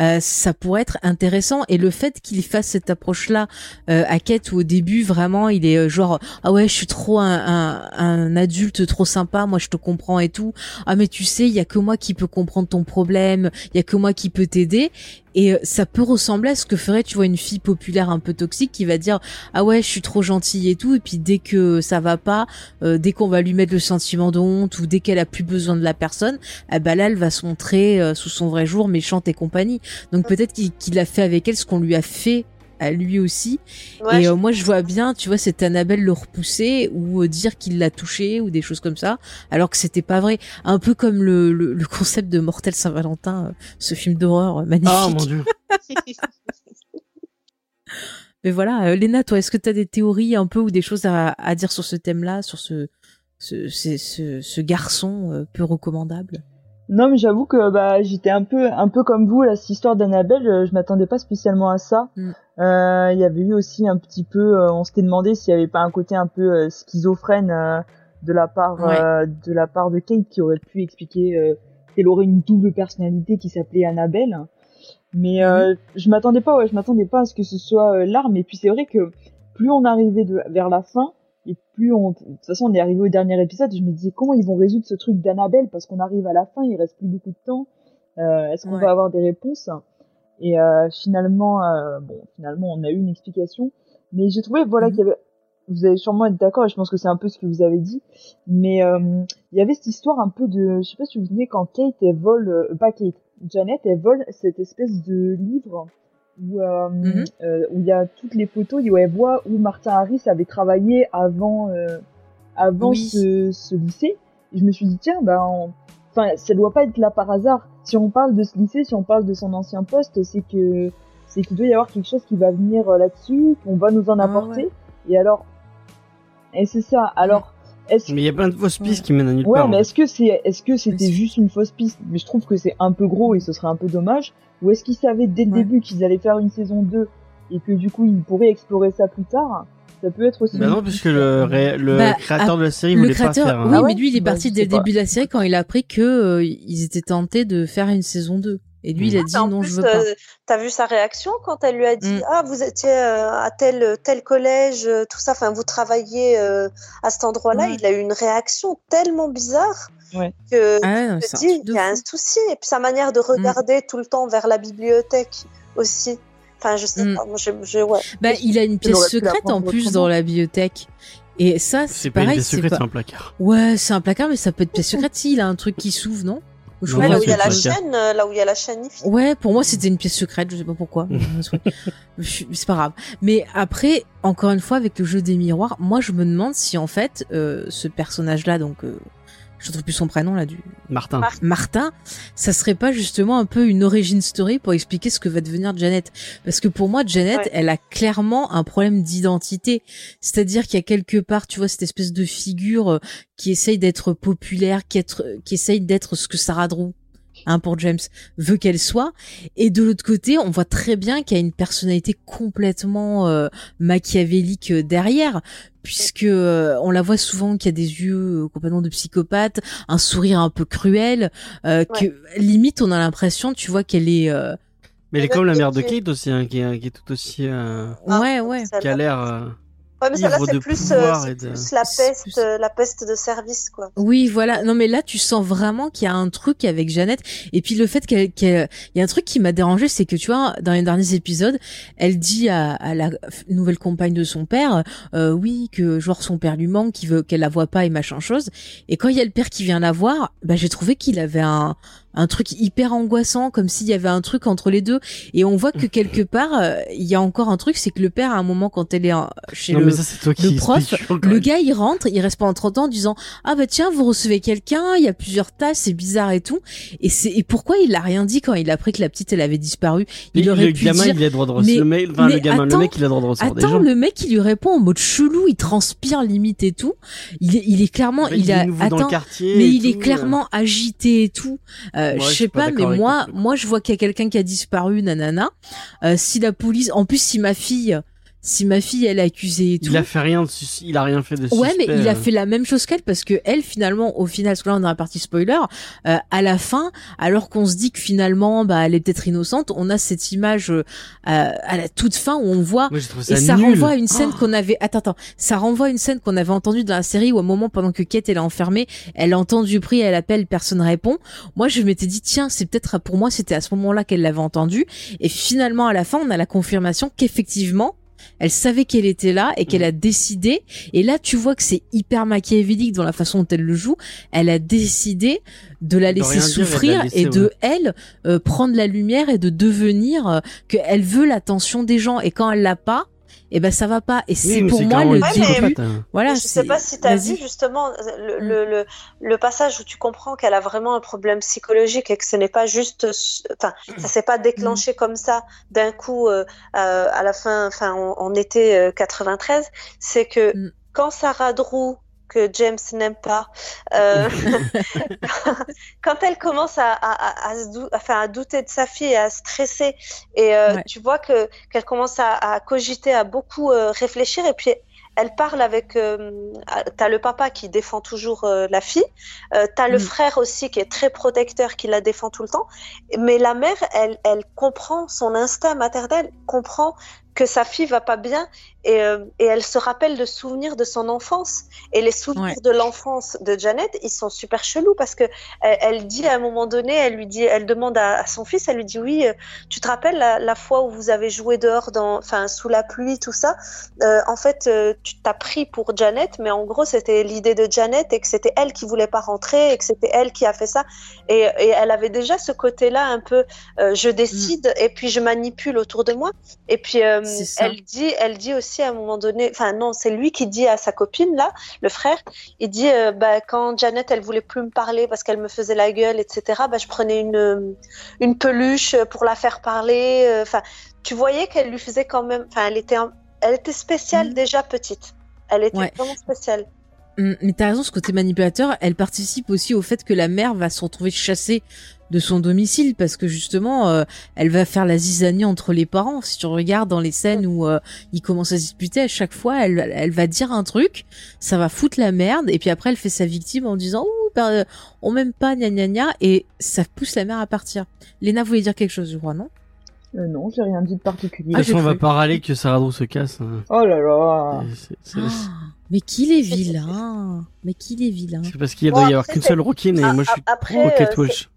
euh, ça pourrait être intéressant. Et le fait qu'il fasse cette approche-là euh, à Kate où au début vraiment il est euh, genre ah ouais je suis trop un, un, adulte trop sympa, moi je te comprends et tout. Ah mais tu sais il y a que moi qui peut comprendre ton problème, il y a que moi qui peut t'aider. Et ça peut ressembler à ce que ferait, tu vois, une fille populaire un peu toxique qui va dire ah ouais je suis trop gentille et tout, et puis dès que ça va pas, dès qu'on va lui mettre le sentiment de honte ou dès qu'elle a plus besoin de la personne, eh ben là elle va se montrer sous son vrai jour méchante et compagnie. Donc peut-être qu'il a fait avec elle ce qu'on lui a fait à lui aussi. et euh, moi, je vois bien, tu vois, cette Annabelle le repousser ou euh, dire qu'il l'a touché ou des choses comme ça, alors que c'était pas vrai. Un peu comme le, le, concept de Mortel Saint-Valentin, euh, ce film d'horreur magnifique. Oh mon dieu. *laughs* Mais voilà, Léna, toi, est-ce que tu as des théories un peu ou des choses à, à dire sur ce thème-là, sur ce, ce, ce, ce garçon peu recommandable? Non, mais j'avoue que bah j'étais un peu un peu comme vous là, cette histoire d'Annabelle, euh, je m'attendais pas spécialement à ça. Mm. Euh, il y avait eu aussi un petit peu, euh, on s'était demandé s'il y avait pas un côté un peu schizophrène de la part de la part de Kate qui aurait pu expliquer qu'elle aurait une double personnalité qui s'appelait Annabelle. Mais mhm. je m'attendais pas, ouais, je m'attendais pas à ce que ce soit l'arme. Et puis c'est vrai que plus on arrivait de, vers la fin, et plus on, de toute façon, on est arrivé au dernier épisode, je me disais comment ils vont résoudre ce truc d'Annabelle? Parce qu'on arrive à la fin, il reste plus beaucoup de temps. Euh, Est-ce qu'on va avoir des réponses? Et euh, finalement, euh, bon, finalement, on a eu une explication, mais j'ai trouvé, voilà, mhm. qu'il y avait, vous allez sûrement être d'accord, et je pense que c'est un peu ce que vous avez dit, mais euh, il y avait cette histoire un peu de, je sais pas si vous vous souvenez quand Kate elle vole, euh, pas Kate, Janet elle vole cette espèce de livre où euh, mhm. euh, où il y a toutes les photos où elle voit où Martin Harris avait travaillé avant euh, avant ce, ce, lycée. Et je me suis dit tiens ben enfin ça doit pas être là par hasard. Si on parle de ce lycée, si on parle de son ancien poste, c'est que c'est qu'il doit y avoir quelque chose qui va venir euh, là-dessus, qu'on va nous en ah apporter. Et alors et c'est ça. Alors mais il y a plein de fausses pistes qui mènent à nulle ouais, part. Ouais, mais est-ce que c'est, est-ce que c'était juste une fausse piste? Mais je trouve que c'est un peu gros et ce serait un peu dommage. Ou est-ce qu'ils savaient dès le début qu'ils allaient faire une saison 2 et que du coup ils pourraient explorer ça plus tard? Ça peut être aussi. Bah non, puisque le, le bah, créateur de la série voulait pas faire. Oui, mais lui, il est bah, parti dès le début de la série quand il a appris que euh, ils étaient tentés de faire une saison 2. Et lui, il a ah, dit non, je veux pas. Euh, T'as vu sa réaction quand elle lui a dit mm. ah vous étiez euh, à tel tel collège, euh, tout ça, enfin vous travailliez euh, à cet endroit-là. Il a eu une réaction tellement bizarre ouais. que ah, dit il y a un souci. Et puis sa manière de mm. regarder tout le temps vers la bibliothèque aussi. Enfin je sais mm. pas, moi je, je ouais. Bah il a une pièce secrète en plus dans la bibliothèque. Et ça, c'est pareil. Pas une pièce secrète, c'est un placard. Ouais, c'est un placard, mais ça peut être pièce secrète s'il a un truc qui s'ouvre, non? Là où il y a la chaîne, euh, là où il y a la chaîne. Ouais, pour moi c'était une pièce secrète, je sais pas pourquoi. c'est pas grave. Mais après, encore une fois, avec le jeu des miroirs, moi je me demande si en fait euh, ce personnage-là, donc euh, je trouve plus son prénom là du Martin. Martin, ça serait pas justement un peu une origin story pour expliquer ce que va devenir Janet Parce que pour moi, Janet, elle a clairement un problème d'identité. C'est-à-dire qu'il y a quelque part, tu vois, cette espèce de figure euh, qui essaye d'être populaire, qui, être, qui essaye d'être ce que Sarah Drew hein, pour James, veut qu'elle soit. Et de l'autre côté, on voit très bien qu'il y a une personnalité complètement euh, machiavélique euh, derrière, puisque euh, on la voit souvent qu'il y a des yeux complètement de psychopathe, un sourire un peu cruel, que limite on a l'impression, tu vois, qu'elle est mais elle est comme la mère de Kate aussi, hein, qui, est, qui, est, tout aussi. ouais, ouais. Qui a l'air. Ouais, mais celle-là, c'est plus, euh, plus, la peste, euh, la peste de service, quoi. Oui, voilà. Non, mais là, tu sens vraiment qu'il y a un truc avec Jeannette. Et puis le fait qu'elle, il y a un truc qui m'a dérangé, c'est que tu vois, dans les derniers épisodes, elle dit à, à la nouvelle compagne de son père, euh, oui, que genre son père lui manque, qu'il veut qu'elle la voit pas et machin chose. Et quand il y a le père qui vient la voir, bah j'ai trouvé qu'il avait un un truc hyper angoissant, comme s'il y avait un truc entre les deux. Et on voit que *laughs* quelque part, euh, il y a encore un truc, c'est que le père, à un moment, quand elle est chez le, prof, le gars, il rentre, il reste pendant 30 ans en disant, ah bah tiens, vous recevez quelqu'un, il y a plusieurs tasses, c'est bizarre et tout. Et c'est, et pourquoi il a rien dit quand il a appris que la petite, elle avait disparu? Il aurait le gamin, il a droit de recevoir, le, mail, enfin, le gamin, le mec, il a droit de recevoir attends, le mec, il lui répond en mode chelou, il transpire limite et tout. Il est, il est clairement, il, a, attends, mais il est clairement agité et tout. Euh, je sais pas, mais moi, moi, je vois qu'il y a quelqu'un qui a disparu, nanana. Euh, si la police, en plus, si ma fille, si ma fille elle est accusée et tout. Il a fait rien de il a rien fait de suspect. Ouais, mais il a fait la même chose qu'elle parce que elle finalement au final parce que là on est dans la partie spoiler, euh, à la fin alors qu'on se dit que finalement bah elle est peut-être innocente, on a cette image euh, à la toute fin où on voit et ça renvoie à une scène oh. qu'on avait attends attends, ça renvoie à une scène qu'on avait entendue dans la série où à un moment pendant que Kate elle est enfermée, elle entend du bruit, elle appelle, personne répond. Moi je m'étais dit tiens, c'est peut-être pour moi c'était à ce moment-là qu'elle l'avait entendu et finalement à la fin on a la confirmation qu'effectivement elle savait qu'elle était là et qu'elle a décidé. Et là, tu vois que c'est hyper machiavélique dans la façon dont elle le joue. Elle a décidé de la laisser souffrir et de, elle euh, prendre la lumière et de devenir euh, qu'elle veut l'attention des gens. Et quand elle l'a pas, et eh ben ça va pas. Et c'est pour moi le début. Voilà. Je sais pas si tu as vu justement le, le, le, passage où tu comprends qu'elle a vraiment un problème psychologique et que ce n'est pas juste, enfin, ça s'est pas déclenché mm. comme ça d'un coup euh, euh, à la fin, enfin, en, été 93. C'est que mm. quand Sarah Drew que James n'aime pas. Euh, *laughs* *laughs* quand elle commence à, à, à, enfin, à douter de sa fille et à stresser, et euh, tu vois que qu'elle commence à, cogiter, à beaucoup euh, réfléchir, et puis elle parle avec. Euh, t'as le papa qui défend toujours euh, la fille. Euh, t'as le mm. frère aussi qui est très protecteur, qui la défend tout le temps. Mais la mère, elle, elle comprend son instinct maternel, comprend que sa fille va pas bien et, euh, et, elle se rappelle de souvenirs de son enfance. Et les souvenirs de l'enfance de Janet ils sont super chelous parce que elle, elle, dit à un moment donné elle lui dit elle demande à, à son fils elle lui dit oui euh, tu te rappelles la, la, fois où vous avez joué dehors dans enfin sous la pluie tout ça? Euh, en fait tu t'as pris pour Janet mais en gros c'était l'idée de Janet et que c'était elle qui voulait pas rentrer et que c'était elle qui a fait ça. Et, et, elle avait déjà ce côté là un peu je décide mm. et puis je manipule autour de moi. Et puis elle dit elle dit aussi à un moment donné, enfin non, c'est lui qui dit à sa copine là, le frère, il dit euh, bah, quand Janet elle voulait plus me parler parce qu'elle me faisait la gueule, etc. Bah, je prenais une une peluche pour la faire parler. Euh, enfin, tu voyais qu'elle lui faisait quand même, enfin, elle était elle était spéciale mmh. déjà petite. Elle était vraiment spéciale. Mmh, mais t'as raison, ce côté manipulateur, elle participe aussi au fait que la mère va se retrouver chassée de son domicile parce que justement euh, elle va faire la zizanie entre les parents si tu regardes dans les scènes où euh, ils commencent à se disputer à chaque fois elle, elle va dire un truc ça va foutre la merde et puis après elle fait sa victime en disant ouh on m'aime pas gna gna gna et ça pousse la mère à partir Léna voulait dire quelque chose je crois non? Euh, non, j'ai rien dit de particulier. Ah, on va pas râler que Sarah se casse. Hein. Oh là là. Ah, mais qu'il est vilain. Mais qu'il est vilain. C'est parce qu'il doit y avoir qu'une seule Rookie et moi je suis trop Kate Walsh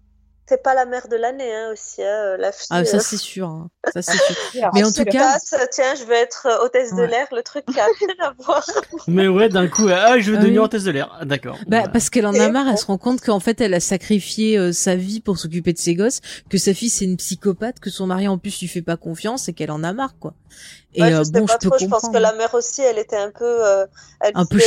c'est pas la mère de l'année hein, aussi, hein, euh, la fille. Ah, ça euh. c'est sûr. Hein. *laughs* Ça c'est sûr. Mais en tout cas, tiens, je vais être euh, hôtesse de l'air, le truc qui a rien à voir. *laughs* Mais ouais, d'un coup, ah, je veux ah devenir hôtesse de l'air. Ah, d'accord. Bah, parce qu'elle en a marre, elle se rend compte qu'en fait, elle a sacrifié sa vie pour s'occuper de ses gosses, que sa fille c'est une psychopathe, que son mari en plus lui fait pas confiance et qu'elle en a marre, quoi. Et je sais pas trop, je pense que la mère aussi, elle était un peu, elle, un peu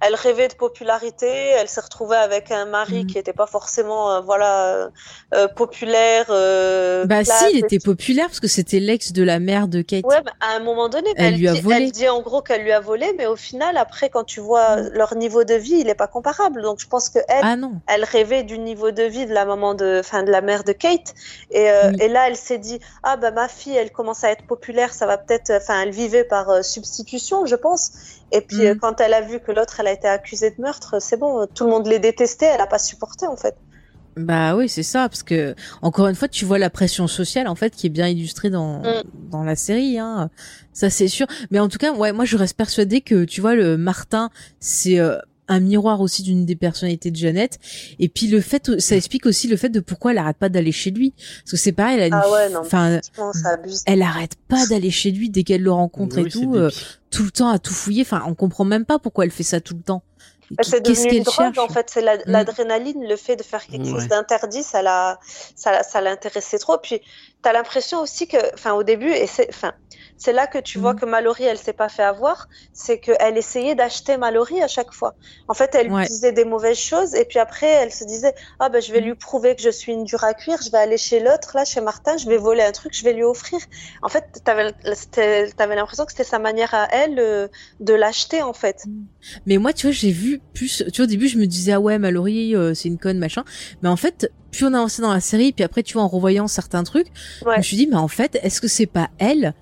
elle rêvait de popularité, elle s'est retrouvée avec un mari mm. qui était pas forcément, voilà, euh, populaire. Euh, bah si, il était populaire parce que c'était l'ex de la mère de Kate. Ouais, bah, à un moment donné, elle, lui a volé. Elle dit en gros qu'elle lui a volé, mais au final, après, quand tu vois mm. leur niveau de vie, il est pas comparable. Donc je pense que elle, ah non. elle rêvait du niveau de vie de la maman de, enfin de la mère de Kate. Et, euh, et là, elle s'est dit, ah bah ma fille, elle commence à être populaire, ça va peut-être, enfin, elle vivait par substitution, je pense. Et puis mm. quand elle a vu que l'autre, elle a été accusée de meurtre, c'est bon, tout le monde les détestait, elle a pas supporté en fait. Bah oui, c'est ça, parce que encore une fois, tu vois la pression sociale en fait qui est bien illustrée dans mm. dans la série, hein. Ça c'est sûr. Mais en tout cas, ouais, moi je reste persuadée que tu vois le Martin, c'est euh, un miroir aussi d'une des personnalités de Jeannette. Et puis le fait, ça explique aussi le fait de pourquoi elle arrête pas d'aller chez lui. Parce que c'est pareil, elle, ah ouais, non, enfin, elle arrête pas d'aller chez lui dès qu'elle le rencontre et tout, euh, tout le temps à tout fouiller. Enfin, on comprend même pas pourquoi elle fait ça tout le temps. Bah, c'est devenu une drogue, en fait. C'est mm. l'adrénaline, le fait de faire quelque chose d'interdit, ça l'a, ça, ça l'intéressait trop. Puis, tu as l'impression aussi que, enfin, au début, et c'est, enfin, c'est là que tu vois mm. que Mallory, elle s'est pas fait avoir, c'est qu'elle essayait d'acheter Mallory à chaque fois. En fait, elle disait des mauvaises choses et puis après, elle se disait ah ben je vais lui prouver que je suis une dure à cuire, je vais aller chez l'autre, là chez Martin, je vais voler un truc, je vais lui offrir. En fait, t'avais avais, l'impression que c'était sa manière à elle euh, de l'acheter en fait. Mm. Mais moi, tu vois, j'ai vu plus. Tu vois, au début, je me disais ah ouais, Mallory, euh, c'est une conne machin. Mais en fait, plus on avançait dans la série, puis après, tu vois, en revoyant certains trucs, je me suis dit mais en fait, est-ce que c'est pas elle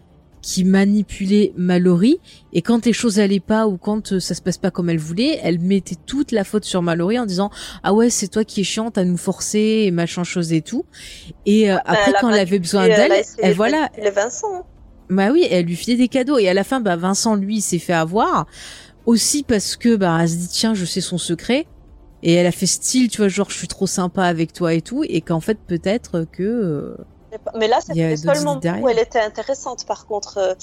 qui manipulait Mallory et quand les choses allaient pas ou quand euh, ça se passe pas comme elle voulait, elle mettait toute la faute sur Mallory en disant ah ouais c'est toi qui es chiante à nous forcer et machin chose et tout. Et euh, après quand elle avait besoin d'elle, elle, voilà. Le Vincent. Bah oui, elle lui filait des cadeaux et à la fin bah Vincent lui s'est fait avoir aussi parce que bah elle se dit tiens je sais son secret et elle a fait style tu vois genre je suis trop sympa avec toi et tout et qu'en fait peut-être que euh, mais là, c'était seulement où elle était intéressante. Par contre, euh,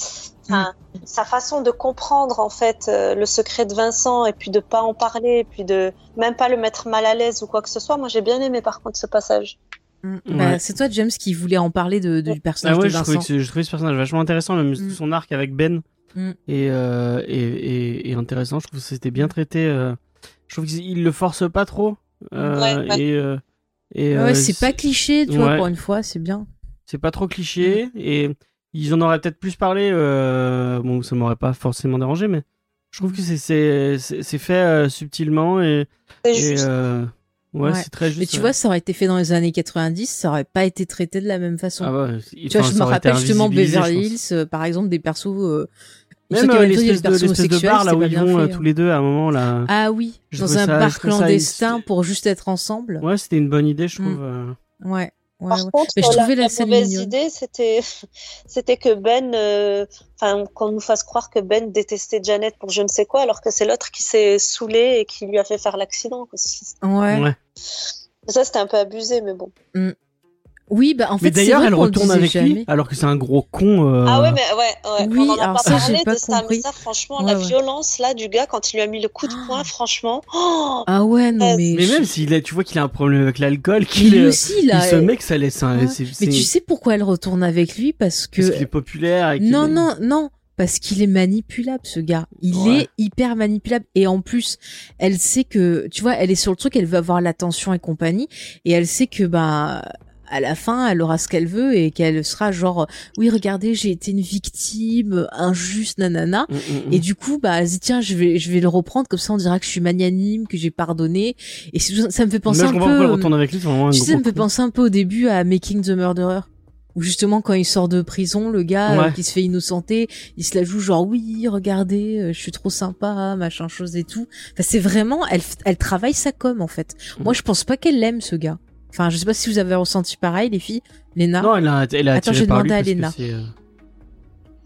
mm. sa façon de comprendre en fait euh, le secret de Vincent et puis de pas en parler, et puis de même pas le mettre mal à l'aise ou quoi que ce soit. Moi, j'ai bien aimé par contre ce passage. Mm. Bah, c'est toi, James, qui voulait en parler de, du personnage ah ouais, de Vincent. Je trouvais, je trouvais ce personnage vachement intéressant, même mm. son arc avec Ben et, euh, et, et, et, intéressant. Je trouve que c'était bien traité. je trouve qu'il le force pas trop. Et, et ouais, c'est pas cliché, tu vois, pour une fois, c'est bien. C'est pas trop cliché et ils en auraient peut-être plus parlé. Euh, bon, ça m'aurait pas forcément dérangé, mais je trouve que c'est c'est fait euh, subtilement et, et euh, ouais, c'est très juste. Mais tu vois, ça aurait été fait dans les années 90, ça aurait pas été traité de la même façon. Ah tu vois, je me rappelle justement Beverly Hills, par exemple, des persos Même euh, l'espèce de, de, bar là où ils vont tous les deux à un moment là. Ah oui, dans un bar clandestin pour juste être ensemble. Ouais, c'était une bonne idée, je trouve. Mm. Ouais. Par contre, mais je trouvais la, la mauvaise idée, c'était, *laughs* c'était que Ben, euh, enfin, qu'on nous fasse croire que Ben détestait Janet pour je ne sais quoi, alors que c'est l'autre qui s'est saoulé et qui lui a fait faire l'accident. Ouais. ouais. Ça, c'était un peu abusé, mais bon. Mm. Oui, bah en fait, mais d'ailleurs, elle retourne avec lui, alors que c'est un gros con. Euh... Ah ouais, mais ouais, ouais. Oui, on en a alors pas ça, parlé pas de ça, mais ça, franchement, ouais, la ouais. violence là du gars quand il lui a mis le coup de poing, oh. franchement. Oh ah ouais, non mais. Mais même s'il a, tu vois qu'il a un problème avec l'alcool, qu'il est aussi là. Ce mec, ça laisse un. Mais tu sais pourquoi elle retourne avec lui parce que. Parce qu'il est populaire. Et non, est... non, non parce qu'il est manipulable ce gars. Il ouais. est hyper manipulable et en plus, elle sait que tu vois, elle est sur le truc, elle veut avoir l'attention et compagnie et elle sait que bah à la fin, elle aura ce qu'elle veut et qu'elle sera genre oui, regardez, j'ai été une victime injuste nanana mmh, mmh, et du coup bah elle dit tiens, je vais je vais le reprendre comme ça on dira que je suis magnanime, que j'ai pardonné et ça me fait penser un peu avec lui, tu sais, ça me fait penser un peu au début à Making the Murderer ou justement quand il sort de prison, le gars ouais. euh, qui se fait innocenter, il se la joue genre oui, regardez, euh, je suis trop sympa, machin chose et tout. Enfin, c'est vraiment, elle, elle travaille sa com en fait. Mmh. Moi, je pense pas qu'elle l'aime ce gars. Enfin, je sais pas si vous avez ressenti pareil, les filles. Léna. Non, elle a, elle a Attends, j'ai demandé à Léna. Euh...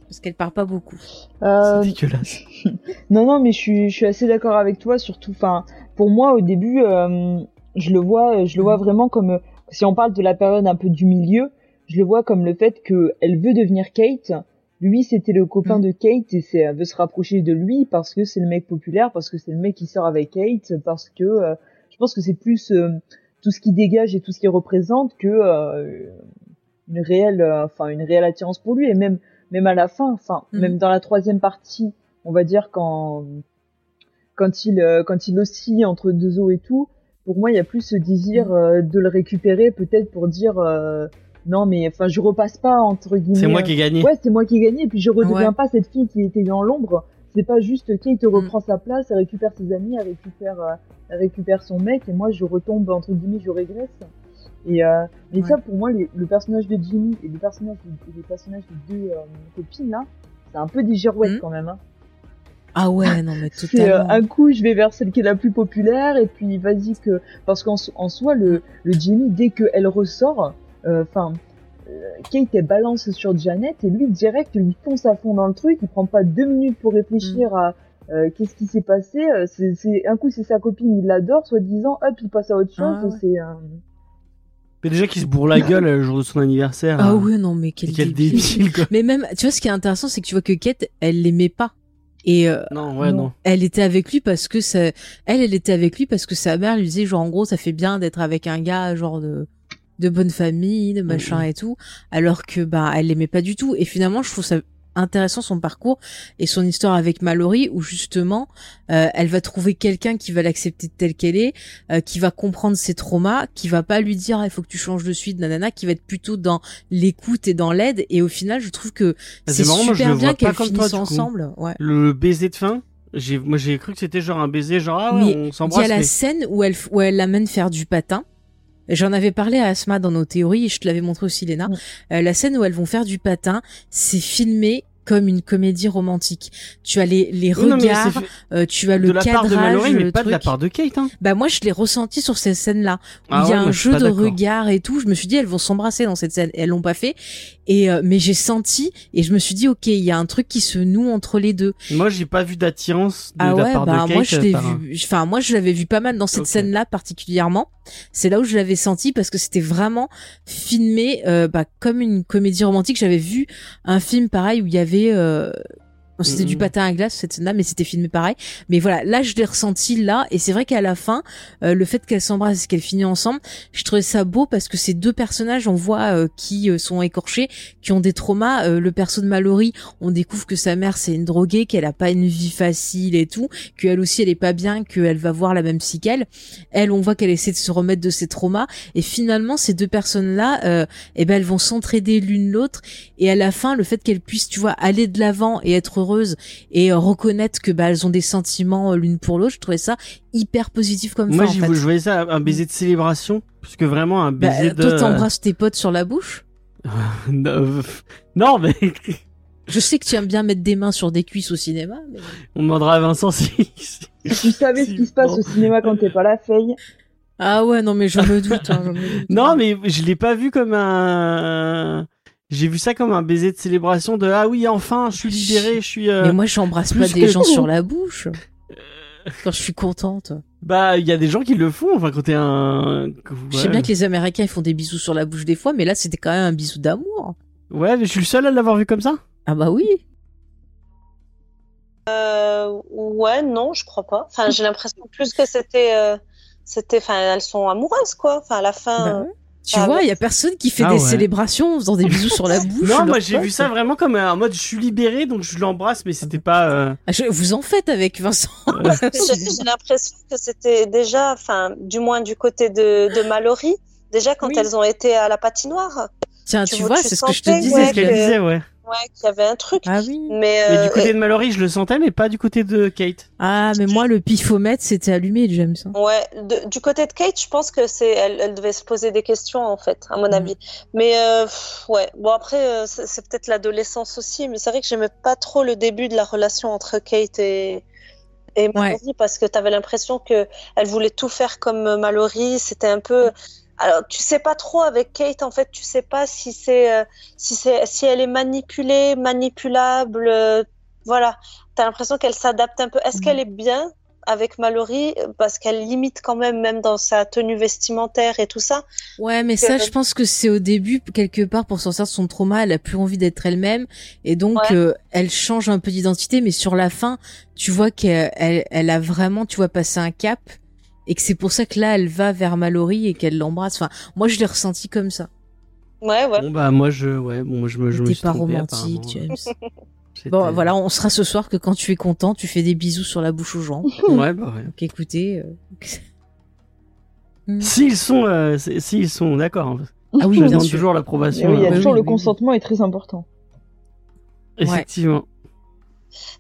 Parce qu'elle parle pas beaucoup. Euh... C'est dégueulasse. *laughs* non, non, mais je suis, je suis assez d'accord avec toi, surtout. Enfin, pour moi, au début, euh, je le vois, je le vois vraiment comme si on parle de la période un peu du milieu je le vois comme le fait qu'elle veut devenir Kate. Lui, c'était le copain mmh. de Kate et c'est, elle veut se rapprocher de lui parce que c'est le mec populaire, parce que c'est le mec qui sort avec Kate, parce que euh, je pense que c'est plus euh, tout ce qui dégage et tout ce qui représente que euh, une réelle, enfin une réelle attirance pour lui et même même à la fin, enfin mmh. même dans la troisième partie, on va dire quand quand il quand il oscille entre deux eaux et tout, pour moi il y a plus ce désir mmh. de le récupérer peut-être pour dire non mais enfin je repasse pas entre guillemets. C'est moi qui ai gagné. Ouais, c'est moi qui ai gagné et puis je redeviens ouais. pas cette fille qui était dans l'ombre. C'est pas juste Kate mm. reprend sa place, elle récupère ses amis, elle récupère, euh, elle récupère son mec et moi je retombe entre guillemets, je régresse. Et euh, mais ouais. ça pour moi les, le personnage de Jimmy et le personnage de, les personnages de deux euh, copines là, c'est un peu des girouettes mm. quand même. Hein. Ah ouais, non mais *laughs* euh, totalement. un coup, je vais vers celle qui est la plus populaire et puis vas-y que parce qu'en en soi le, le Jimmy dès qu'elle ressort, enfin euh, Kate elle balance sur Janet et lui direct il fonce à fond dans le truc il prend pas deux minutes pour réfléchir mm. à euh, qu'est-ce qui s'est passé euh, c'est un coup c'est sa copine il l'adore soit disant hop il passe à autre chose ah, ouais. c'est euh... mais déjà qu'il se bourre la gueule le jour de son anniversaire ah oui non mais quel, quel débile, débile quoi. mais même tu vois ce qui est intéressant c'est que tu vois que Kate elle l'aimait pas et euh, non, ouais, non. Elle était avec lui parce que ça, elle, elle était avec lui parce que sa mère lui disait genre en gros ça fait bien d'être avec un gars genre de de bonne famille, de machin et tout, alors que bah elle l'aimait pas du tout. Et finalement, je trouve ça intéressant son parcours et son histoire avec Mallory où justement euh, elle va trouver quelqu'un qui va l'accepter telle qu'elle est, euh, qui va comprendre ses traumas, qui va pas lui dire ah, il faut que tu changes de suite, nanana, qui va être plutôt dans l'écoute et dans l'aide. Et au final, je trouve que Ah, c'est moi, je super le bien qu'elles toi, finissent coup. ensemble. Ouais. Le baiser de fin, j'ai, moi j'ai cru que c'était genre un baiser, genre ah ouais, Mais on il y a s'embrasse. la mais- scène où elle, où elle l'amène faire du patin. J'en avais parlé à Asma dans nos théories et je te l'avais montré aussi, Léna. Euh, la scène où elles vont faire du patin, c'est filmé comme une comédie romantique. Tu as les, les Oui, non, regards, fait euh, tu as le de la part de Mallory, mais pas de la part de Kate. Hein. Bah moi je l'ai ressenti sur ces scènes-là où Ah il y a ouais, un jeu de regard et tout. Je me suis dit elles vont s'embrasser dans cette scène. Elles l'ont pas fait. Et euh, mais j'ai senti et je me suis dit ok il y a un truc qui se noue entre les deux. Moi j'ai pas vu d'attirance de Ah la ouais part bah de Kate. moi je l'ai un- vu. Enfin moi je l'avais vu pas mal dans cette scène-là particulièrement. C'est là où je l'avais senti parce que c'était vraiment filmé euh, bah, comme une comédie romantique. J'avais vu un film pareil où il y avait euh, c'était du patin à glace cette scène-là, mais c'était filmé pareil. Mais voilà, là je l'ai ressenti là, et c'est vrai qu'à la fin, euh, le fait qu'elles s'embrassent et qu'elles finissent ensemble, je trouvais ça beau parce que ces deux personnages, on voit euh, qui euh, sont écorchés, qui ont des traumas. Euh, le perso de Mallory, on découvre que sa mère c'est une droguée, qu'elle a pas une vie facile et tout, qu'elle aussi elle est pas bien, qu'elle va voir la même psy qu'elle. Elle, on voit qu'elle essaie de se remettre de ses traumas, et finalement ces deux personnes-là, euh, eh ben elles vont s'entraider l'une l'autre, et à la fin, le fait qu'elles puissent, tu vois, aller de l'avant et être heureuses et euh, reconnaître que bah elles ont des sentiments euh, l'une pour l'autre, je trouvais ça hyper positif comme Moi en fait. je voyais ça un baiser de célébration, plus que vraiment un Bah, baiser de. toi t'embrasses tes potes sur la bouche *laughs* non, mais *laughs* Je sais que tu aimes bien mettre des mains sur des cuisses au cinéma. Mais... On demandera à Vincent si. tu savais ce qui se passe au cinéma quand t'es pas là, Faye. Ah ouais, non mais je me doute. Hein, *laughs* non mais je l'ai pas vu comme un. J'ai vu ça comme un baiser de célébration de ah oui enfin je suis libéré, je suis. Euh, mais moi j'embrasse pas des gens sur la bouche quand je suis contente. Bah, il y a des gens qui le font, enfin, quand t'es un... Je sais bien que les Américains, ils font des bisous sur la bouche des fois, mais là, c'était quand même un bisou d'amour. Ouais, mais je suis le seul à l'avoir vu comme ça Ah bah oui euh, Ouais, non, je crois pas. Enfin, j'ai l'impression plus que c'était... Euh, c'était... Enfin, elles sont amoureuses, quoi. Enfin, à la fin... Bah tu vois, il y a personne qui fait ah des célébrations en faisant des bisous sur la *laughs* bouche. Non, moi j'ai vu ça vraiment comme un mode je suis libéré donc je l'embrasse mais c'était pas. Euh... Ah, vous en faites avec Vincent. *laughs* j'ai l'impression que c'était déjà, enfin, du moins du côté de, de Mallory, déjà quand elles ont été à la patinoire. Tiens, tu, vois, c'est ce que je te disais. ce qu'elle disait, ouais. Ouais, qu'il y avait un truc. Ah oui. Mais, mais du côté de Mallory, je le sentais, mais pas du côté de Kate. Ah, mais moi, le pifomètre, c'était allumé, James. Ouais, du côté de Kate, je pense que c'est, elle, elle, devait se poser des questions, en fait, à mon mm. avis. Mais euh, ouais, bon après, euh, c'est peut-être l'adolescence aussi, mais c'est vrai que j'aimais pas trop le début de la relation entre Kate et et Mallory parce que tu avais l'impression que elle voulait tout faire comme Mallory. C'était un peu alors tu sais pas trop avec Kate en fait tu sais pas si c'est euh, si c'est si elle est manipulée manipulable euh, voilà. Tu as l'impression qu'elle s'adapte un peu. Est-ce qu'elle est bien avec Mallory? Parce qu'elle limite quand même même dans sa tenue vestimentaire et tout ça. Ouais mais ça je pense que c'est au début quelque part pour sortir de son trauma elle a plus envie d'être elle-même. Et donc euh, elle change un peu d'identité mais sur la fin tu vois qu'elle elle a vraiment tu vois passer un cap et que c'est pour ça que là elle va vers Mallory et qu'elle l'embrasse. Enfin, moi je l'ai ressenti comme ça. Ouais, ouais. Bon bah moi je, ouais, bon je me, je me pas romantique, James. bon voilà, on sera ce soir que quand tu es content, tu fais des bisous sur la bouche aux gens. *laughs* ouais bah ouais. Donc écoutez. Euh... *laughs* S'ils sont, euh, s'ils sont d'accord. Hein. Ah oui, bien sûr. toujours l'approbation. Oui, il y a hein. toujours le consentement est très important. Effectivement.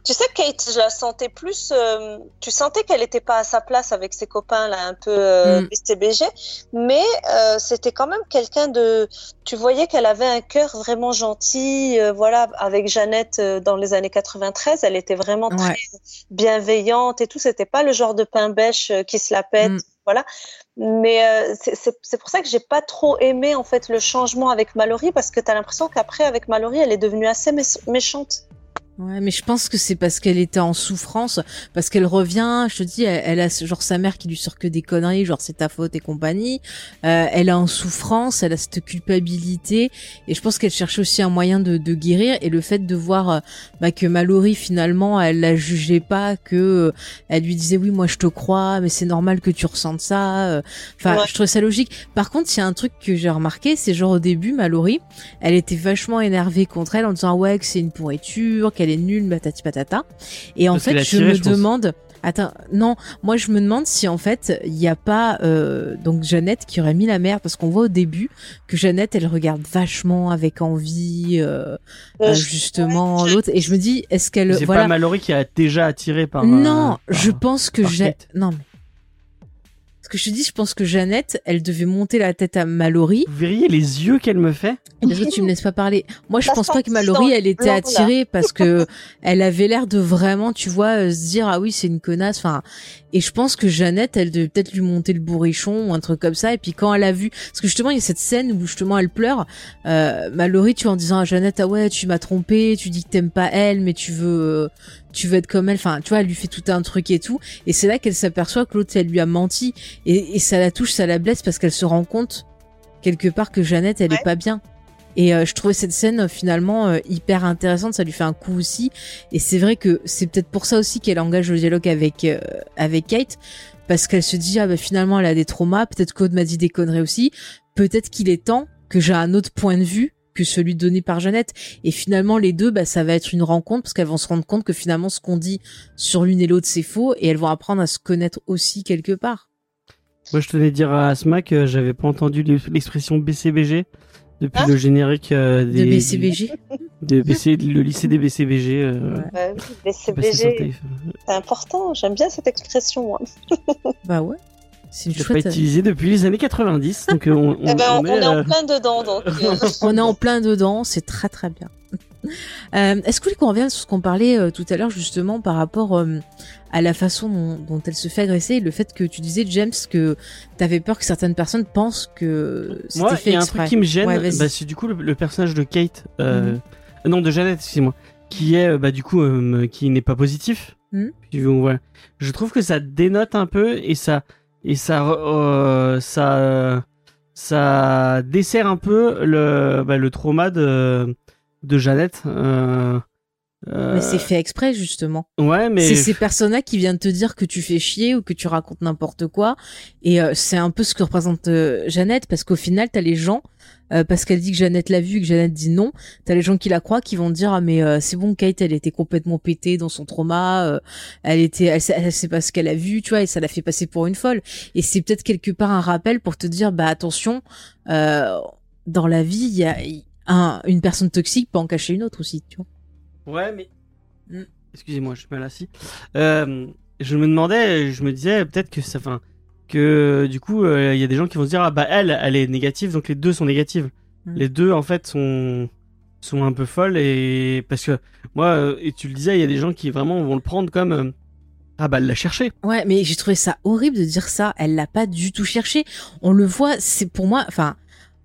Tu sais, Kate, je la sentais plus. Euh, tu sentais qu'elle n'était pas à sa place avec ses copains là, un peu euh, mm. STBG, mais euh, c'était quand même quelqu'un de. Tu voyais qu'elle avait un cœur vraiment gentil. Euh, voilà, avec Jeannette dans les années 93, elle était vraiment très bienveillante et tout. C'était pas le genre de pain bêche qui se la pète. Mm. Voilà. Mais c'est pour ça que j'ai pas trop aimé en fait le changement avec Mallory parce que tu as l'impression qu'après avec Mallory, elle est devenue assez méchante. Ouais, mais je pense que c'est parce qu'elle était en souffrance, parce qu'elle revient, je te dis, elle, a genre sa mère qui lui sort que des conneries, genre c'est ta faute et compagnie. Euh, elle est en souffrance, elle a cette culpabilité, et je pense qu'elle cherche aussi un moyen de, de, guérir. Et le fait de voir euh, bah, que Mallory finalement, elle la jugeait pas, que euh, elle lui disait oui, moi je te crois, mais c'est normal que tu ressentes ça. Enfin, je trouve ça logique. Par contre, il y a un truc que j'ai remarqué, c'est genre au début, Mallory, elle était vachement énervée contre elle en disant ouais que c'est une pourriture, qu'elle est nulle, patati patata. Et en fait, je me demande. Attends, non, moi je me demande si en fait il n'y a pas euh, donc Jeannette qui aurait mis la mère parce qu'on voit au début que Jeannette elle regarde vachement avec envie euh, euh, justement l'autre et je me dis est-ce qu'elle c'est voilà pas Mallory qui a déjà attiré par non je pense que j'ai non mais ce que je te dis, je pense que Jeannette, elle devait monter la tête à Mallory. Vous verriez les yeux qu'elle me fait Parce que tu me laisses pas parler. Moi, je pense pas que Mallory, elle était attirée parce que *laughs* elle avait l'air de vraiment, tu vois, euh, se dire ah oui, c'est une connasse. Enfin, et je pense que Jeannette, elle devait peut-être lui monter le bourrichon ou un truc comme ça. Et puis quand elle a vu, parce que justement, il y a cette scène où justement elle pleure. Euh, Mallory, tu vois, en disant à Jeannette, ah ouais, tu m'as trompé, tu dis que t'aimes pas elle, mais tu veux, euh, tu veux être comme elle. Enfin, tu vois, elle lui fait tout un truc et tout. Et c'est là qu'elle s'aperçoit que l'autre, elle lui a menti. Et, et, ça la touche, ça la blesse parce qu'elle se rend compte quelque part que Jeannette, elle est pas bien. Et euh, je trouvais cette scène euh, finalement euh, hyper intéressante, ça lui fait un coup aussi. Et c'est vrai que c'est peut-être pour ça aussi qu'elle engage le dialogue avec avec Kate, parce qu'elle se dit ah bah finalement elle a des traumas, peut-être qu'Aude m'a dit des conneries aussi, peut-être qu'il est temps que j'ai un autre point de vue que celui donné par Jeannette. Et finalement, les deux, bah, ça va être une rencontre parce qu'elles vont se rendre compte que finalement, ce qu'on dit sur l'une et l'autre, c'est faux et elles vont apprendre à se connaître aussi quelque part. Moi, je tenais à dire à Asma que j'avais pas entendu l'expression BCBG depuis hein le générique euh, des, de BCBG. De BC, le lycée des BCBG. Euh, ouais. BCBG, c'est important. J'aime bien cette expression. Moi. *laughs* bah ouais. C'est une pas utilisé depuis les années 90, donc on, eh ben, est, en plein dedans. Donc, *laughs* on est en plein dedans, c'est très très bien. Euh, est-ce que vous voulez qu'on revienne sur ce qu'on parlait euh, tout à l'heure justement par rapport euh, à la façon dont, elle se fait agresser et le fait que tu disais James que t'avais peur que certaines personnes pensent que c'était fait il y a un truc qui me gêne, bah, c'est du coup le, personnage de Kate, mhm. non de Janet, excusez-moi, qui est bah du coup qui n'est pas positif. Mhm. Je trouve que ça dénote un peu et ça et ça ça ça dessert un peu le bah, le trauma de de Jeannette. Euh, euh, mais c'est fait exprès justement. Ouais, mais c'est ces personnes-là qui viennent te dire que tu fais chier ou que tu racontes n'importe quoi. Et euh, c'est un peu ce que représente Jeannette parce qu'au final, t'as les gens parce qu'elle dit que Jeannette l'a vu, que Jeannette dit non. T'as les gens qui la croient, qui vont dire ah mais c'est bon, Kate, elle était complètement pétée dans son trauma. elle était, elle, elle, sait pas ce qu'elle a vu, tu vois, et ça l'a fait passer pour une folle. Et c'est peut-être quelque part un rappel pour te dire bah attention, dans la vie, il y a une personne toxique peut en cacher une autre aussi, tu vois. Ouais, mais. Mm. Excusez-moi, je suis mal assis. Euh, je me demandais, je me disais peut-être que ça. Fin, que du coup, euh, il y a des gens qui vont se dire Ah bah elle, elle est négative, donc les deux sont négatives. Mm. Les deux, en fait, sont sont un peu folles et parce que moi euh, et tu le disais il y a des gens qui vraiment vont le prendre comme ah bah elle l'a cherché. Ouais, mais j'ai trouvé ça horrible de dire ça. Elle l'a pas du tout cherché. On le voit, c'est pour moi, enfin,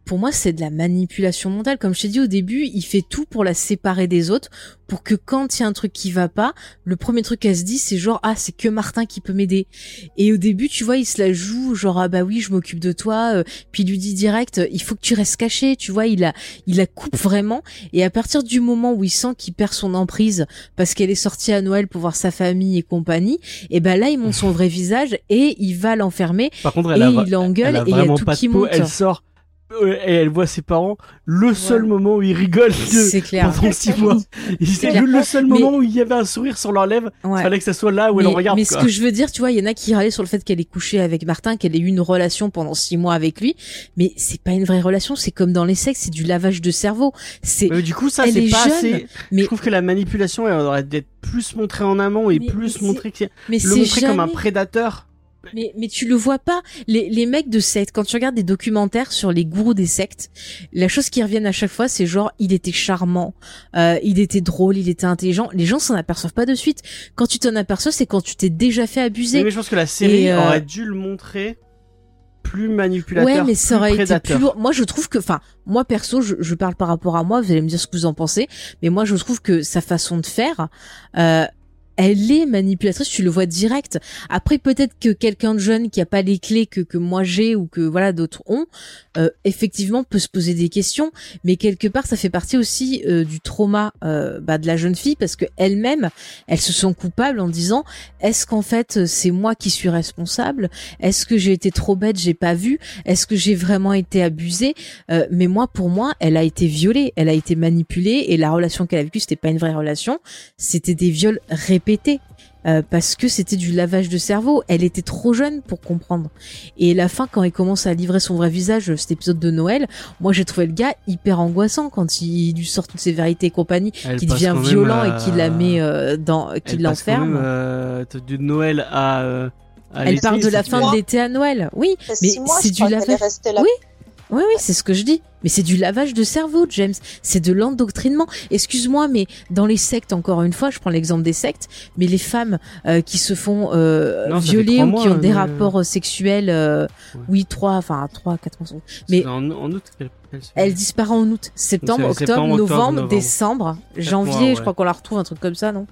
pour moi, c'est de la manipulation mentale. Comme je t'ai dit au début, il fait tout pour la séparer des autres, pour que quand il y a un truc qui va pas, le premier truc qu'elle se dit, c'est genre ah c'est que Martin qui peut m'aider. Et au début, tu vois, il se la joue genre ah bah oui, je m'occupe de toi. Euh, puis il lui dit direct, il faut que tu restes caché. Tu vois, il la il la coupe vraiment. Et à partir du moment où il sent qu'il perd son emprise parce qu'elle est sortie à Noël pour voir sa famille et compagnie, et ben là il montre son vrai visage et il va l'enfermer. Par contre, elle et il l'engueule et il y a tout qui monte. Elle sort et elle voit ses parents le seul moment où ils rigolent pendant six mois. c'est le seul moment où il y avait un sourire sur leurs lèvres. Il fallait que ça soit là où elle en regarde mais ce que je veux dire tu vois il y en a qui râlaient sur le fait qu'elle ait couché avec Martin qu'elle ait eu une relation pendant six mois avec lui. Mais c'est pas une vraie relation. C'est comme dans les sexes c'est du lavage de cerveau. C'est du coup ça c'est pas assez. mais je trouve que la manipulation elle aurait d'être plus montrée en amont et plus montrée que mais le montrer comme un prédateur mais, mais tu le vois pas. Les, les mecs de secte, quand tu regardes des documentaires sur les gourous des sectes, la chose qui revient à chaque fois, c'est genre, il était charmant, euh, il était drôle, il était intelligent. Les gens s'en aperçoivent pas de suite. Quand tu t'en aperçois, c'est quand tu t'es déjà fait abuser. mais je pense que la série euh, aurait dû le montrer plus manipulateur. Ouais, mais ça aurait été plus lourd. Moi, je trouve que, enfin, moi perso, je, je, parle par rapport à moi. Vous allez me dire ce que vous en pensez, mais moi, je trouve que sa façon de faire, euh, elle est manipulatrice, tu le vois direct. Après, peut-être que quelqu'un de jeune qui a pas les clés que, que moi j'ai ou que voilà d'autres ont, euh, effectivement peut se poser des questions. Mais quelque part, ça fait partie aussi euh, du trauma euh, bah, de la jeune fille parce que elle-même, elle se sent coupable en disant est-ce qu'en fait c'est moi qui suis responsable? Est-ce que j'ai été trop bête, j'ai pas vu? Est-ce que j'ai vraiment été abusée? Mais moi, pour moi, elle a été violée, elle a été manipulée et la relation qu'elle a vécue, c'était pas une vraie relation, c'était des viols répétés euh, parce que c'était du lavage de cerveau. Elle était trop jeune pour comprendre. Et la fin, quand il commence à livrer son vrai visage, cet épisode de Noël, moi j'ai trouvé le gars hyper angoissant quand il lui sort toutes ses vérités et compagnie, qui devient violent et qui la met euh, dans, qui l'enferme. Euh, de Noël à. elle part de la fin de l'été à Noël. Oui, mais c'est du lavage. Oui. Oui, oui, c'est ce que je dis. Mais c'est du lavage de cerveau, James. C'est de l'endoctrinement. Excuse-moi, mais dans les sectes, encore une fois, je prends l'exemple des sectes, mais les femmes euh, qui se font euh, violer ou qui ont des rapports euh, sexuels, oui, trois, enfin trois, quatre mois. Mais en, août, elle, disparaît en août, septembre, octobre, novembre, décembre, janvier. je crois qu'on la retrouve un truc comme ça, non?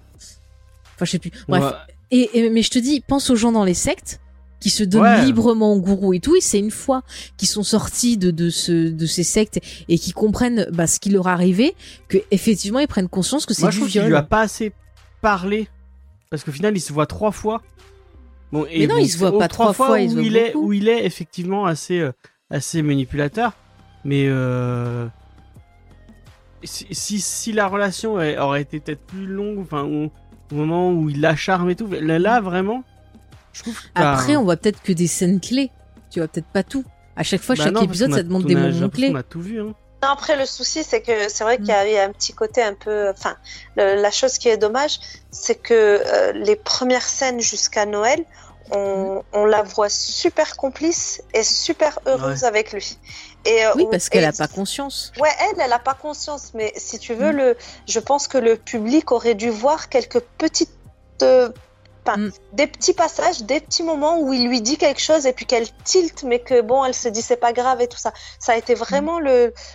Enfin, je sais plus. Bref. et, mais je te dis, pense aux gens dans les sectes qui se donnent librement au gourou et tout. Et c'est une fois qu'ils sont sortis de, de, ce, de ces sectes et qui comprennent bah, ce qui leur est arrivé, que effectivement ils prennent conscience que c'est du viol. lui a pas assez parlé parce qu'au final il se voit trois fois. Bon, et Mais non, il se voit pas trois fois. où, il est, où il est effectivement assez, euh, assez manipulateur. Mais euh, si, si, la relation aurait été peut-être plus longue, enfin, au, moment où il la charme et tout, là, là vraiment, après, on voit peut-être que des scènes clés. Tu vois peut-être pas tout. À chaque fois, bah chaque épisode, ça demande des moments clés. On a tout vu. Hein. après, le souci, c'est que c'est vrai qu'il y, a un petit côté un peu. Enfin, la chose qui est dommage, c'est que euh, les premières scènes jusqu'à Noël, on, la voit super complice et super heureuse avec lui. Et, euh, oui, parce qu'elle n'a pas conscience. Ouais, elle, elle n'a pas conscience. Mais si tu veux, mm. le, je pense que le public aurait dû voir quelques petites euh, Mm. Des petits passages, des petits moments où il lui dit quelque chose et puis qu'elle tilte, mais que bon, elle se dit c'est pas grave et tout ça. Ça a été vraiment mm.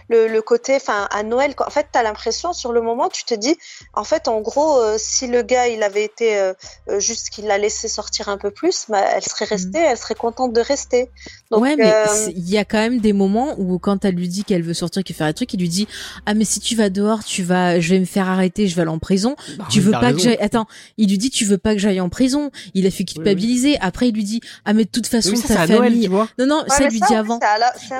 le, le, côté, enfin, à Noël, en fait, tu as l'impression sur le moment, tu te dis, en fait, en gros, euh, si le gars, il avait été euh, euh, juste qu'il l'a laissé sortir un peu plus, bah, elle serait restée, mm. elle serait contente de rester. Donc, ouais, mais il y a quand même des moments où quand elle lui dit qu'elle veut sortir, qu'elle fait un truc, il lui dit, ah, mais si tu vas dehors, tu vas, je vais me faire arrêter, je vais aller en prison. Bah tu veux pas que j'aille, attends, il lui dit, tu veux pas que j'aille en prison il a fait culpabiliser. Après, il lui dit ah mais de toute façon ta famille. non non, ça il lui dit avant.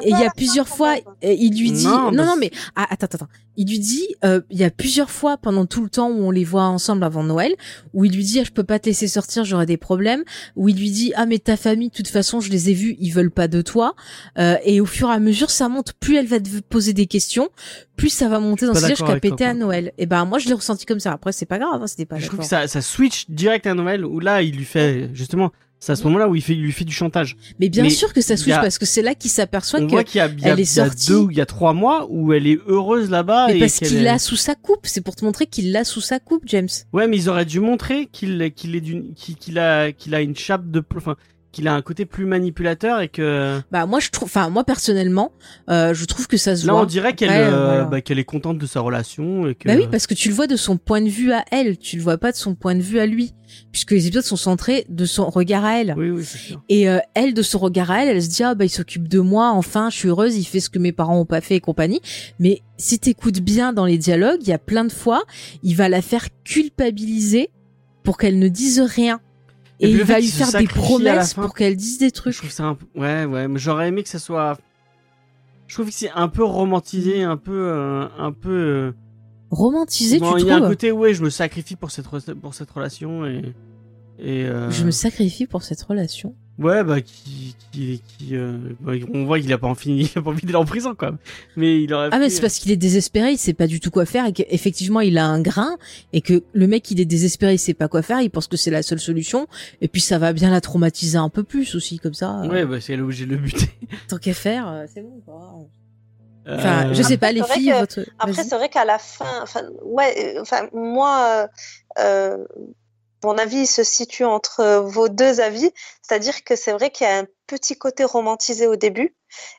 Et il y a plusieurs fois, il lui dit non non, mais ah, attends attends. Il lui dit euh, il y a plusieurs fois pendant tout le temps où on les voit ensemble avant Noël où il lui dit ah, je peux pas te laisser sortir j'aurai des problèmes où il lui dit ah mais ta famille de toute façon je les ai vus ils veulent pas de toi euh, et au fur et à mesure ça monte plus elle va te poser des questions plus ça va monter dans ce jusqu'à péter à Noël. Et ben moi je l'ai ressenti comme ça. Après c'est pas grave, hein, c'était pas. Je trouve que ça, ça switch direct à Noël où là il lui fait justement. C'est à ce moment-là où il fait, il lui fait du chantage. Mais bien sûr que ça switch parce que c'est là qu'il s'aperçoit qu'elle qu est sortie. Il y a deux, il y a trois mois où elle est heureuse là-bas. Mais parce qu'il l'a sous sa coupe. C'est pour te montrer qu'il l'a sous sa coupe, James. Ouais, mais ils auraient dû montrer qu'il qu'il est d'une qu'il a qu'il a une chape de enfin qu'il a un côté plus manipulateur et que bah moi je trouve enfin moi personnellement euh, je trouve que ça se là voit. on dirait qu'elle euh, bah, qu'elle est contente de sa relation et que bah oui parce que tu le vois de son point de vue à elle tu le vois pas de son point de vue à lui puisque les épisodes sont centrés de son regard à elle. Oui oui sûr. Et euh, elle de son regard à elle elle se dit ah bah il s'occupe de moi enfin je suis heureuse il fait ce que mes parents ont pas fait et compagnie. Mais si t'écoutes bien dans les dialogues il y a plein de fois il va la faire culpabiliser pour qu'elle ne dise rien et, il va lui faire des promesses pour qu'elle dise des trucs. Je trouve ça un... ouais ouais, mais j'aurais aimé que ça soit je trouve que c'est un peu romantisé, un peu euh, un peu euh, romantisé bon, tu il y a un côté ouais, je me sacrifie pour cette pour cette relation et et euh... je me sacrifie pour cette relation. Ouais, bah qui, qui, qui euh, bah, on voit qu'il a pas envie, *laughs* il a pas envie d'aller en prison quoi. Mais il aurait. Ah mais c'est parce qu'il est désespéré, il sait pas du tout quoi faire et qu'effectivement il a un grain et que le mec il est désespéré, il sait pas quoi faire, il pense que c'est la seule solution et puis ça va bien la traumatiser un peu plus aussi comme ça. Ouais, bah c'est où j'ai le buter. *laughs* Tant qu'à faire, euh, c'est bon quoi. Enfin, je sais pas les filles. votre... Après, c'est vrai qu'à la fin, enfin, ouais, enfin, moi, euh, mon avis se situe entre vos deux avis, c'est-à-dire que c'est vrai qu'il y a un petit côté romantisé au début,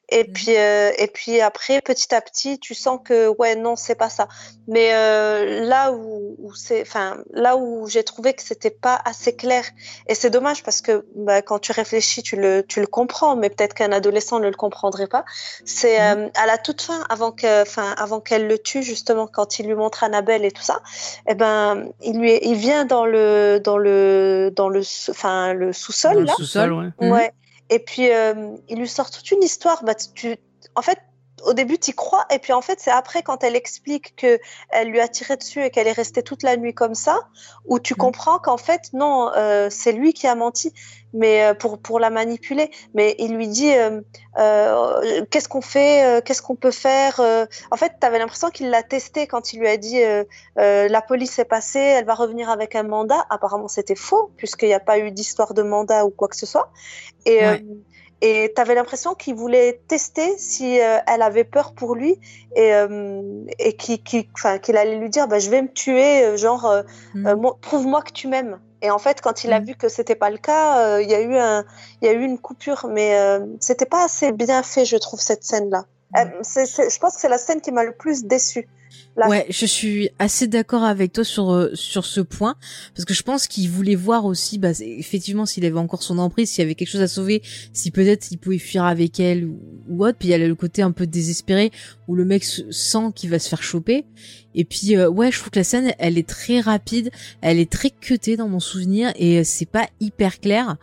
et mmh. puis euh, et puis après petit à petit tu sens que ouais non c'est pas ça mais euh, là où, c'est enfin là où j'ai trouvé que c'était pas assez clair et c'est dommage parce que bah, quand tu réfléchis tu le tu le comprends mais peut-être qu'un adolescent ne le comprendrait pas c'est mmh. euh, à la toute fin avant que enfin avant qu'elle le tue justement quand il lui montre Annabelle et tout ça et eh ben il lui il vient dans le dans le dans le enfin le sous-sol là sous-sol ouais, ouais. Mmh. Et puis, euh, il lui sort toute une histoire. Bah, tu, en fait, au début, tu y crois, et puis en fait, c'est après quand elle explique que elle lui a tiré dessus et qu'elle est restée toute la nuit comme ça, où tu mm. comprends qu'en fait, non, euh, c'est lui qui a menti, mais euh, pour pour la manipuler. Mais il lui dit, euh, euh qu'est-ce qu'on fait, qu'est-ce qu'on peut faire. En fait, tu avais l'impression qu'il l'a testé quand il lui a dit, la police est passée, elle va revenir avec un mandat. Apparemment, c'était faux puisqu'il n'y a pas eu d'histoire de mandat ou quoi que ce soit. Et et tu avais l'impression qu'il voulait tester si euh, elle avait peur pour lui et, euh, et qu'il allait lui dire bah, Je vais me tuer, euh, genre, mm. prouve-moi que tu m'aimes. Et en fait, quand il a mm. vu que c'était pas le cas, il y, a eu un, y a eu une coupure, mais c'était pas assez bien fait, je trouve, cette scène-là. Mm. je pense que c'est la scène qui m'a le plus déçue. Ouais, je suis assez d'accord avec toi sur euh, sur ce point parce que je pense qu'il voulait voir aussi, bah, effectivement, s'il avait encore son emprise, s'il y avait quelque chose à sauver, si peut-être il pouvait fuir avec elle ou, ou autre. Puis il y a le côté un peu désespéré où le mec sent qu'il va se faire choper. Et puis euh, ouais, je trouve que la scène, elle est très rapide, elle est très cutée dans mon souvenir et c'est pas hyper clair.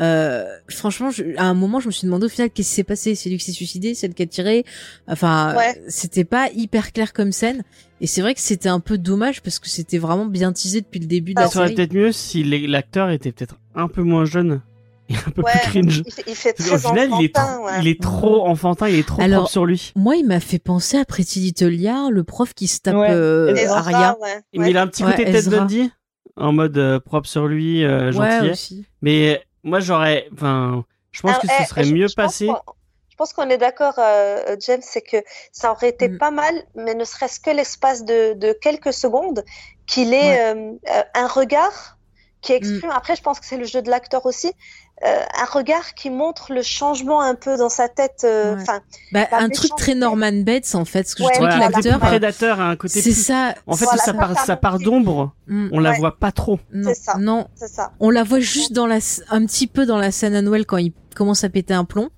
Euh, franchement, à un moment, je me suis demandé au final qu'est-ce qui s'est passé. C'est lui qui s'est suicidé, c'est elle qui a tiré. Enfin, c'était pas hyper clair comme scène. Et c'est vrai que c'était un peu dommage parce que c'était vraiment bien teasé depuis le début de la série. Ça aurait peut-être mieux si l'acteur était peut-être un peu moins jeune. est un peu plus cringe. Il fait, très Au final, il est, il est trop enfantin, il est trop Alors, propre sur lui. Moi, il m'a fait penser à Pretty Little Liar, le prof qui se tape euh, Aria. Mais il a un petit côté Ted Bundy, en mode euh, propre sur lui, euh, gentil. Mais moi, j'aurais, enfin, je pense que ce eh, serait mieux passé. Je pense qu'on est d'accord, euh, James, c'est que ça aurait été mm. pas mal, mais ne serait-ce que l'espace de, de, quelques secondes, qu'il ait un regard qui exprime. Mm. Après, je pense que c'est le jeu de l'acteur aussi. Euh, un regard qui montre le changement un peu dans sa tête. Euh, enfin, bah, un truc très Norman Bates en fait. Ce que je trouve que l'acteur, prédateur a un côté. C'est ça. En fait, ça part, ça part d'ombre. Mm. On la voit pas trop. Non, ça. non. Ça. On la voit juste dans la, un petit peu dans la scène à Noël quand il commence à péter un plomb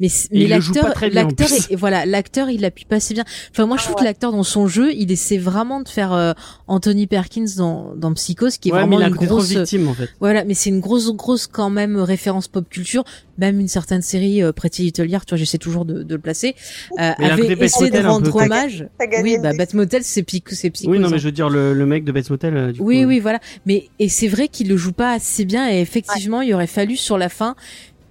mais, mais l'acteur l'acteur voilà l'acteur il appuie pas assez bien. Enfin moi je trouve que l'acteur dans son jeu il essaie vraiment de faire euh, Anthony Perkins dans dans Psychose qui est vraiment une grosse victime en fait. voilà mais c'est une grosse grosse quand même référence pop culture. Même une certaine série euh, Pretty Little Liars tu vois j'essaie toujours de, de le placer euh, avait essayé de rendre hommage. Oui bah Bat Motel c'est c'est Psychose oui non mais je veux dire le, le mec de Bat Motel euh, du oui oui voilà. Mais et c'est vrai qu'il le joue pas assez bien et effectivement il aurait fallu sur la fin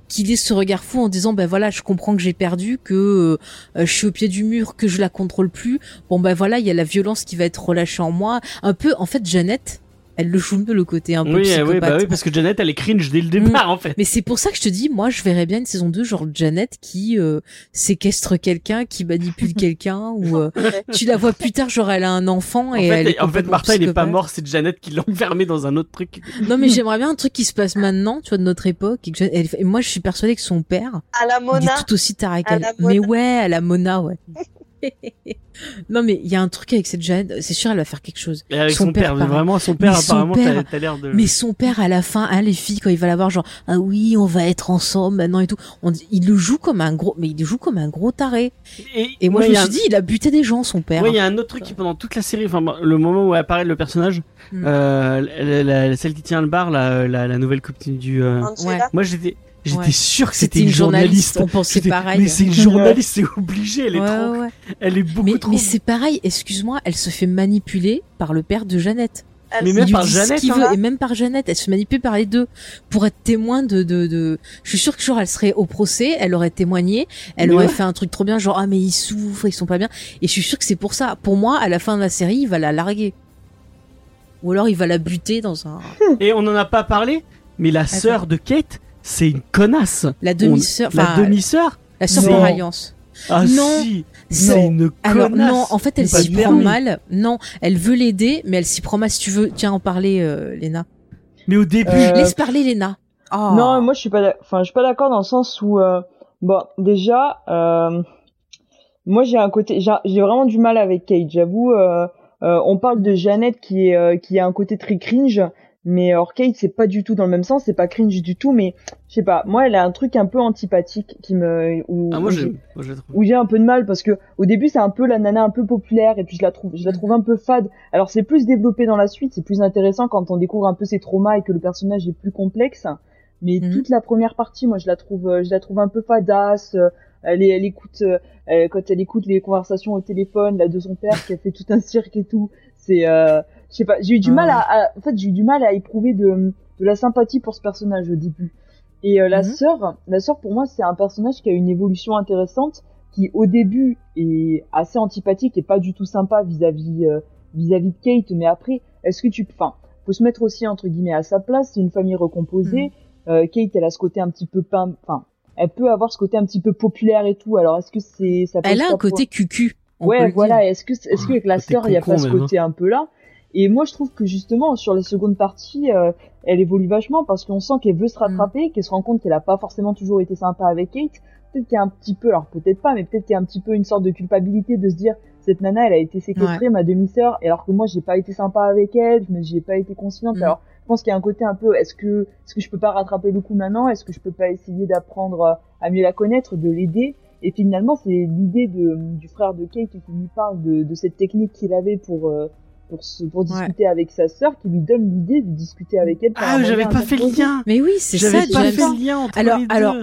qu'il ait ce regard fou en disant ben voilà je comprends que j'ai perdu que euh, je suis au pied du mur que je la contrôle plus. Bon ben voilà il y a la violence qui va être relâchée en moi. Un peu en fait Jeannette elle le joue mieux le côté un peu oui, psychopathe. Oui, bah oui, parce que Janet, elle est cringe dès le départ, mm. en fait. Mais c'est pour ça que je te dis, moi, je verrais bien une saison 2, genre Janet qui euh, séquestre quelqu'un, qui manipule *laughs* quelqu'un, ou euh, tu la vois plus tard, genre elle a un enfant et en fait, elle est En fait, Martin, il est pas mort, c'est Janet qui l'a enfermé dans un autre truc. Non, mais j'aimerais bien un truc qui se passe maintenant, tu vois, de notre époque. Et, moi, je suis persuadée que son père, à la Mona, il est tout aussi taré Mais ouais, à la Mona, ouais. *laughs* non mais il y a un truc avec cette Jeanne, c'est sûr elle va faire quelque chose. Et avec son, père, vraiment son père apparemment t'as l'air de. Mais son père à la fin, hein, les filles quand il va la voir genre ah oui on va être ensemble maintenant et tout, on, il le joue comme un gros, mais il le joue comme un gros taré. Et, moi je me suis dit il a buté des gens son père. Oui il y a un autre truc qui pendant toute la série, enfin le moment où apparaît le personnage, hmm. euh, celle qui tient le bar, la, la, nouvelle copine du. Euh... Moi j'étais J'étais sûr que c'était une, journaliste. On pensait pareil. Mais c'est une journaliste, c'est obligé. Elle est trop. Elle est beaucoup mais, trop. Mais c'est pareil. Excuse-moi, elle se fait manipuler par le père de Jeannette. mais même par Jeannette, hein. veut, et même par Jeannette, elle se manipule par les deux pour être témoin de, de, de... Je suis sûre que genre elle serait au procès, elle aurait témoigné, elle aurait fait un truc trop bien, genre ah mais ils souffrent, ils sont pas bien. Et je suis sûre que c'est pour ça. Pour moi, à la fin de la série, il va la larguer, ou alors il va la buter dans un. Et on en a pas parlé, mais la sœur de Kate, c'est une connasse. La demi-sœur. La demi-sœur La sœur par alliance. Ah non, si, c'est une connasse. Alors non, en fait, elle s'y prend mal. Non, elle veut l'aider, mais elle s'y prend mal. Si tu veux, tiens en parler, euh, Léna. Mais au début, euh, laisse parler Léna. Oh. Non, moi je suis pas, enfin je suis pas d'accord dans le sens où, euh, bon, déjà, euh, moi j'ai un côté, j'ai vraiment du mal avec Kate. J'avoue, euh, on parle de Jeannette qui est, qui a un côté très cringe mais Orchid c'est pas du tout dans le même sens c'est pas cringe du tout mais je sais pas moi elle a un truc un peu antipathique qui me où, ah, moi, où j'ai un peu de mal parce que au début c'est un peu la nana un peu populaire et puis je la trouve je la trouve un peu fade. Alors c'est plus développé dans la suite c'est plus intéressant quand on découvre un peu ses traumas et que le personnage est plus complexe. Mais mhm. toute la première partie moi je la trouve je la trouve un peu fadasse elle, elle écoute euh, quand elle écoute les conversations au téléphone là de son père qui a fait tout un cirque et tout c'est euh, je sais pas, j'ai eu du mal à, en fait, j'ai eu du mal à éprouver de, de la sympathie pour ce personnage au début. Et euh, la mhm. sœur, la sœur pour moi, c'est un personnage qui a une évolution intéressante, qui au début est assez antipathique et pas du tout sympa vis-à-vis euh, vis-à-vis de Kate, mais après, est-ce que tu, enfin, faut se mettre aussi entre guillemets à sa place. C'est une famille recomposée. Mhm. Euh, Kate, elle a ce côté un petit peu enfin, elle peut avoir ce côté un petit peu populaire et tout. Alors est-ce que c'est ça Elle a un côté cucu. Ouais, voilà. Est-ce que est-ce que avec la sœur, il y a pas ce côté un peu là? Et moi, je trouve que justement, sur la seconde partie, euh, elle évolue vachement parce qu'on sent qu'elle veut se rattraper, mm. qu'elle se rend compte qu'elle a pas forcément toujours été sympa avec Kate. Peut-être qu'il y a un petit peu, alors peut-être pas, mais peut-être qu'il y a un petit peu une sorte de culpabilité de se dire cette nana, elle a été séquestrée, ma demi-sœur, alors que moi, j'ai pas été sympa avec elle, mais j'ai pas été consciente. Mm. Alors, je pense qu'il y a un côté un peu, est-ce que, est-ce que je peux pas rattraper le coup maintenant? Est-ce que je peux pas essayer d'apprendre à mieux la connaître, de l'aider? Et finalement, c'est l'idée du frère de Kate qui lui parle de, de cette technique qu'il avait pour euh, pour, pour discuter avec sa sœur qui lui donne l'idée de discuter avec elle. Ah, j'avais pas fait le lien. Mais oui, c'est ça. J'avais pas fait le lien entre alors, les alors,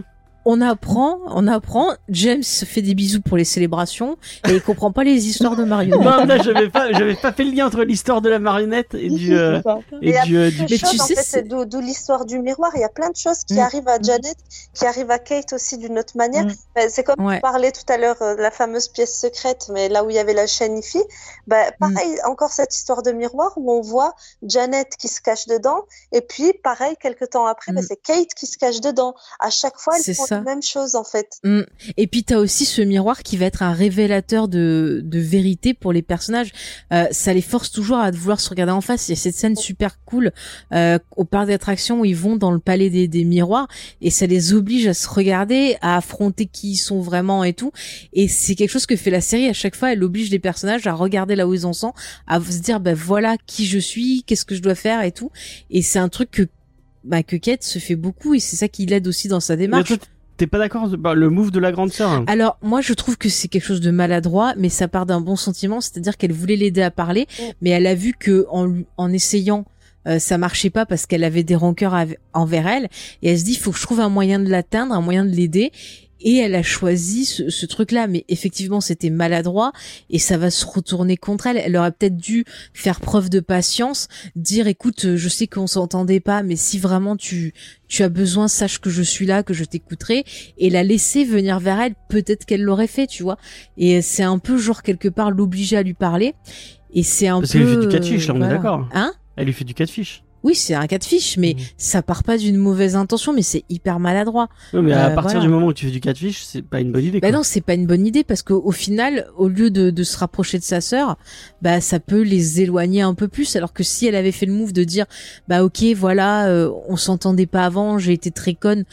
on apprend, on apprend. James fait des bisous pour les célébrations et il comprend pas les histoires de marionnettes. Non, là, j'avais pas, j'avais pas fait le lien entre l'histoire de la marionnette et du, euh, *laughs* et, du, euh, du... Mais tu sais, c'est d'où l'histoire du miroir. Il y a plein de choses qui mm. arrivent à Janet, qui arrivent à Kate aussi d'une autre manière. Mm. C'est comme ouais. parlais tout à l'heure euh, de la fameuse pièce secrète, mais là où il y avait la chaîne IFI, bah, pareil, mm. encore cette histoire de miroir où on voit Janet qui se cache dedans, et puis pareil, quelques temps après, bah, c'est Kate qui se cache dedans. À chaque fois, elles même chose en fait. Et puis t'as aussi ce miroir qui va être un révélateur de, de vérité pour les personnages. Euh, ça les force toujours à vouloir se regarder en face. Il y a cette scène super cool euh, au parc d'attractions où ils vont dans le palais des, des miroirs et ça les oblige à se regarder, à affronter qui ils sont vraiment et tout. Et c'est quelque chose que fait la série à chaque fois. Elle oblige les personnages à regarder là où ils en sont, à se dire ben voilà qui je suis, qu'est-ce que je dois faire et tout. Et c'est un truc que bah, que Kate se fait beaucoup et c'est ça qui l'aide aussi dans sa démarche. T'es pas d'accord bah, le move de la grande sœur hein. Alors moi je trouve que c'est quelque chose de maladroit, mais ça part d'un bon sentiment, c'est-à-dire qu'elle voulait l'aider à parler, mais elle a vu que en, en essayant euh, ça marchait pas parce qu'elle avait des rancœurs envers elle et elle se dit il faut que je trouve un moyen de l'atteindre, un moyen de l'aider et elle a choisi ce, ce truc-là. Mais effectivement, c'était maladroit et ça va se retourner contre elle. Elle aurait peut-être dû faire preuve de patience, dire écoute, je sais qu'on s'entendait pas, mais si vraiment tu tu as besoin, sache que je suis là, que je t'écouterai, et la laisser venir vers elle. Peut-être qu'elle l'aurait fait, tu vois. Et c'est un peu genre quelque part l'obliger à lui parler. Et c'est un Parce peu. Parce qu'elle lui fait du catfish, là, on est d'accord. Hein? Elle lui fait du catfish oui, c'est un cas de fiche, mais mmh. ça part pas d'une mauvaise intention, mais c'est hyper maladroit. Oui, mais à euh, partir du moment où tu fais du cas de fiche, c'est pas une bonne idée. Bah non, c'est pas une bonne idée parce qu'au final, au lieu de, de, se rapprocher de sa sœur, bah ça peut les éloigner un peu plus. Alors que si elle avait fait le move de dire, bah ok, voilà, euh, on s'entendait pas avant, j'ai été très conne,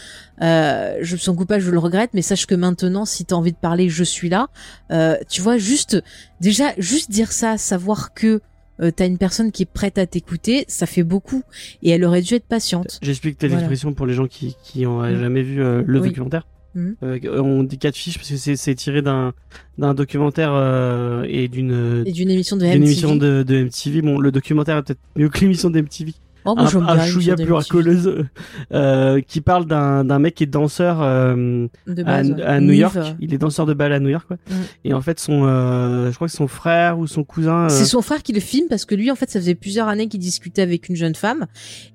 euh, je me sens coupable, je le regrette, mais sache que maintenant, si t'as envie de parler, je suis là. Euh, tu vois, juste, déjà, juste dire ça, savoir que euh, t'as une personne qui est prête à t'écouter, ça fait beaucoup. Et elle aurait dû être patiente. J'explique telle voilà. expression pour les gens qui, qui ont mm. jamais vu euh, le documentaire. Mm. Euh, on dit quatre fiches parce que c'est tiré d'un d'un documentaire et d'une et d'une émission de MTV. émission de, de, MTV. Bon, le documentaire est peut-être mieux que l'émission de MTV. Oh, un, un chouïa plus racoleuse euh, qui parle d'un d'un mec qui est danseur euh, base, à, à New York. Il est danseur de bal à New York, quoi. Mm. Et en fait, son, euh, je crois que son frère ou son cousin. Euh, c'est son frère qui le filme parce que lui, en fait, ça faisait plusieurs années qu'il discutait avec une jeune femme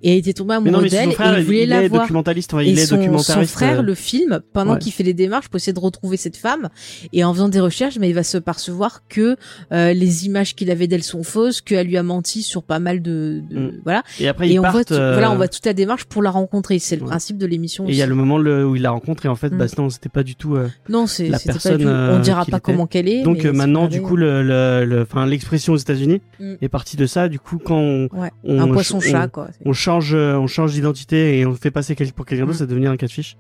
et il était tombé amoureux d'elle et il voulait il la est voir. Documentaliste, et il est son, documentariste. son frère le filme pendant ouais. qu'il fait les démarches pour essayer de retrouver cette femme. Et en faisant des recherches, mais il va se percevoir que euh, les images qu'il avait d'elle sont fausses, qu'elle lui a menti sur pas mal de, de mm. voilà. Et après, et on voit voilà, on voit toute la démarche pour la rencontrer. C'est le ouais. principe de l'émission. Et il y a le moment le, où il l'a rencontré. En fait, mm. bah non, c'était pas du tout. Euh, non, c'est la personne. Pas du... On dira pas comment qu'elle est. Donc euh, maintenant, du coup, le, le, enfin, l'expression aux États-Unis mm. est partie de ça. Du coup, quand on, ouais. on un poisson chat, quoi. On change, on change d'identité et on fait passer pour quelqu'un d'autre, mm. ça devient un catfish.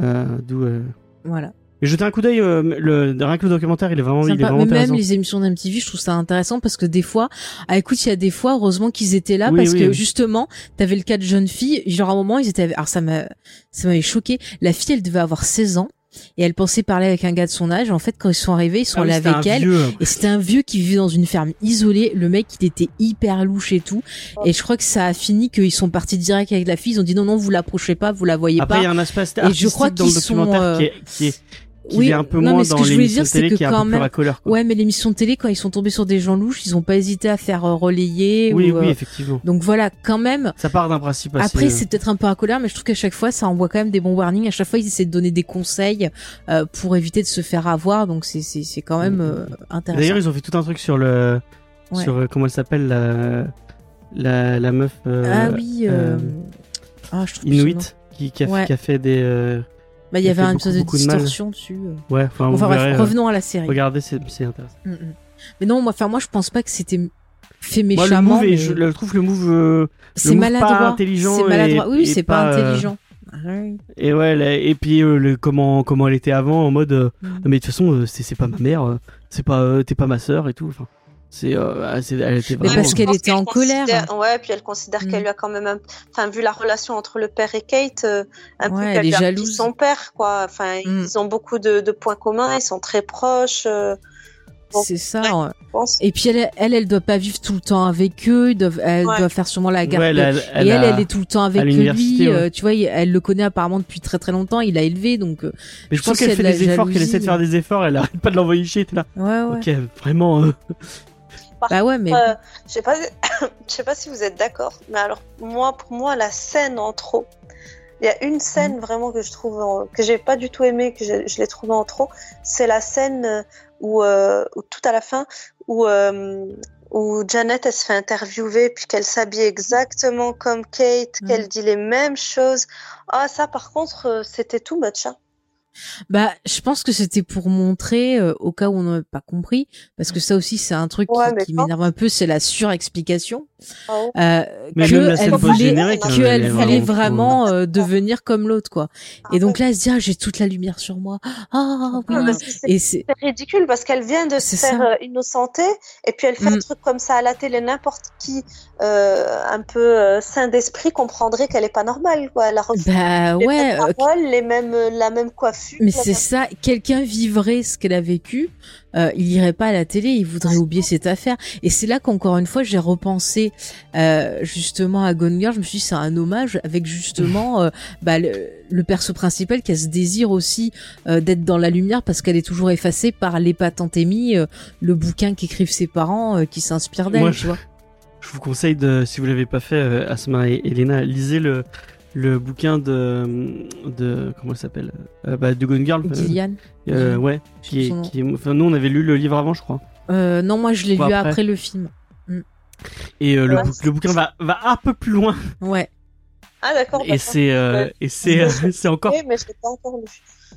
Euh, D'où. Voilà. Et jeter un coup d'œil, euh, le, rien que le documentaire, il est vraiment, il est vraiment Mais même les émissions d'MTV, je trouve ça intéressant parce que des fois, ah écoute, il y a des fois, heureusement qu'ils étaient là oui, parce oui, que oui. justement, t'avais le cas de jeunes filles, genre à un moment, ils étaient, alors ça m'a, ça m'avait choqué. La fille, elle devait avoir 16 ans. Et elle pensait parler avec un gars de son âge. En fait, quand ils sont arrivés, ils sont Ah c'était avec un elle. vieux. Et c'était un vieux qui vivait dans une ferme isolée. Le mec, il était hyper louche et tout. Et je crois que ça a fini qu'ils sont partis direct avec la fille. Ils ont dit non, non, vous l'approchez pas, vous la voyez Après, il y pas. a un aspect Et je crois artistique dans le sont, documentaire euh, qui est, qui est, qui oui, est un peu non, moins dans l'émission télé que qui est un peu même- racoleur. quoi. Ouais, mais l'émission télé, quand ils sont tombés sur des gens louches, ils ont pas hésité à faire euh, relayer. Oui, ou, oui, euh, effectivement. Donc voilà, quand même. Ça part d'un principe assez. Après, euh, c'est peut-être un peu à colère, mais je trouve qu'à chaque fois, ça envoie quand même des bons warnings. À chaque fois, ils essaient de donner des conseils euh, pour éviter de se faire avoir. Donc c'est c'est c'est quand même euh, intéressant. D'ailleurs, ils ont fait tout un truc sur le, Ouais. sur comment elle s'appelle la, la, la meuf. ah oui. Ah, je. Inuit qui, qui, a, Ouais. qui a fait des. Bah, il y avait fait un beaucoup, espèce de distorsion dessus. euh. Ouais, enfin, Enfin bref, verrez, euh, revenons à la série. Regardez, c'est intéressant. Mm, mm. Mais non, moi, enfin moi, je pense pas que c'était fait Moi, le méchamment. move, mais je le trouve le move. euh, C'est maladroit. Pas intelligent. C'est maladroit. et- Oui, c'est pas, euh, intelligent. Et ouais, là, et puis euh, le comment comment elle était avant en mode euh, Mm. mais de toute façon euh, c'est c'est pas ma mère, euh, c'est pas euh, t'es pas ma sœur et tout. Enfin, c'est euh, ah, c'est- elle était Mais vraiment. parce qu'elle était en colère. considère- Ouais, puis elle considère Mm. qu'elle lui a quand même, un- enfin, vu la relation entre le père et Kate, euh, un peu Ouais, qu'elle elle est lui a son père, quoi. Enfin, Mm. ils ont beaucoup de, de points communs, ils sont très proches. euh, c'est ça. Et puis elle, elle, elle doit pas vivre tout le temps avec eux. elle doit faire sûrement la garde. et elle, elle est tout le temps avec lui. Euh, tu vois, elle le connaît apparemment depuis très très longtemps. Il a élevé, donc. Mais je, pense qu'elle fait des efforts, qu'elle essaie de faire des efforts. Elle arrête pas de l'envoyer chier. là. Ouais, ouais. Ok, vraiment. Euh. Bah ouais, mais. je sais pas, *coughs* je sais pas si vous êtes d'accord, mais alors moi, pour moi, la scène en trop. Il y a une scène mm. vraiment que je trouve que j'ai pas du tout aimé, que je, je l'ai trouvée en trop. C'est la scène où, où, tout à la fin où où Janet elle se fait interviewer puis qu'elle s'habille exactement comme Kate, qu'elle dit les mêmes choses. Ah ça par contre euh, c'était tout much. Hein. Bah, je pense que c'était pour montrer, euh, au cas où on n'avait pas compris, parce que ça aussi c'est un truc qui, m'énerve un peu, c'est la surexplication. Oh. Euh, que voulait, que elle voulait vraiment euh, devenir comme l'autre, quoi. et donc là, elle se dit, ah, j'ai toute la lumière sur moi. Ah oui. et c'est ridicule parce qu'elle vient de se faire euh, innocenter et puis elle fait un mm. truc comme ça à la télé, n'importe qui un peu sain d'esprit comprendrait qu'elle est pas normale, quoi. Elle a bah, les ouais, mêmes paroles, les mêmes, la même coiffure mais c'est ça, quelqu'un vivrait ce qu'elle a vécu, euh, il irait pas à la télé, il voudrait oublier cette affaire. Et c'est là qu'encore une fois, j'ai repensé euh, justement à Gone Girl. Je me suis dit, c'est un hommage avec justement euh, bah, le, perso principal qui a ce désir aussi euh, d'être dans la lumière parce qu'elle est toujours effacée par l'épatante Amy, euh, le bouquin qu'écrivent ses parents qui s'inspire d'elle, tu vois. Je vous conseille de, si vous l'avez pas fait, Asma et Elena, lisez le le bouquin de de comment ça s'appelle euh, bah, de Gone Girl Gillian euh, ouais qui est, qui enfin nous on avait lu le livre avant je crois euh, non moi je l'ai lu après. le film mm. et euh, le, le, bouquin va va un peu plus loin ouais ah d'accord et c'est euh, et c'est c'est encore mais je l'ai pas encore lu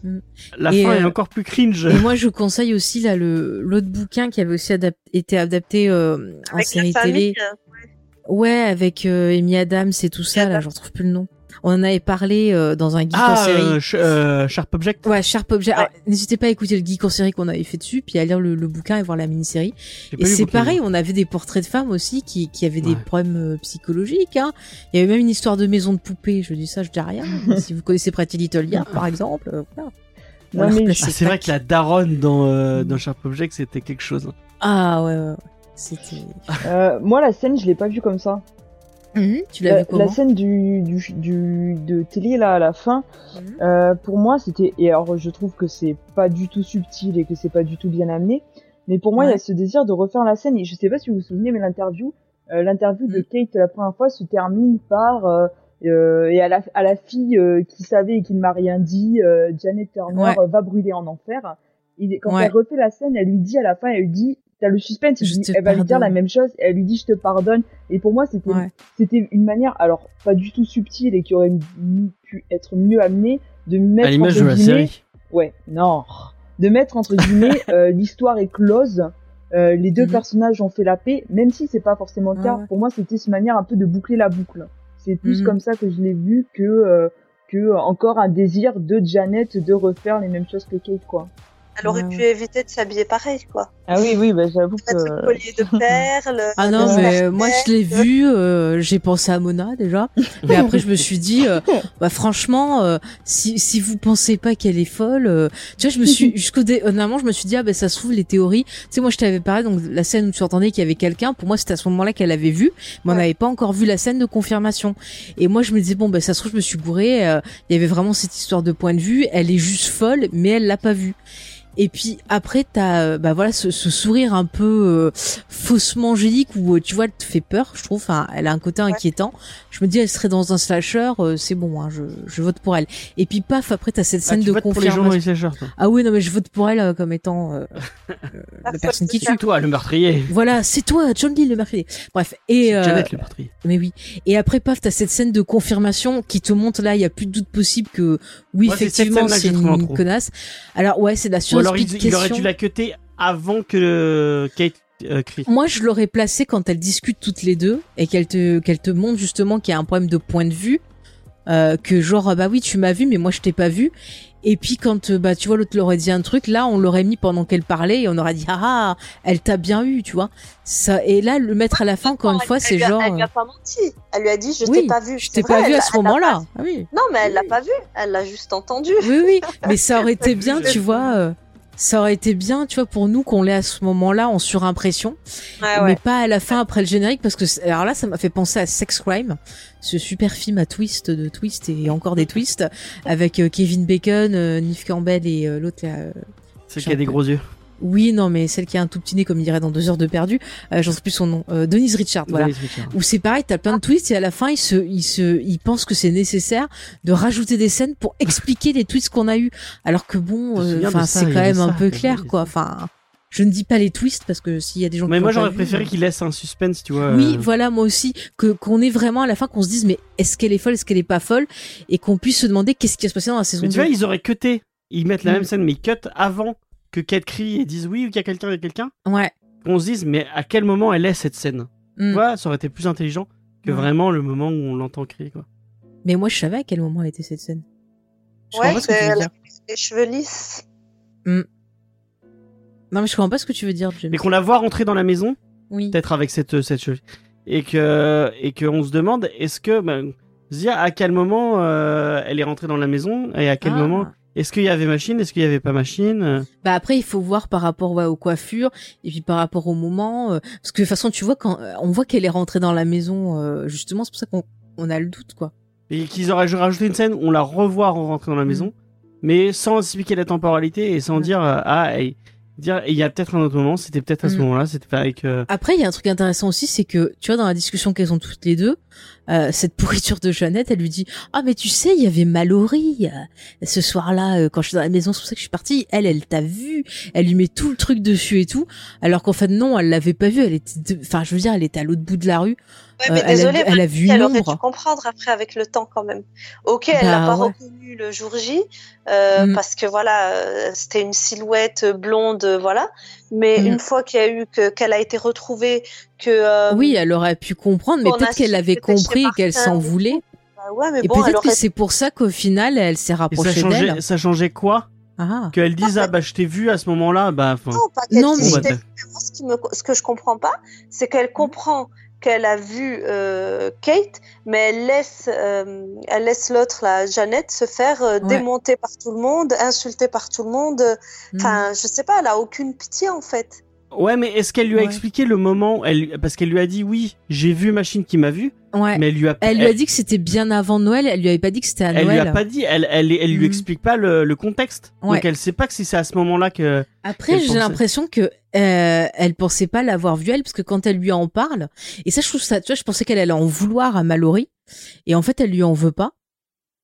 mm. La fin est encore plus cringe. Et moi, je conseille aussi là le l'autre bouquin qui avait aussi été adapté en série télé. Ouais. ouais. avec Amy Adams et tout ça. Là, j'en trouve plus le nom. On en avait parlé euh, dans un geek ah, en série. Euh, euh, Sharp Object. Ouais, Sharp Object. N'hésitez pas à écouter le geek en série qu'on avait fait dessus, puis à lire le, bouquin et voir la mini-série. Et c'est pareil, on avait des portraits de femmes aussi qui, qui avaient des problèmes euh, psychologiques. Hein. Il y avait même une histoire de maison de poupée. Je dis ça, je dis rien. *laughs* si vous connaissez Pretty Little Liars, par exemple, voilà. Ah, c'est vrai que la daronne dans, dans Sharp Object, c'était quelque chose. Ah ouais, ouais. C'était. Euh, moi, la scène, je l'ai pas vue comme ça. Mhm, tu l'as vu comment La scène du, du, du, de télé là à la fin, mhm. euh, pour moi c'était et alors je trouve que c'est pas du tout subtil et que c'est pas du tout bien amené, mais pour moi il y a ce désir de refaire la scène et je sais pas si vous vous souvenez mais l'interview, euh, l'interview de mhm. Kate la première fois se termine par euh, euh et à la, à la fille euh, qui savait et qui ne m'a rien dit, Janet Turner va brûler en enfer. Et quand elle refait la scène, elle lui dit à la fin, elle lui dit t'as le suspense, elle va lui dire la même chose, et elle lui dit je te pardonne. Et pour moi, c'était c'était une manière, alors pas du tout subtile et qui aurait pu être mieux amenée, de mettre à l'image de la série. Ouais, non, de mettre entre guillemets *laughs* euh, l'histoire est close. Euh, les deux mhm. personnages ont fait la paix, même si c'est pas forcément le cas. Pour moi, c'était une manière un peu de boucler la boucle. C'est plus mhm. comme ça que je l'ai vu que euh, que encore un désir de Janet de refaire les mêmes choses que Kate, quoi. Elle aurait pu éviter de s'habiller pareil, quoi. Ah oui, oui, bah, j'avoue que. Un collier de *laughs* perles. ah non, mais moi je l'ai vu, euh, j'ai pensé à Mona déjà, mais après je me suis dit, euh, *laughs* bah franchement, euh, si si vous pensez pas qu'elle est folle, euh, tu vois, je me suis *laughs* jusqu'au dé... honnêtement, je me suis dit ah ben ça se trouve les théories. Tu sais, moi je t'avais parlé donc la scène où tu entendais qu'il y avait quelqu'un. Pour moi c'était à ce moment-là qu'elle avait vu, mais on n'avait pas encore vu la scène de confirmation. Et moi je me disais bon ben ça se trouve je me suis gouré. Il y avait vraiment cette histoire de point de vue. Elle est juste folle, mais elle l'a pas vue. Et puis après t'as euh, bah voilà ce, ce sourire un peu euh, faussement angélique où euh, tu vois elle te fait peur je trouve. Enfin elle a un côté inquiétant. Je me dis elle serait dans un slasher c'est bon hein, je, je vote pour elle. Et puis paf après t'as cette ah, scène ah, tu de votes confirmation pour les gens dans les ah oui non mais je vote pour elle comme étant la personne qui tue. Toi le meurtrier. Voilà c'est toi John Lee le meurtrier. Bref et Janet le meurtrier. mais oui. Et après paf t'as cette scène de confirmation qui te montre là il y a plus de doute possible que oui effectivement c'est une, connasse. Alors ouais c'est la alors il, aurait dû la cuter avant que Kate euh, crie. Moi, je l'aurais placé quand elles discutent toutes les deux et qu'elle te qu'elle te montre justement qu'il y a un problème de point de vue, euh, que genre bah oui tu m'as vu mais moi je t'ai pas vu. Et puis quand euh, bah tu vois l'autre l'aurait dit un truc, là on l'aurait mis pendant qu'elle parlait et on aurait dit ah, ah elle t'a bien eu tu vois. Ça et là le mettre à la fin encore une fois c'est genre. Elle lui a pas menti. Elle lui a dit je t'ai pas vu. Je t'ai pas vu à ce moment-là. Ah oui. Non mais elle l'a pas vu. Elle l'a juste entendu. Oui oui *laughs* mais ça aurait été bien tu vois ça aurait été bien, tu vois, pour nous qu'on l'ait à ce moment-là en surimpression, mais pas à la fin après le générique, parce que alors là, ça m'a fait penser à Sex Crime, ce super film à twist de twist et encore des twists avec euh, Kevin Bacon, euh, Campbell et euh, l'autre là. C'est qui a des gros yeux. Oui, non, mais celle qui a un tout petit nez, comme il dirait dans deux heures de perdu, euh, j'en sais plus son nom, euh, Denise Richard, voilà. Où c'est pareil, t'as plein de twists et à la fin, il se, il se, il pense que c'est nécessaire de rajouter des scènes pour expliquer les twists qu'on a eu. Alors que bon, euh, enfin, c'est quand même un peu clair, quoi. Enfin, je ne dis pas les twists parce que s'il y a des gens. Mais moi, j'aurais préféré qu'il laisse un suspense, tu vois. Oui, voilà, moi aussi, que qu'on ait vraiment à la fin qu'on se dise, mais est-ce qu'elle est folle, est-ce qu'elle est pas folle, et qu'on puisse se demander qu'est-ce qui va se passer dans la saison. Mais tu vois, ils auraient cuté. Ils mettent la mm. même scène, mais ils cut avant que Kate crie et dise oui, qu'il y a quelqu'un, il y a quelqu'un. Ouais. On se dise, mais à quel moment elle est cette scène? Mm. ça aurait été plus intelligent que vraiment le moment où on l'entend crier, quoi. Mais moi, je savais à quel moment elle était cette scène. ouais, c'est les cheveux lisses. Mm. Non, mais je comprends pas ce que tu veux dire, James. Mais qu'on la voit rentrer dans la maison, oui. peut-être avec cette, cette cheveux, et que et qu'on se demande, est-ce que, ben, à quel moment euh, elle est rentrée dans la maison et à quel ah. moment est-ce qu'il y avait machine? Est-ce qu'il y avait pas machine? Bah après il faut voir par rapport ouais, aux coiffures et puis par rapport au moment euh, parce que de toute façon tu vois quand euh, on voit qu'elle est rentrée dans la maison euh, justement c'est pour ça qu'on on a le doute quoi. Et qu'ils auraient rajouté une scène où on la revoit rentrer dans la mm. maison mais sans expliquer la temporalité et sans dire ah dire il y a peut-être un autre moment c'était peut-être à ce mm. moment-là c'était avec après il y a un truc intéressant aussi c'est que tu vois dans la discussion qu'elles ont toutes les deux euh, cette pourriture de Jeannette, elle lui dit ah mais tu sais il y avait Mallory euh, ce soir-là euh, quand je suis dans la maison c'est pour ça que je suis partie. Elle elle t'a vu elle lui met tout le truc dessus et tout alors qu'en fait non elle l'avait pas vu elle était enfin je veux dire elle était à l'autre bout de la rue. Ouais, mais elle, a, elle a vu elle aurait dû comprendre après avec le temps quand même. Ok elle l'a bah pas reconnu le jour J mm. parce que voilà c'était une silhouette blonde voilà mais mm. une fois qu'il y a eu que qu'elle a été retrouvée euh, oui, elle aurait pu comprendre, mais peut-être qu'elle avait compris qu'elle s'en voulait. Bah et peut-être que c'est pour ça qu'au final, elle s'est rapprochée d'elle. Ça changeait quoi ah. Qu'elle dise ah bah je t'ai vu à ce moment-là bah non, mais ce, que je comprends pas c'est qu'elle comprend qu'elle a vu euh, Kate mais elle laisse euh, elle laisse l'autre la Jeannette se faire démonter par tout le monde insulter par tout le monde enfin mm. je sais pas elle a aucune pitié en fait Ouais, mais est-ce qu'elle lui a expliqué le moment elle, Parce qu'elle lui a dit oui, j'ai vu Machine qui m'a vu. Ouais. Mais elle lui a. Elle, lui a dit que c'était bien avant Noël. Elle lui avait pas dit que c'était à Noël. Elle lui a pas dit. Elle, elle, elle lui mhm. explique pas le, le contexte. Donc elle sait pas que c'est à ce moment-là que. Après, j'ai l'impression que euh, elle pensait pas l'avoir vu elle parce que quand elle lui en parle, et ça je trouve ça. Tu vois, je pensais qu'elle allait en vouloir à Mallory, et en fait elle lui en veut pas.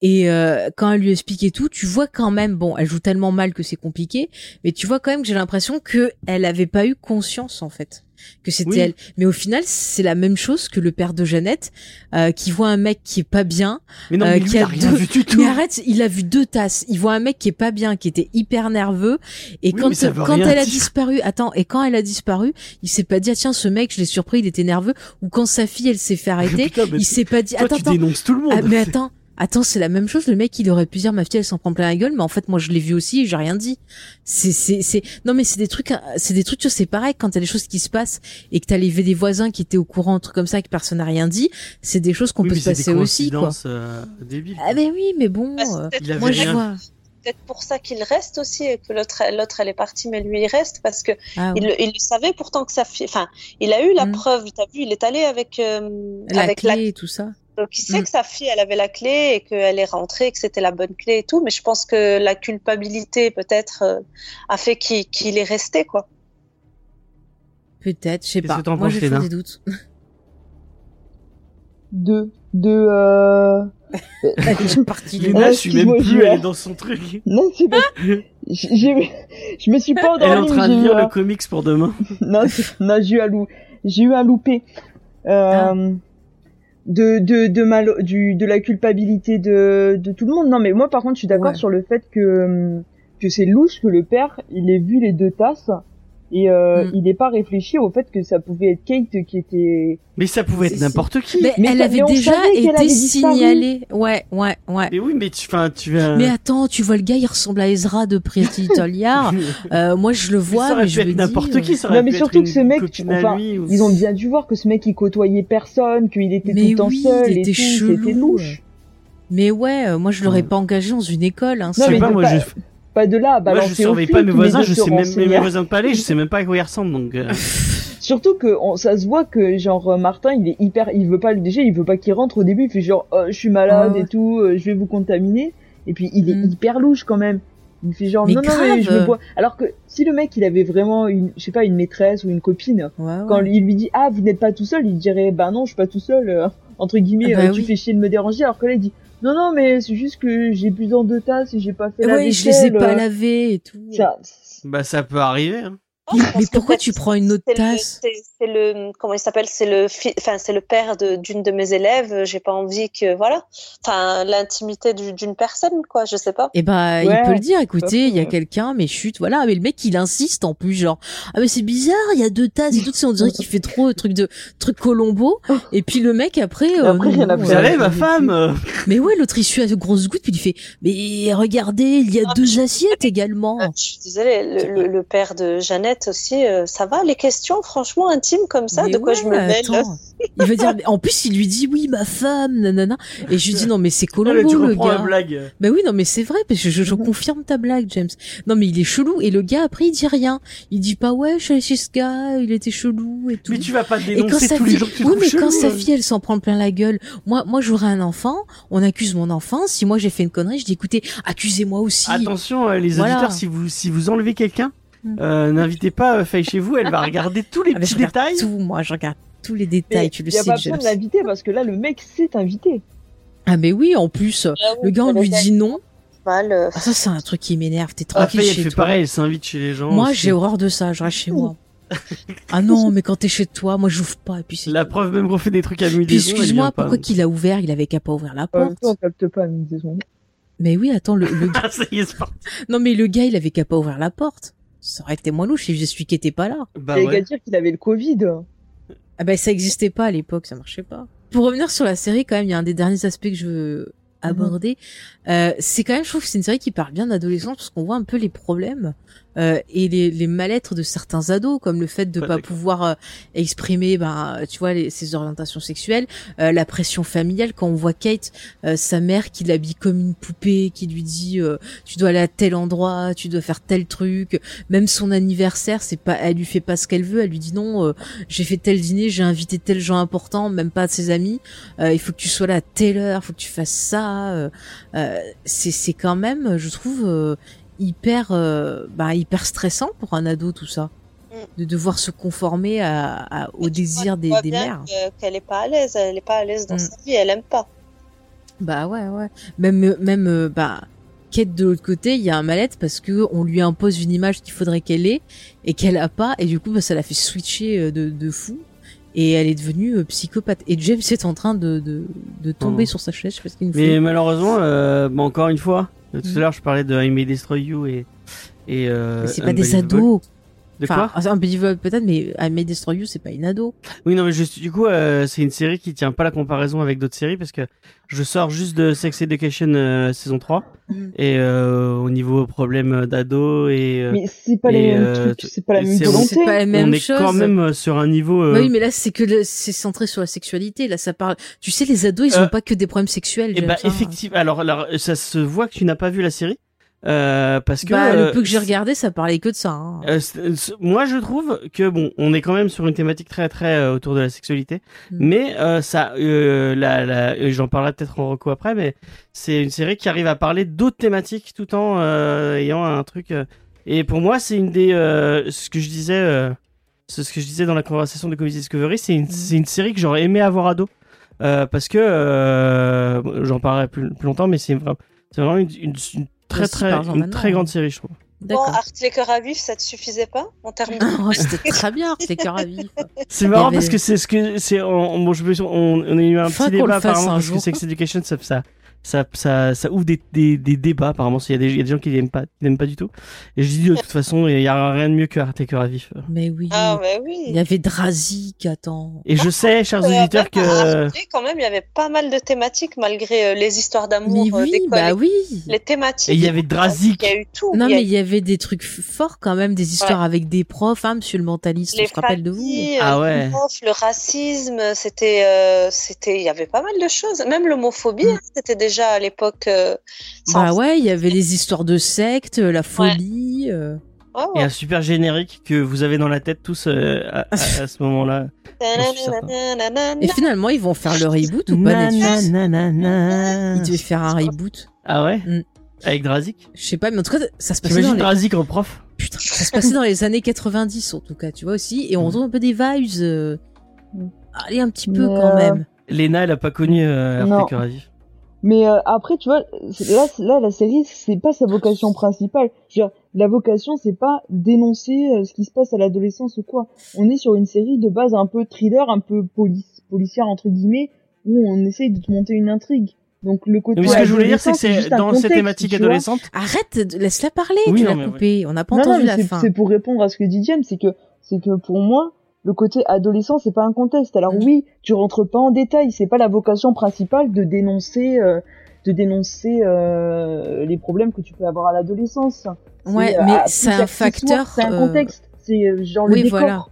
Et euh, quand elle lui expliquait tout, tu vois quand même, bon, elle joue tellement mal que c'est compliqué, mais tu vois quand même que j'ai l'impression que elle avait pas eu conscience en fait que c'était elle. Mais au final, c'est la même chose que le père de Jeannette, euh, qui voit un mec qui est pas bien, mais non, euh, qui a, rien vu du tout. Mais arrête, il a vu deux tasses. Il voit un mec qui est pas bien, qui était hyper nerveux, et quand quand elle a disparu, attends, et quand elle a disparu, il s'est pas dit ah, tiens ce mec, je l'ai surpris, il était nerveux, ou quand sa fille elle s'est fait *laughs* arrêter, il s'est pas dit attends, tu dénonces tout le monde. Ah, mais attends attends, c'est la même chose. Le mec, il aurait pu dire, ma fille, elle s'en prend plein la gueule, mais en fait, moi, je l'ai vu aussi et j'ai rien dit. C'est, c'est, c'est, non, mais c'est des trucs, c'est des trucs, c'est pareil quand t'as des choses qui se passent et que t'as les des voisins qui étaient au courant, un truc comme ça, que personne n'a rien dit. C'est des choses qu'on peut se passer aussi, quoi. Euh, ah, mais oui, mais bon, bah, euh, moi, je vois peut-être pour ça qu'il reste aussi et que l'autre l'autre elle est partie mais lui il reste parce que ah il, il, savait pourtant que sa fille enfin il a eu la mm. preuve t'as vu il est allé avec euh, la avec clé et tout ça donc il sait mm. que sa fille, elle avait la clé et qu'elle est rentrée, que c'était la bonne clé et tout. Mais je pense que la culpabilité peut-être euh, a fait qu'il est resté quoi. Peut-être, je sais pas. Moi j'ai des doutes. Deux, deux. Euh... elle *laughs* est partie. Léna, je suis même plus, elle est dans son truc. Non, c'est pas. *laughs* je me suis pas endormie. Elle est en train de lire le comics pour demain. *laughs* non, non, j'ai eu un loup, j'ai eu un loupé. Euh, ah de de de mal du de la culpabilité de de tout le monde. Non mais moi par contre je suis d'accord sur le fait que que c'est louche que le père il ait vu les deux tasses et euh, mm. il n'est pas réfléchi au fait que ça pouvait être Kate qui était. Mais ça pouvait être n'importe qui. Mais, elle avait déjà été signalée. Ouais, ouais, ouais. Mais oui, mais tu, enfin, tu vas. Mais attends, tu vois le gars, il ressemble à Ezra de Pretty Little *laughs* euh, moi, je le vois, mais, je être n'importe qui. Ça aurait non, mais surtout que ce mec, enfin, ils ont bien dû voir que ce mec, il côtoyait personne, qu'il était tout le temps seul et tout, c'était louche. Mais ouais, euh, moi, je l'aurais pas engagé dans une école. Hein, non, mais pas, moi, je pas de là à Moi, je surveille pas mes voisins, je sais même mes voisins de palais, je sais même pas à quoi ils ressemblent, donc. Euh. *laughs* Surtout que ça se voit que genre Martin, il est hyper, il veut pas le déjà, il veut pas qu'il rentre au début, il fait genre, oh, je suis malade et tout, je vais vous contaminer. Et puis il est mm. hyper louche quand même. Il fait genre non non mais je me bois. Alors que si le mec il avait vraiment une je sais pas une maîtresse ou une copine, quand il lui dit ah vous n'êtes pas tout seul, il dirait bah non je suis pas tout seul euh, entre guillemets ah bah euh, tu fais chier de me déranger alors que là il dit non non mais c'est juste que j'ai plus dans deux tasses et j'ai pas fait la vaisselle. je les ai pas euh. lavées et tout. Ça, bah ça peut arriver. Hein mais pourquoi tu prends une autre tasse C'est le comment il s'appelle C'est le enfin c'est le père d'une de, mes élèves. J'ai pas envie que voilà, enfin l'intimité d'une personne quoi. Je sais pas. Et eh bah il peut le dire. Écoutez, il y a quelqu'un, mais chut, voilà. Mais le mec il insiste en plus genre ah mais c'est bizarre, il y a deux tasses et tout. On dirait qu'il fait trop truc de truc Colombo. Et puis le mec après. Euh, après il y en a Vous allez ma femme. Mais ouais, l'autre il suit à de grosses gouttes puis il fait mais regardez, il y a ah, deux assiettes également. Ah, je suis désolée, le, le père de Jeannette aussi, euh, ça va les questions franchement intimes comme ça, de quoi je me mêle Il veut dire, en plus il lui dit oui ma femme, nanana, et je lui dis non mais c'est Colombo le gars. La blague. Bah oui non mais c'est vrai parce que je, mhm. confirme ta blague James. Non mais il est chelou et le gars après il dit rien, il dit pas ouais je suis allé chez ce gars, il était chelou et tout. Mais tu vas pas dénoncer tous les jours Oui mais quand sa fille elle s'en prend plein la gueule, moi moi j'aurais un enfant, on accuse mon enfant, si moi j'ai fait une connerie je dis écoutez accusez-moi aussi. Attention euh, les auditeurs si vous si vous enlevez quelqu'un euh, N'invitez pas euh, Faye chez vous, elle va regarder tous les ah, petits détails. Tout, moi, je regarde tous les détails, tu le sais. Il n'y a pas besoin de l'inviter parce que là, le mec s'est invité. Ah, mais oui, en plus, ah le gars, on lui dit non. Euh. Ah, ça, c'est un truc qui m'énerve. T'es ah, tranquille ah, Faye, elle fait pareil, elle s'invite chez les gens. Moi, j'ai horreur de ça, je reste chez moi. ah non, mais quand t'es chez toi, moi j'ouvre pas. Et puis la preuve même qu'on fait des trucs à midi. Excuse-moi, pourquoi qu'il a ouvert Il avait qu'à pas ouvrir la porte. on capte pas à midi. Mais oui, attends, le, le *laughs* gars. non, mais le gars, il avait qu'à pas ouvrir la porte. Ça aurait été moins louche si je suis qui était pas là. Bah ouais. dire qu'il avait le Covid. Ah bah ça existait pas à l'époque, ça marchait pas. Pour revenir sur la série, quand même, il y a un des derniers aspects que je veux mhm. aborder. Euh, c'est quand même, je trouve que c'est une série qui parle bien d'adolescence parce qu'on voit un peu les problèmes euh, et les, les mal-être de certains ados, comme le fait de pas pouvoir euh, exprimer, ben, tu vois, les, ses orientations sexuelles, euh, la pression familiale. Quand on voit Kate, sa mère qui l'habille comme une poupée, qui lui dit, tu dois aller à tel endroit, tu dois faire tel truc. Même son anniversaire, c'est pas, elle lui fait pas ce qu'elle veut. Elle lui dit non, j'ai fait tel dîner, j'ai invité tel gens important, même pas ses amis. il faut que tu sois là à telle heure, il faut que tu fasses ça. c'est c'est quand même, je trouve hyper, euh, bah, hyper stressant pour un ado tout ça, mm. de devoir se conformer à, au désir des, des mères. Qu'elle est pas à l'aise, elle est pas à l'aise dans mm. sa vie, elle aime pas. Bah ouais, ouais. Même, même, euh, bah, quête de l'autre côté, il y a un mal-être parce que on lui impose une image qu'il faudrait qu'elle ait et qu'elle a pas, et du coup, bah, ça l'a fait switcher euh, de, de fou. Et elle est devenue psychopathe. Et James est en train de, de, de tomber oh. sur sa chaise. Je sais pas ce Mais fait. malheureusement, euh, bah, encore une fois, tout à l'heure, je parlais de I May Destroy You et. et euh, c'est pas des ados. De enfin, quoi Unbelievable peut-être, mais I May Destroy You, c'est pas une ado. Oui, non, mais juste, du coup, euh, c'est une série qui tient pas la comparaison avec d'autres séries parce que je sors juste de Sex Education euh, saison 3 mm. et euh, au niveau problème d'ado et euh, mais c'est pas les mêmes euh, trucs c'est pas la même volonté. C'est pas la même on est quand même sur un niveau oui mais là c'est que c'est centré sur la sexualité. Là ça parle tu sais les ados ils ont pas que des problèmes sexuels et eh bah ben, effectivement alors, alors ça se voit que tu n'as pas vu la série? Euh, parce que bah, le peu que j'ai regardé, ça parlait que de ça. Hein. Euh, moi, je trouve que bon, on est quand même sur une thématique très très euh, autour de la sexualité, mm. mais euh, ça, la, la, j'en parlerai peut-être en recours après, mais c'est une série qui arrive à parler d'autres thématiques tout en ayant un truc. et pour moi, c'est une des ce que je disais, ce que je disais dans la conversation de Comedy Discovery, c'est une, mm. une série que j'aurais aimé avoir ado. parce que j'en parlerai plus, plus longtemps, mais c'est vraiment, c'est vraiment une, une, une très très une très grande série, je trouve. Bon, Art les cœurs à vif, ça te suffisait pas en termes de... oh, C'était très bien, Art les cœurs à vif. C'est marrant parce que c'est ce que c'est. On, bon, je, on, on a eu un petit débat apparemment parce que Sex Education, ça, ça, ça, ça, ça ouvre des, des, des débats apparemment. Il y, a des, il y a des gens qui n'aiment pas, n'aiment pas du tout. Et je dis de toute façon, il y a rien de mieux que Art et cœur à vif. Mais oui. Ah, mais oui. Il y avait Drazik, attends. Et je sais, chers auditeurs, que. quand même, il y avait pas mal de thématiques malgré euh, les histoires d'amour euh, oui, bah oui. Les thématiques. Et il y avait Drazik. Il y a eu tout. Non, mais il y avait des trucs forts quand même, des histoires avec des profs, hein, monsieur le mentaliste, les on se rappelle de vous. Euh, ah ouais. le racisme, c'était, c'était, il y avait pas mal de choses. Même l'homophobie, mm. hein, c'était des déjà à l'époque. bah ouais, il y avait les histoires de sectes, la folie. Et un super générique que vous avez dans la tête tous à, ce moment-là. *laughs* Et finalement, ils vont faire le reboot ou pas Netflix Ils devaient faire un reboot. Ah ouais mm. Avec Drazik Je sais pas, mais en tout cas, ça se passait dans les... Drazik en prof Putain, ça se passait dans les années 90 en tout cas, tu vois aussi. Et on mm. retrouve un peu des vibes. Euh... Allez, un petit peu quand même. Lena, elle a pas connu euh, RTK Mais euh, après, tu vois, là, là, la série, c'est pas sa vocation principale. Je veux dire, la vocation, c'est pas dénoncer euh, ce qui se passe à l'adolescence ou quoi. On est sur une série de base un peu thriller, un peu police, policière entre guillemets, où on essaye de te monter une intrigue. Donc le côté. Mais ce que je voulais dire, c'est que c'est dans cette thématique adolescente. Arrête, laisse-la parler. Oui, tu l'as coupé. On n'a pas entendu la fin. C'est pour répondre à ce que dit James, c'est que c'est que pour moi, le côté adolescent, c'est pas un contexte. Alors oui, tu rentres pas en détail. C'est pas la vocation principale de dénoncer, euh, de dénoncer euh, les problèmes que tu peux avoir à l'adolescence. Ouais, mais euh, c'est un facteur. C'est un contexte. C'est genre le décor. Voilà.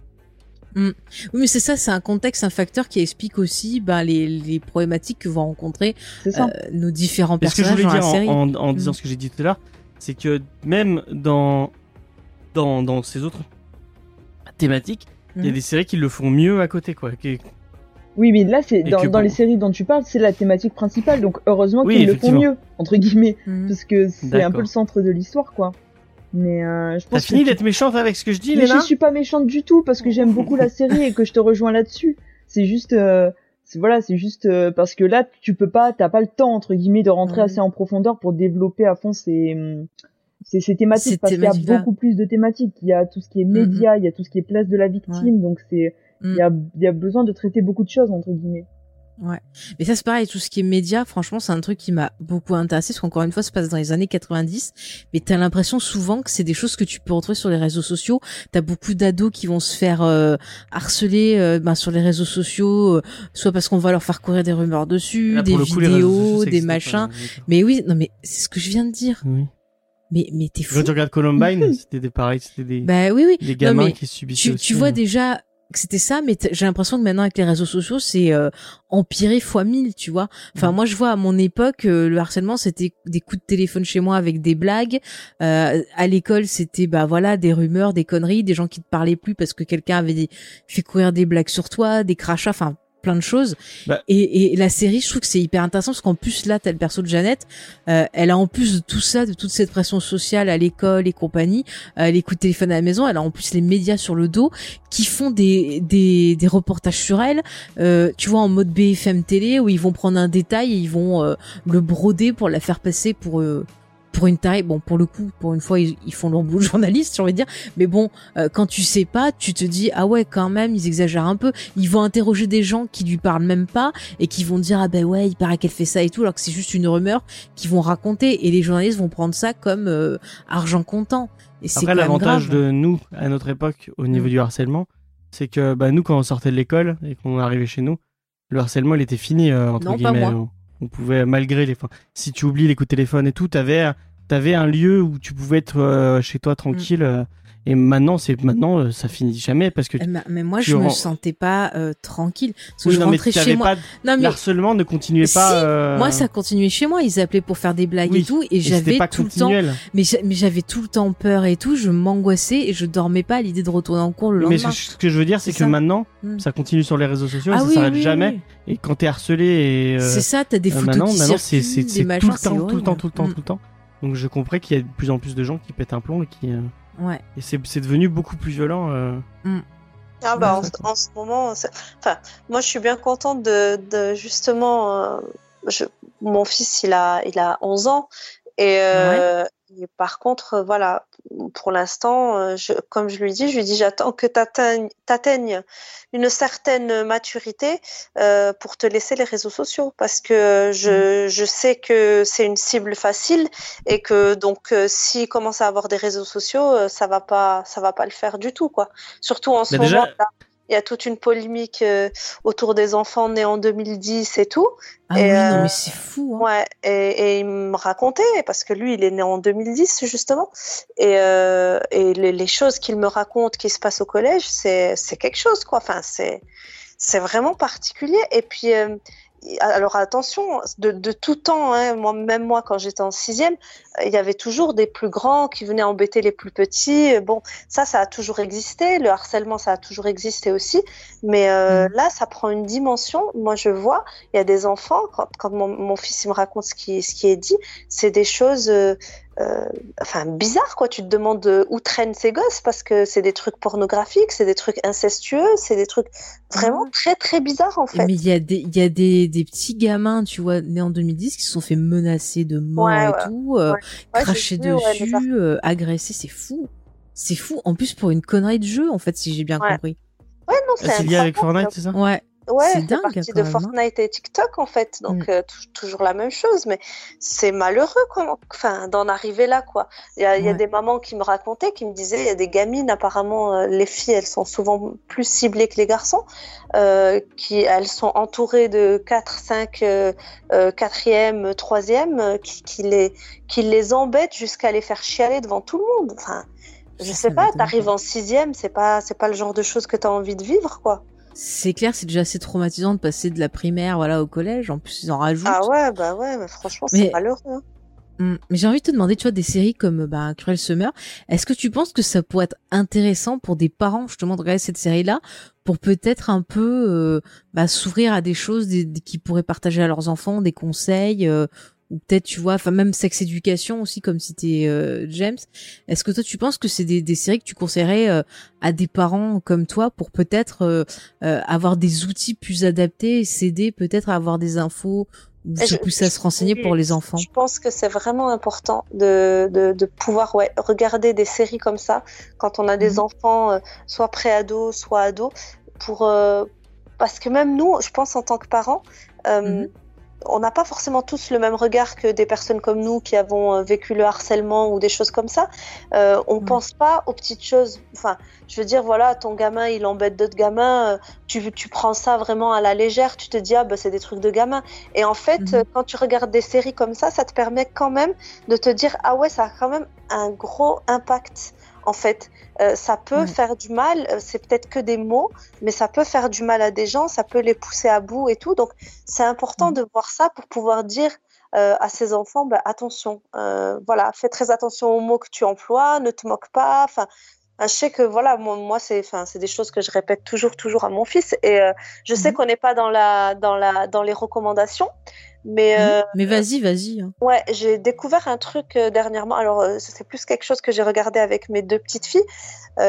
Mm. Oui, mais c'est ça, c'est un contexte, un facteur qui explique aussi bah, les, les problématiques que vont rencontrer euh, nos différents personnages ce que je voulais dire en, en, disant mm. ce que j'ai dit tout à l'heure, c'est que même dans, dans, dans ces autres thématiques, il y a mm. des séries qui le font mieux à côté, quoi. Oui, mais là, c'est dans, dans les séries dont tu parles, c'est la thématique principale, donc heureusement qu'ils le font mieux, entre guillemets, parce que c'est un peu le centre de l'histoire, quoi. Mais euh, je pense. T'as fini d'être méchante avec ce que je dis, mais je suis pas méchante du tout parce que j'aime beaucoup la *laughs* série et que je te rejoins là-dessus. C'est juste, euh, voilà, c'est juste euh, parce que là, tu peux pas, t'as pas le temps entre guillemets de rentrer assez en profondeur pour développer à fond ces ces, ces thématiques parce qu'il y a beaucoup plus de thématiques. Il y a tout ce qui est média, il y a tout ce qui est place de la victime, donc c'est il y a il y a besoin de traiter beaucoup de choses entre guillemets. Ouais. Mais ça, c'est pareil, tout ce qui est média, franchement, c'est un truc qui m'a beaucoup intéressé, parce qu'encore une fois, ça se passe dans les années 90, mais t'as l'impression souvent que c'est des choses que tu peux retrouver sur les réseaux sociaux. T'as beaucoup d'ados qui vont se faire euh, harceler euh, ben, sur les réseaux sociaux, euh, soit parce qu'on va leur faire courir des rumeurs dessus, des vidéos, des machins. mais oui, non, mais c'est ce que je viens de dire. Oui. Mais, mais t'es fou. Quand tu regardes Columbine, *laughs* c'était des pareils, c'était des, bah, oui, oui. des gamins qui subissaient tu, tu vois déjà c'était ça, mais j'ai l'impression que maintenant avec les réseaux sociaux, c'est euh, empiré fois mille, tu vois. Enfin, moi, je vois à mon époque, euh, le harcèlement, c'était des coups de téléphone chez moi avec des blagues. Euh, à l'école, c'était bah voilà des rumeurs, des conneries, des gens qui te parlaient plus parce que quelqu'un avait fait courir des blagues sur toi, des crachats. Enfin, plein de choses. Bah. Et, et, la série, je trouve que c'est hyper intéressant parce qu'en plus là, t'as le perso de Jeannette, euh, elle a en plus de tout ça, de toute cette pression sociale à l'école et compagnie, euh, les coups de téléphone à la maison, elle a en plus les médias sur le dos qui font des des, des reportages sur elle. Euh, tu vois en mode BFM télé où ils vont prendre un détail et ils vont euh, le broder pour la faire passer pour euh, pour une taille, bon, pour le coup, pour une fois, ils, font leur boulot de journaliste, j'ai envie de dire. Mais bon, euh, quand tu sais pas, tu te dis, ah ouais, quand même, ils exagèrent un peu. Ils vont interroger des gens qui lui parlent même pas et qui vont dire, ah ben ouais, il paraît qu'elle fait ça et tout, alors que c'est juste une rumeur qu'ils vont raconter. Et les journalistes vont prendre ça comme euh, argent comptant. Et Après, l'avantage de nous, à notre époque, au niveau mm. du harcèlement, c'est que bah, nous, quand on sortait de l'école et qu'on arrivait chez nous, le harcèlement, il était fini, euh, entre guillemets. On, pouvait, malgré les... si tu oublies les coups de téléphone et tout, t'avais t'avais un lieu où tu pouvais être euh, chez toi tranquille. Mm. Euh, et maintenant, c'est maintenant, euh, ça finit jamais parce que. mais moi, je me sentais pas tranquille parce que je rentrais chez moi. non, mais l'harcèlement ne continuait pas. Moi, ça continuait chez moi. Ils appelaient pour faire des blagues et tout, et, j'avais tout le temps. Mais j'avais tout le temps peur et tout. Je m'angoissais et je dormais pas à l'idée de retourner en cours le lendemain. Mais ce, que je veux dire, c'est que maintenant, mm. ça continue sur les réseaux sociaux, et ah ça s'arrête jamais. Et quand t'es harcelé et. c'est ça, t'as des photos maintenant, qui maintenant, c'est tout le temps, tout le temps, tout le temps, tout le temps. Donc je comprends qu'il y a de plus en plus de gens qui pètent un plomb et qui. Euh, ouais. Et c'est devenu beaucoup plus violent. Euh... Mm. Ah bah en, ce moment, enfin, moi je suis bien contente de, de justement, euh, je, mon fils il a il a 11 ans et, euh, et par contre voilà, pour l'instant, euh, comme je lui dis, je lui dis j'attends que tu atteignes une certaine maturité euh, pour te laisser les réseaux sociaux parce que je, mmh. je sais que c'est une cible facile et que donc euh, s'il commence à avoir des réseaux sociaux, ça va pas ça va pas le faire du tout quoi. Surtout en ce moment il y a toute une polémique euh, autour des enfants nés en 2010 et tout. Ah et, oui, non, mais euh, c'est fou. Hein. Ouais, et, et, il me racontait, parce que lui, il est né en 2010, justement. Et, euh, et les, les, choses qu'il me raconte qui se passent au collège, c'est quelque chose, quoi. Enfin, c'est c'est vraiment particulier. Et puis, euh, alors attention, de, de tout temps, hein, moi, même moi quand j'étais en sixième, il y avait toujours des plus grands qui venaient embêter les plus petits. Bon, ça, ça a toujours existé. Le harcèlement, ça a toujours existé aussi. Mais euh, mm. là, ça prend une dimension. Moi, je vois, il y a des enfants, quand, quand mon, mon, fils il me raconte ce qui, ce qui est dit, c'est des choses euh, euh, enfin bizarre quoi. Tu te demandes où traînent ces gosses parce que c'est des trucs pornographiques, c'est des trucs incestueux, c'est des trucs vraiment très très bizarres en fait. Mais il y a des il y a des, des petits gamins, tu vois, nés en 2010 qui se sont fait menacer de mort et tout, euh, cracher dessus, euh, agresser, c'est fou. C'est fou. En plus pour une connerie de jeu en fait, si j'ai bien compris. Ouais, non, ah, c'est lié avec Fortnite, c'est ça? Ouais. Ouais, c'est partie de hein. Fortnite et TikTok en fait, donc mm. euh, toujours la même chose, mais c'est malheureux quoi. Enfin, d'en arriver là quoi. Il y a, y a, des mamans qui me racontaient, qui me disaient, il y a des gamines apparemment, euh, les filles, elles sont souvent plus ciblées que les garçons, euh, qui elles sont entourées de 4, 5, euh, 4e, 3e, qui, qui, les qui les embêtent jusqu'à les faire chialer devant tout le monde. Enfin, je sais pas, t'arrives en sixième, c'est pas c'est pas le genre de choses que t'as envie de vivre quoi c'est clair, c'est déjà assez traumatisant de passer de la primaire voilà au collège. En plus, ils en rajoutent. Ah ouais, bah ouais, mais franchement, c'est malheureux. Hein. Hmm, mais j'ai envie de te demander, tu vois, des séries comme bah, Cruel Summer, est-ce que tu penses que ça pourrait être intéressant pour des parents justement de regarder cette série-là, pour peut-être un peu euh, bah, s'ouvrir à des choses des, qui pourraient partager à leurs enfants, des conseils, euh, ou peut-être tu vois enfin même sex éducation aussi comme c'était euh, James. Est-ce que toi tu penses que c'est des, des séries que tu conseillerais euh, à des parents comme toi pour peut-être euh, avoir des outils plus adaptés et s'aider peut-être à avoir des infos ou plus à se renseigner pour les enfants? je pense que c'est vraiment important de, de, de, pouvoir ouais, regarder des séries comme ça quand on a des mhm. enfants soit pré-ados soit ados pour parce que même nous je pense en tant que parents mhm on n'a pas forcément tous le même regard que des personnes comme nous qui avons euh, vécu le harcèlement ou des choses comme ça. Euh, on ne pense pas aux petites choses. Enfin, je veux dire, voilà, ton gamin, il embête d'autres gamins. Euh, tu, tu prends ça vraiment à la légère. Tu te dis, ah, bah, c'est des trucs de gamins. Et en fait, mhm. quand tu regardes des séries comme ça, ça te permet quand même de te dire, ah ouais, ça a quand même un gros impact en fait. Euh, ça peut faire du mal, euh, c'est peut-être que des mots, mais ça peut faire du mal à des gens, ça peut les pousser à bout et tout. Donc c'est important de voir ça pour pouvoir dire euh, à ses enfants, bah, attention, voilà, fais très attention aux mots que tu emploies, ne te moque pas. Enfin, je sais que voilà, moi, moi c'est, enfin, c'est des choses que je répète toujours, toujours à mon fils, et je sais mmh qu'on n'est pas dans la, dans la, dans les recommandations, mais, euh, mais vas-y, vas-y. Hein. Ouais, j'ai découvert un truc euh, dernièrement. Alors, euh, c'est plus quelque chose que j'ai regardé avec mes deux petites filles,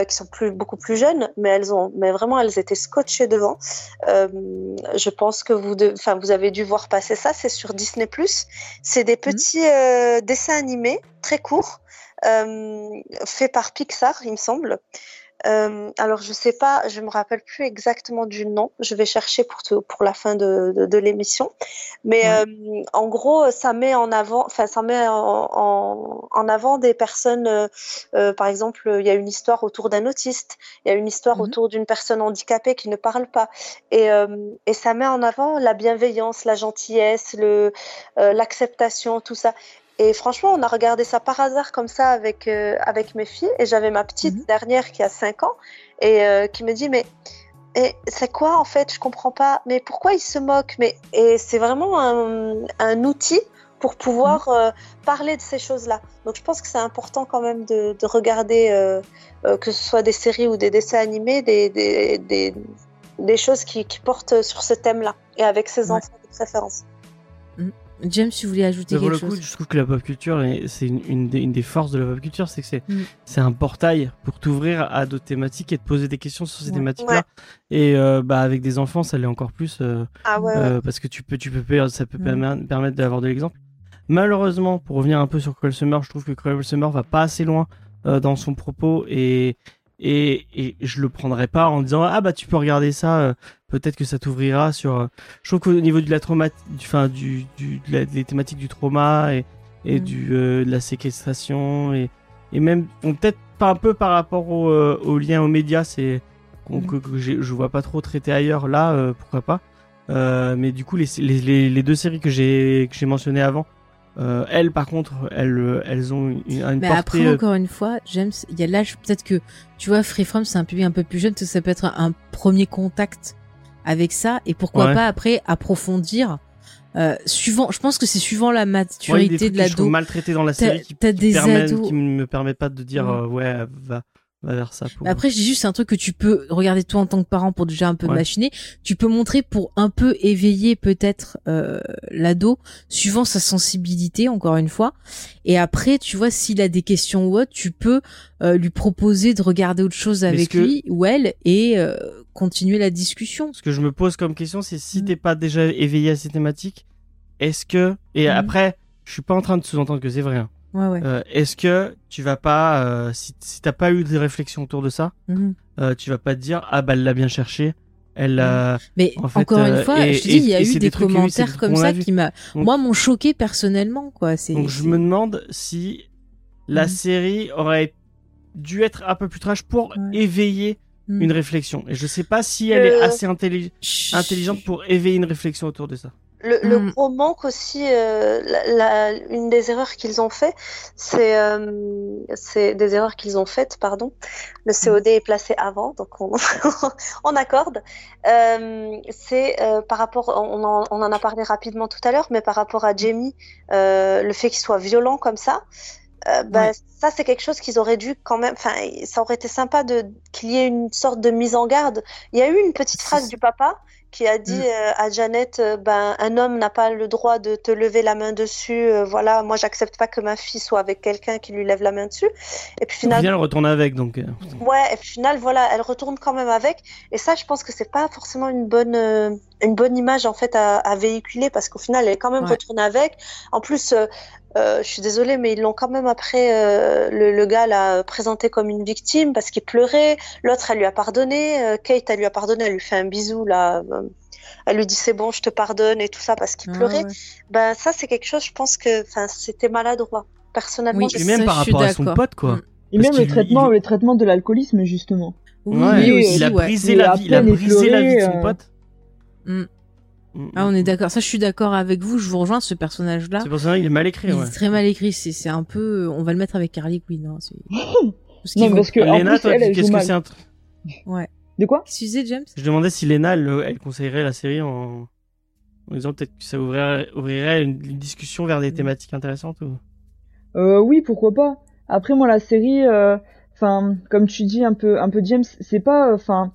qui sont plus, beaucoup plus jeunes, mais elles ont, mais vraiment, elles étaient scotchées devant. je pense que vous, enfin, vous avez dû voir passer ça. C'est sur Disney+. C'est des mmh. petits dessins animés très courts, faits par Pixar, il me semble. Euh, alors je sais pas, je me rappelle plus exactement du nom. Je vais chercher pour pour la fin de, de, de l'émission. Mais euh, en gros, ça met en avant, enfin ça met en, en, avant des personnes. Euh, par exemple, il y a une histoire autour d'un autiste. Il y a une histoire mmh autour d'une personne handicapée qui ne parle pas. Et, et ça met en avant la bienveillance, la gentillesse, le l'acceptation, tout ça. Et franchement, on a regardé ça par hasard comme ça avec, euh, avec mes filles. Et j'avais ma petite mhm. dernière qui a 5 ans et euh, qui me dit Mais et c'est quoi en fait? Je comprends pas. Mais pourquoi ils se moquent? Mais Et c'est vraiment un, un, outil pour pouvoir mhm. euh, parler de ces choses-là. Donc je pense que c'est important quand même de, de regarder, que ce soit des séries ou des dessins animés, des, des, des, des choses qui, qui, portent sur ce thème-là et avec ses enfants de préférence. James, tu voulais ajouter quelque chose Pour le coup, je trouve que la pop culture, c'est une, des, forces de la pop culture, c'est que c'est mm. un portail pour t'ouvrir à d'autres thématiques et te poser des questions sur ces thématiques-là. Et euh, bah avec des enfants, ça l'est encore plus euh, ah euh, parce que tu peux tu peux ça peut mm. permettre d'avoir de l'exemple. Malheureusement, pour revenir un peu sur Cruel Summer, je trouve que Cruel Summer va pas assez loin dans son propos et et, et je le prendrai pas en disant ah bah tu peux regarder ça euh, peut-être que ça t'ouvrira sur euh, je trouve qu'au niveau de la trauma du enfin du, du de la, des thématiques du trauma et et mm. du euh, de la séquestration et et même peut-être pas un peu par rapport au, au lien aux médias c'est mm. que, que je vois pas trop traité ailleurs là pourquoi pas mais du coup les, les, les deux séries que j'ai que j'ai mentionnées avant euh, elles, par contre, elles, elles ont une, une Mais après, euh, encore une fois, James, il y a l'âge, peut-être que, tu vois, Freeframe, c'est un public un peu plus jeune, ça peut être un, premier contact avec ça, et pourquoi pas après approfondir euh, suivant, je pense que c'est suivant la maturité de l'ado. maltraité dans la série qui, qui, des ados... qui me permet pas de dire euh, ouais va vers ça. Pour... Après, je dis juste c'est un truc que tu peux regarder toi en tant que parent pour déjà un peu machiner. Tu peux montrer pour un peu éveiller peut-être euh, l'ado suivant sa sensibilité encore une fois. Et après, tu vois s'il a des questions ou autre, tu peux euh, lui proposer de regarder autre chose avec lui ou elle et euh, continuer la discussion. Ce que je me pose comme question, c'est si mm. t'es pas déjà éveillé à ces thématiques, est-ce que et mm. après, je suis pas en train de sous-entendre que c'est vrai. Hein. Ouais, ouais. Euh, est-ce que tu vas pas, euh, si, si t'as pas eu de réflexion autour de ça, mm-hmm. euh, tu vas pas te dire ah bah elle l'a bien cherché, elle. Mais en fait, encore une fois, je te dis, il y a eu des, commentaires comme ça qui m'a, moi, m'ont choqué personnellement quoi. C'est. Donc je me demande si la mm. série aurait dû être un peu plus trash pour éveiller mm. une réflexion. Et je sais pas si elle est assez intelligente pour éveiller une réflexion autour de ça. Le, le, mm. gros manque aussi, euh, la, une des erreurs qu'ils ont fait, c'est euh, des erreurs qu'ils ont faites, pardon. Le mm. COD est placé avant, donc on, *laughs* on accorde. Euh, c'est par rapport, on en, on en, a parlé rapidement tout à l'heure, mais par rapport à Jamie, le fait qu'il soit violent comme ça. Euh, bah, ça c'est quelque chose qu'ils auraient dû quand même enfin ça aurait été sympa de qu'il y ait une sorte de mise en garde il y a eu une petite phrase du papa qui a dit mm. euh, à Janet euh, ben un homme n'a pas le droit de te lever la main dessus euh, voilà moi j'accepte pas que ma fille soit avec quelqu'un qui lui lève la main dessus. Et puis finalement elle retourne avec donc ouais et puis final voilà elle retourne quand même avec. Et ça je pense que c'est pas forcément une bonne une bonne image en fait à, à véhiculer parce qu'au final elle est quand même retournée avec. En plus euh, je suis désolée, mais ils l'ont quand même après euh, le, le, gars l'a présenté comme une victime parce qu'il pleurait. L'autre, elle lui a pardonné. Euh, Kate, elle lui a pardonné. Elle lui fait un bisou là. Elle lui dit c'est bon, je te pardonne et tout ça parce qu'il ah pleurait. Ben ça, c'est quelque chose. Je pense que, enfin, c'était maladroit. Personnellement, oui, et même par rapport à son pote, quoi. Mm. Et même le traitement, le traitement de l'alcoolisme justement. Oui, il, a brisé la vie, il a brisé la vie de son pote. Mm. Mm, ah, on est mm. d'accord. Ça, je suis d'accord avec vous. Je vous rejoins. Ce personnage-là. Ce personnage, il est mal écrit. Il est très mal écrit. C'est, c'est un peu. On va le mettre avec Harley Quinn. Hein. parce *laughs* non, parce que Lena, toi, qu'est-ce que c'est un Ouais. De quoi? Excusez, James? Je demandais si Lena, elle, conseillerait la série en, en disant peut-être que ça ouvrirait, ouvrirait une, discussion vers des mm. thématiques intéressantes ou. Euh, oui, pourquoi pas. Après, moi, la série, euh, enfin, comme tu dis un peu, un peu James, c'est pas, enfin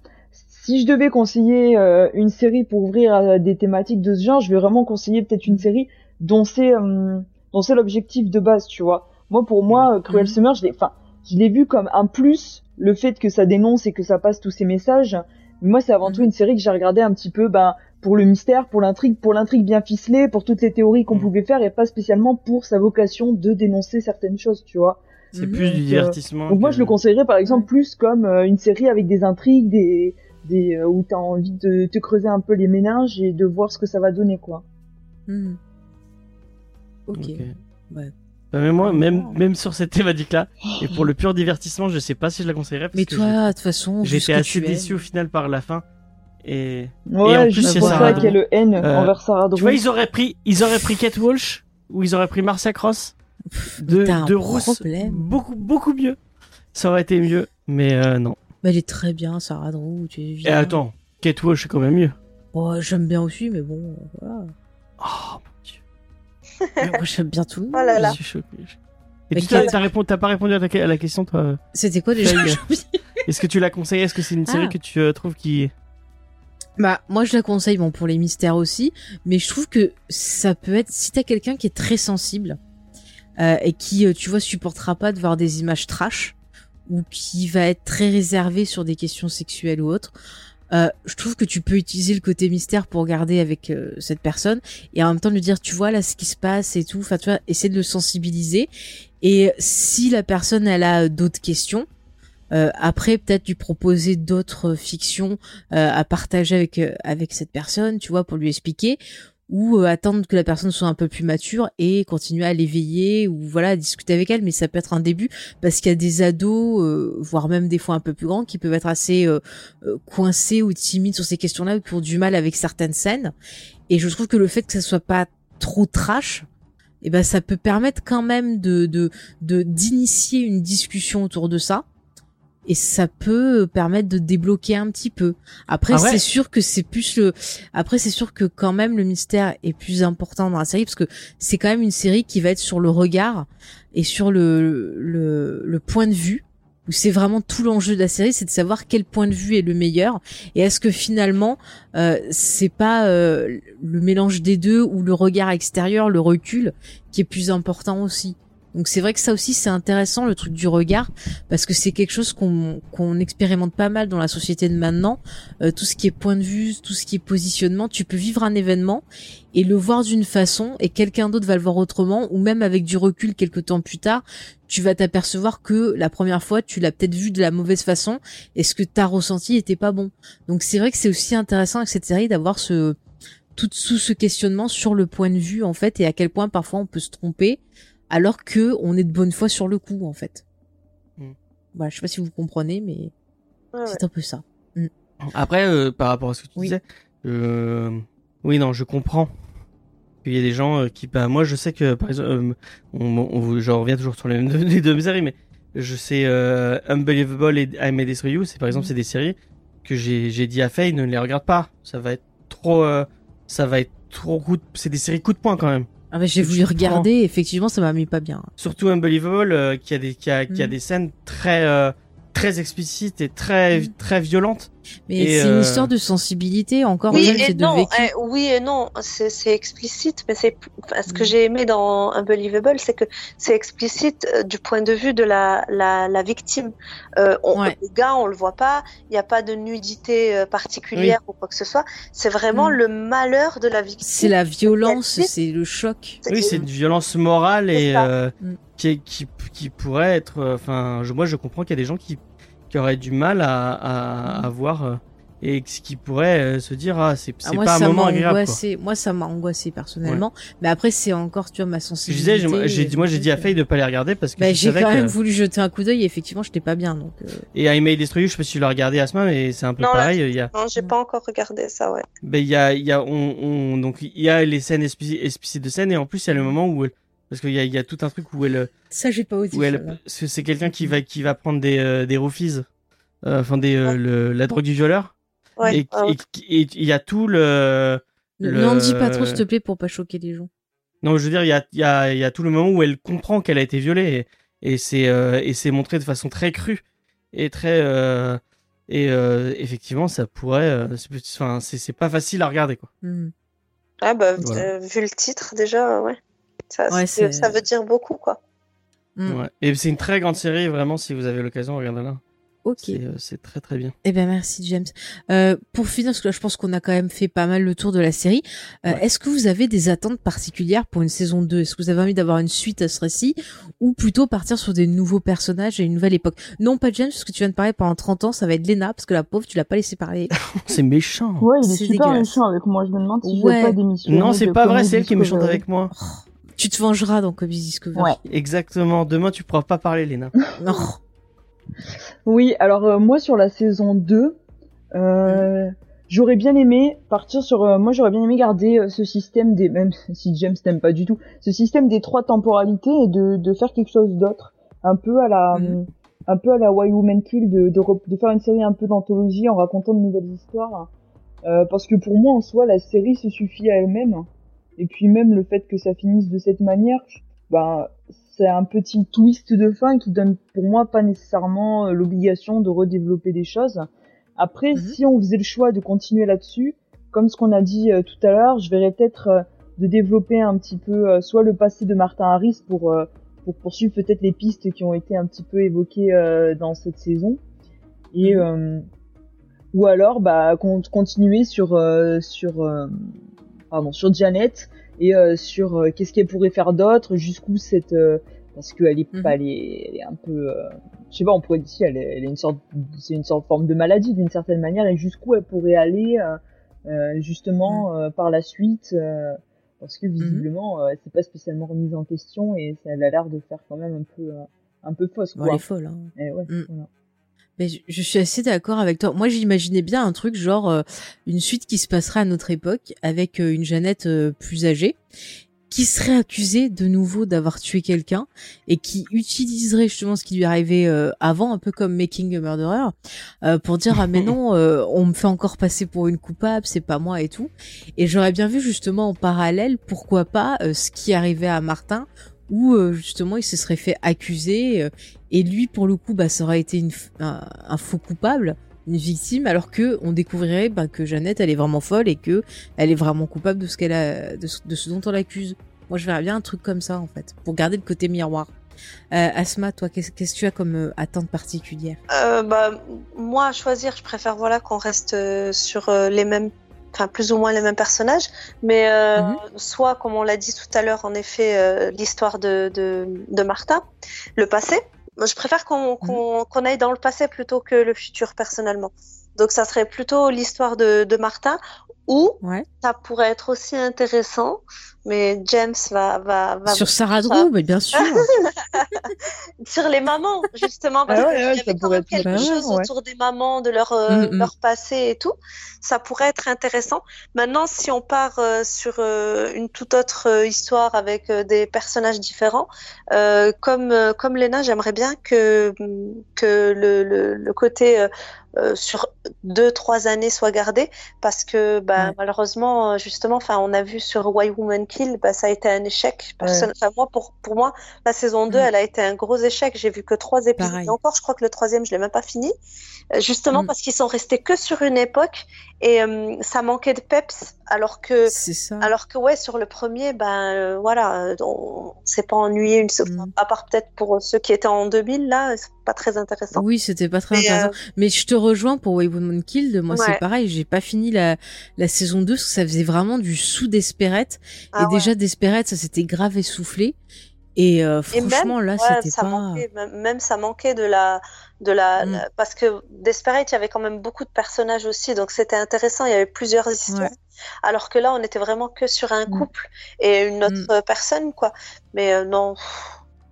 si je devais conseiller euh, une série pour ouvrir à des thématiques de ce genre, je vais vraiment conseiller peut-être une série dont c'est euh, dont c'est l'objectif de base, tu vois. Moi, pour moi, euh, Cruel. Summer, je l'ai, enfin, je l'ai vu comme un plus, le fait que ça dénonce et que ça passe tous ces messages. Mais moi, c'est avant tout mhm. une série que j'ai regardé un petit peu, ben, pour le mystère, pour l'intrigue, pour l'intrigue bien ficelée, pour toutes les théories qu'on mhm. pouvait faire, et pas spécialement pour sa vocation de dénoncer certaines choses, tu vois. C'est plus du divertissement. donc moi, je le conseillerais par exemple plus comme une série avec des intrigues, des des euh, où t'as envie de te creuser un peu les méninges et de voir ce que ça va donner quoi. Hmm. Ok. Ouais. Bah, mais moi, même, même sur cette thématique-là, et pour le pur divertissement, je sais pas si je la conseillerais. mais toi, de toute façon, j'étais assez déçu au final par la fin. Et, ouais, et en plus, c'est ça qu'il y a le haine euh, envers Sarah Tu vois, ils auraient pris, ils auraient pris Kate Walsh, ou ils auraient pris Marcia Cross, de, de Rousse, beaucoup, beaucoup mieux. Ça aurait été mieux, mais euh, non. Bah, elle est très bien, Sarah Drew. Tu Et attends, Kate Walsh est quand même mieux. Oh, j'aime bien aussi, mais bon, voilà. Oh mon dieu. *laughs* moi, j'aime bien tout le monde. Oh là là. Je suis choqué. Et tu t'as, pas répondu à, la question, toi C'était quoi déjà *laughs* Est-ce que tu la conseilles? Est-ce que c'est une série ah. que tu euh, trouves qui. Bah, moi, je la conseille, bon, pour les mystères aussi, mais je trouve que ça peut être, si t'as quelqu'un qui est très sensible, euh, et qui, euh, tu vois, supportera pas de voir des images trash, ou qui va être très réservé sur des questions sexuelles ou autres, euh, je trouve que tu peux utiliser le côté mystère pour regarder avec euh, cette personne et en même temps lui dire tu vois là ce qui se passe et tout. Enfin tu vois essayer de le sensibiliser. Et si la personne elle a d'autres questions euh, après peut-être lui proposer d'autres fictions à partager avec avec cette personne tu vois pour lui expliquer ou euh, attendre que la personne soit un peu plus mature et continuer à l'éveiller ou voilà à discuter avec elle. Mais ça peut être un début parce qu'il y a des ados euh, voire même des fois un peu plus grands qui peuvent être assez euh, coincés ou timides sur ces questions-là ou qui ont du mal avec certaines scènes. Et je trouve que le fait que ça soit pas trop trash eh ben ça peut permettre quand même de d'initier une discussion autour de ça et ça peut permettre de débloquer un petit peu. Après, ah c'est sûr que c'est plus le. Après, c'est sûr que quand même le mystère est plus important dans la série parce que c'est quand même une série qui va être sur le regard et sur le le, le point de vue où c'est vraiment tout l'enjeu de la série, c'est de savoir quel point de vue est le meilleur et est-ce que finalement euh, c'est pas euh, le mélange des deux ou le regard extérieur, le recul qui est plus important aussi? Donc c'est vrai que ça aussi c'est intéressant le truc du regard parce que c'est quelque chose qu'on qu'on expérimente pas mal dans la société de maintenant. Euh, tout ce qui est point de vue, tout ce qui est positionnement, tu peux vivre un événement et le voir d'une façon et quelqu'un d'autre va le voir autrement ou même avec du recul quelques temps plus tard, tu vas t'apercevoir que la première fois tu l'as peut-être vu de la mauvaise façon et ce que t'as ressenti était pas bon. Donc c'est vrai que c'est aussi intéressant avec cette série d'avoir ce tout sous ce questionnement sur le point de vue en fait et à quel point parfois on peut se tromper alors que on est de bonne foi sur le coup en fait. Mm. Voilà, je sais pas si vous comprenez, mais c'est un peu ça. Mm. Après, euh, par rapport à ce que tu disais, euh, oui, non, je comprends qu'il y a des gens euh, qui, bah, moi, je sais que, par exemple, on, on, je reviens toujours sur les, *laughs* les deux séries, mais je sais Unbelievable et I May Destroy You, c'est par exemple, mm. c'est des séries que j'ai dit à Faye, ne les regarde pas, ça va être trop, ça va être trop c'est des séries coup de poing quand même. Ah j'ai voulu regarder, effectivement, ça m'a mis pas bien. Surtout Unbelievable, euh, qui a des qui a, qui a mm. des scènes très euh, très explicites et très mm. très violentes. Mais c'est une euh, histoire de sensibilité encore. Oui et non, eh, oui et non, c'est explicite, mais c'est ce que mm. j'ai aimé dans Unbelievable, c'est que c'est explicite euh, du point de vue de la la, la victime. Euh, on, Le gars, on le voit pas, il n'y a pas de nudité euh, particulière ou quoi que ce soit. C'est vraiment le malheur de la victime. C'est la violence, c'est le choc. Oui, c'est une violence morale et qui, qui qui pourrait être. Enfin, moi, je comprends qu'il y a des gens qui qui aurait du mal à, à, voir euh, et qui pourrait euh, se dire ah c'est ah, pas un moment agréable moi ça m'a angoissé personnellement. Mais après c'est encore tu vois ma sensibilité je disais j'ai dit moi j'ai dit à Faye de pas les regarder parce que bah, j'ai quand même voulu jeter un coup d'œil. Et effectivement j'étais pas bien donc euh... et I May Destroy je sais pas si tu l'as regardé à ce moment mais c'est un peu pareil il y a non j'ai pas encore regardé ça ouais. Ben il y a il y a on, on, donc il y a les scènes explicites de scène et en plus il y a le moment où parce qu'il y a, y a tout un truc où elle. Ça, j'ai pas osé. c'est quelqu'un qui va, qui va prendre des, euh, des roofies, euh, enfin des, euh, le, la drogue du violeur. Ouais, et il y a tout le. N'en dis pas trop, s'il te plaît, pour pas choquer les gens. Non, je veux dire, il y a, y, a, y a tout le moment où elle comprend qu'elle a été violée et, et c'est et c'est montré de façon très crue et très et effectivement, ça pourrait. Enfin, c'est pas facile à regarder quoi. Hmm. Ah bah vu le titre déjà, ouais. Ça, ça veut dire beaucoup, quoi. Mm. Ouais. Et c'est une très grande série, vraiment, si vous avez l'occasion, regardez-la. Ok. C'est euh, très très bien. Eh ben merci James. Euh, pour finir, parce que là, je pense qu'on a quand même fait pas mal le tour de la série. Euh, Est-ce que vous avez des attentes particulières pour une saison 2 Est-ce que vous avez envie d'avoir une suite à ce récit ou plutôt partir sur des nouveaux personnages et une nouvelle époque? Non, pas James, parce que tu viens de parler pendant 30 ans, ça va être Lena, parce que la pauvre, tu l'as pas laissé parler. *laughs* c'est méchant. Ouais, il est, super méchant avec moi. Je me demande si ouais. je pas d'émission. Non, c'est pas vrai, c'est elle qui est méchante avec moi. Tu te vengeras dans Comics Discovery. Ouais. Exactement. Demain, tu pourras pas parler, Léna. non. *laughs* Oui, alors euh, moi sur la saison 2, euh, j'aurais bien aimé partir sur... Euh, moi j'aurais bien aimé garder ce système des... Même *laughs* si James n'aime pas du tout, ce système des trois temporalités et de, de faire quelque chose d'autre. Un peu à la... Mhm. Un peu à la Why Woman Kill, de, de, de, faire une série un peu d'anthologie en racontant de nouvelles histoires. parce que pour moi en soi, la série se suffit à elle-même. Et puis même le fait que ça finisse de cette manière, bah, c'est un petit twist de fin qui donne pour moi pas nécessairement euh, l'obligation de redévelopper des choses. Après, mhm. si on faisait le choix de continuer là-dessus, comme ce qu'on a dit euh, tout à l'heure, je verrais peut-être euh, de développer un petit peu soit le passé de Martin Harris pour pour poursuivre peut-être les pistes qui ont été un petit peu évoquées dans cette saison et mhm. ou alors bah continuer sur sur pardon, sur Janet et euh, sur euh, qu'est-ce qu'elle pourrait faire d'autre, jusqu'où cette euh, parce qu'elle est, pas, mhm. elle est, elle est un peu, je sais pas, on pourrait dire, elle est, elle est une sorte, c'est une sorte de forme de maladie d'une certaine manière, et jusqu'où elle pourrait aller justement mhm. par la suite, parce que visiblement, elle s'est pas spécialement remise en question et ça, elle a l'air de faire quand même un peu, un peu fausse. Quoi. elle est folle. Hein. Et ouais, mm. voilà. Mais je, suis assez d'accord avec toi. Moi, j'imaginais bien un truc genre euh, une suite qui se passerait à notre époque avec euh, une Jeannette euh, plus âgée qui serait accusé de nouveau d'avoir tué quelqu'un et qui utiliserait justement ce qui lui arrivait euh, avant, un peu comme Making a Murderer, euh, pour dire ah mais *laughs* non, euh, on me fait encore passer pour une coupable, c'est pas moi et tout. Et j'aurais bien vu justement en parallèle, pourquoi pas, ce qui arrivait à Martin, où justement il se serait fait accuser et lui pour le coup bah ça aurait été un faux coupable une victime alors que on découvrirait ben, que Jeannette elle est vraiment folle et que elle est vraiment coupable de ce qu'elle a de ce, dont on l'accuse. Moi je verrais bien un truc comme ça en fait pour garder le côté miroir. Euh, Asma, toi, qu'est-ce que tu as comme euh, attente particulière? Euh, bah, Moi, à choisir, je préfère voilà qu'on reste euh, sur les mêmes, enfin plus ou moins les mêmes personnages, mais mhm. soit, comme on l'a dit tout à l'heure, en effet, l'histoire de, de, de Martha, le passé, je préfère qu'on mmh. aille dans le passé plutôt que le futur personnellement. Donc ça serait plutôt l'histoire de, de Martin ou ça pourrait être aussi intéressant, mais James va... va, va sur Sarah Drew, mais bien sûr. *laughs* sur les mamans, justement, parce ah qu'il y avait quand même quelque chose autour des mamans, de leur, euh, mm, mm. leur passé et tout. Ça pourrait être intéressant. Maintenant, si on part euh, sur euh, une toute autre histoire avec des personnages différents, comme, comme Lena, j'aimerais bien que, que le, le, le côté euh, sur deux trois années soit gardé parce que bah, malheureusement justement enfin on a vu sur Why Woman Bah, ça a été un échec. Personne... moi pour pour moi la saison 2 elle a été un gros échec. J'ai vu que trois épisodes. Encore je crois que le troisième je l'ai même pas fini. Euh, justement mm. parce qu'ils sont restés que sur une époque et euh, ça manquait de peps alors que ça. alors que ouais sur le premier ben voilà on s'est pas ennuyé une mm. à part peut-être pour ceux qui étaient en 2000 là c'est pas très intéressant oui c'était pas très intéressant mais je te rejoins pour Way Woman Kill. Moi, c'est pareil. J'ai pas fini la, la saison 2 parce que ça faisait vraiment du sous Desperate. Ah et déjà, Desperate, ça s'était grave essoufflé. Et euh, franchement, là, c'était pas. même ça manquait de la, de la, mm. parce que Desperate, il y avait quand même beaucoup de personnages aussi, donc c'était intéressant. Il y avait plusieurs histoires. Alors que là, on était vraiment que sur un mm. couple et une autre mm. personne, quoi. Mais euh, non.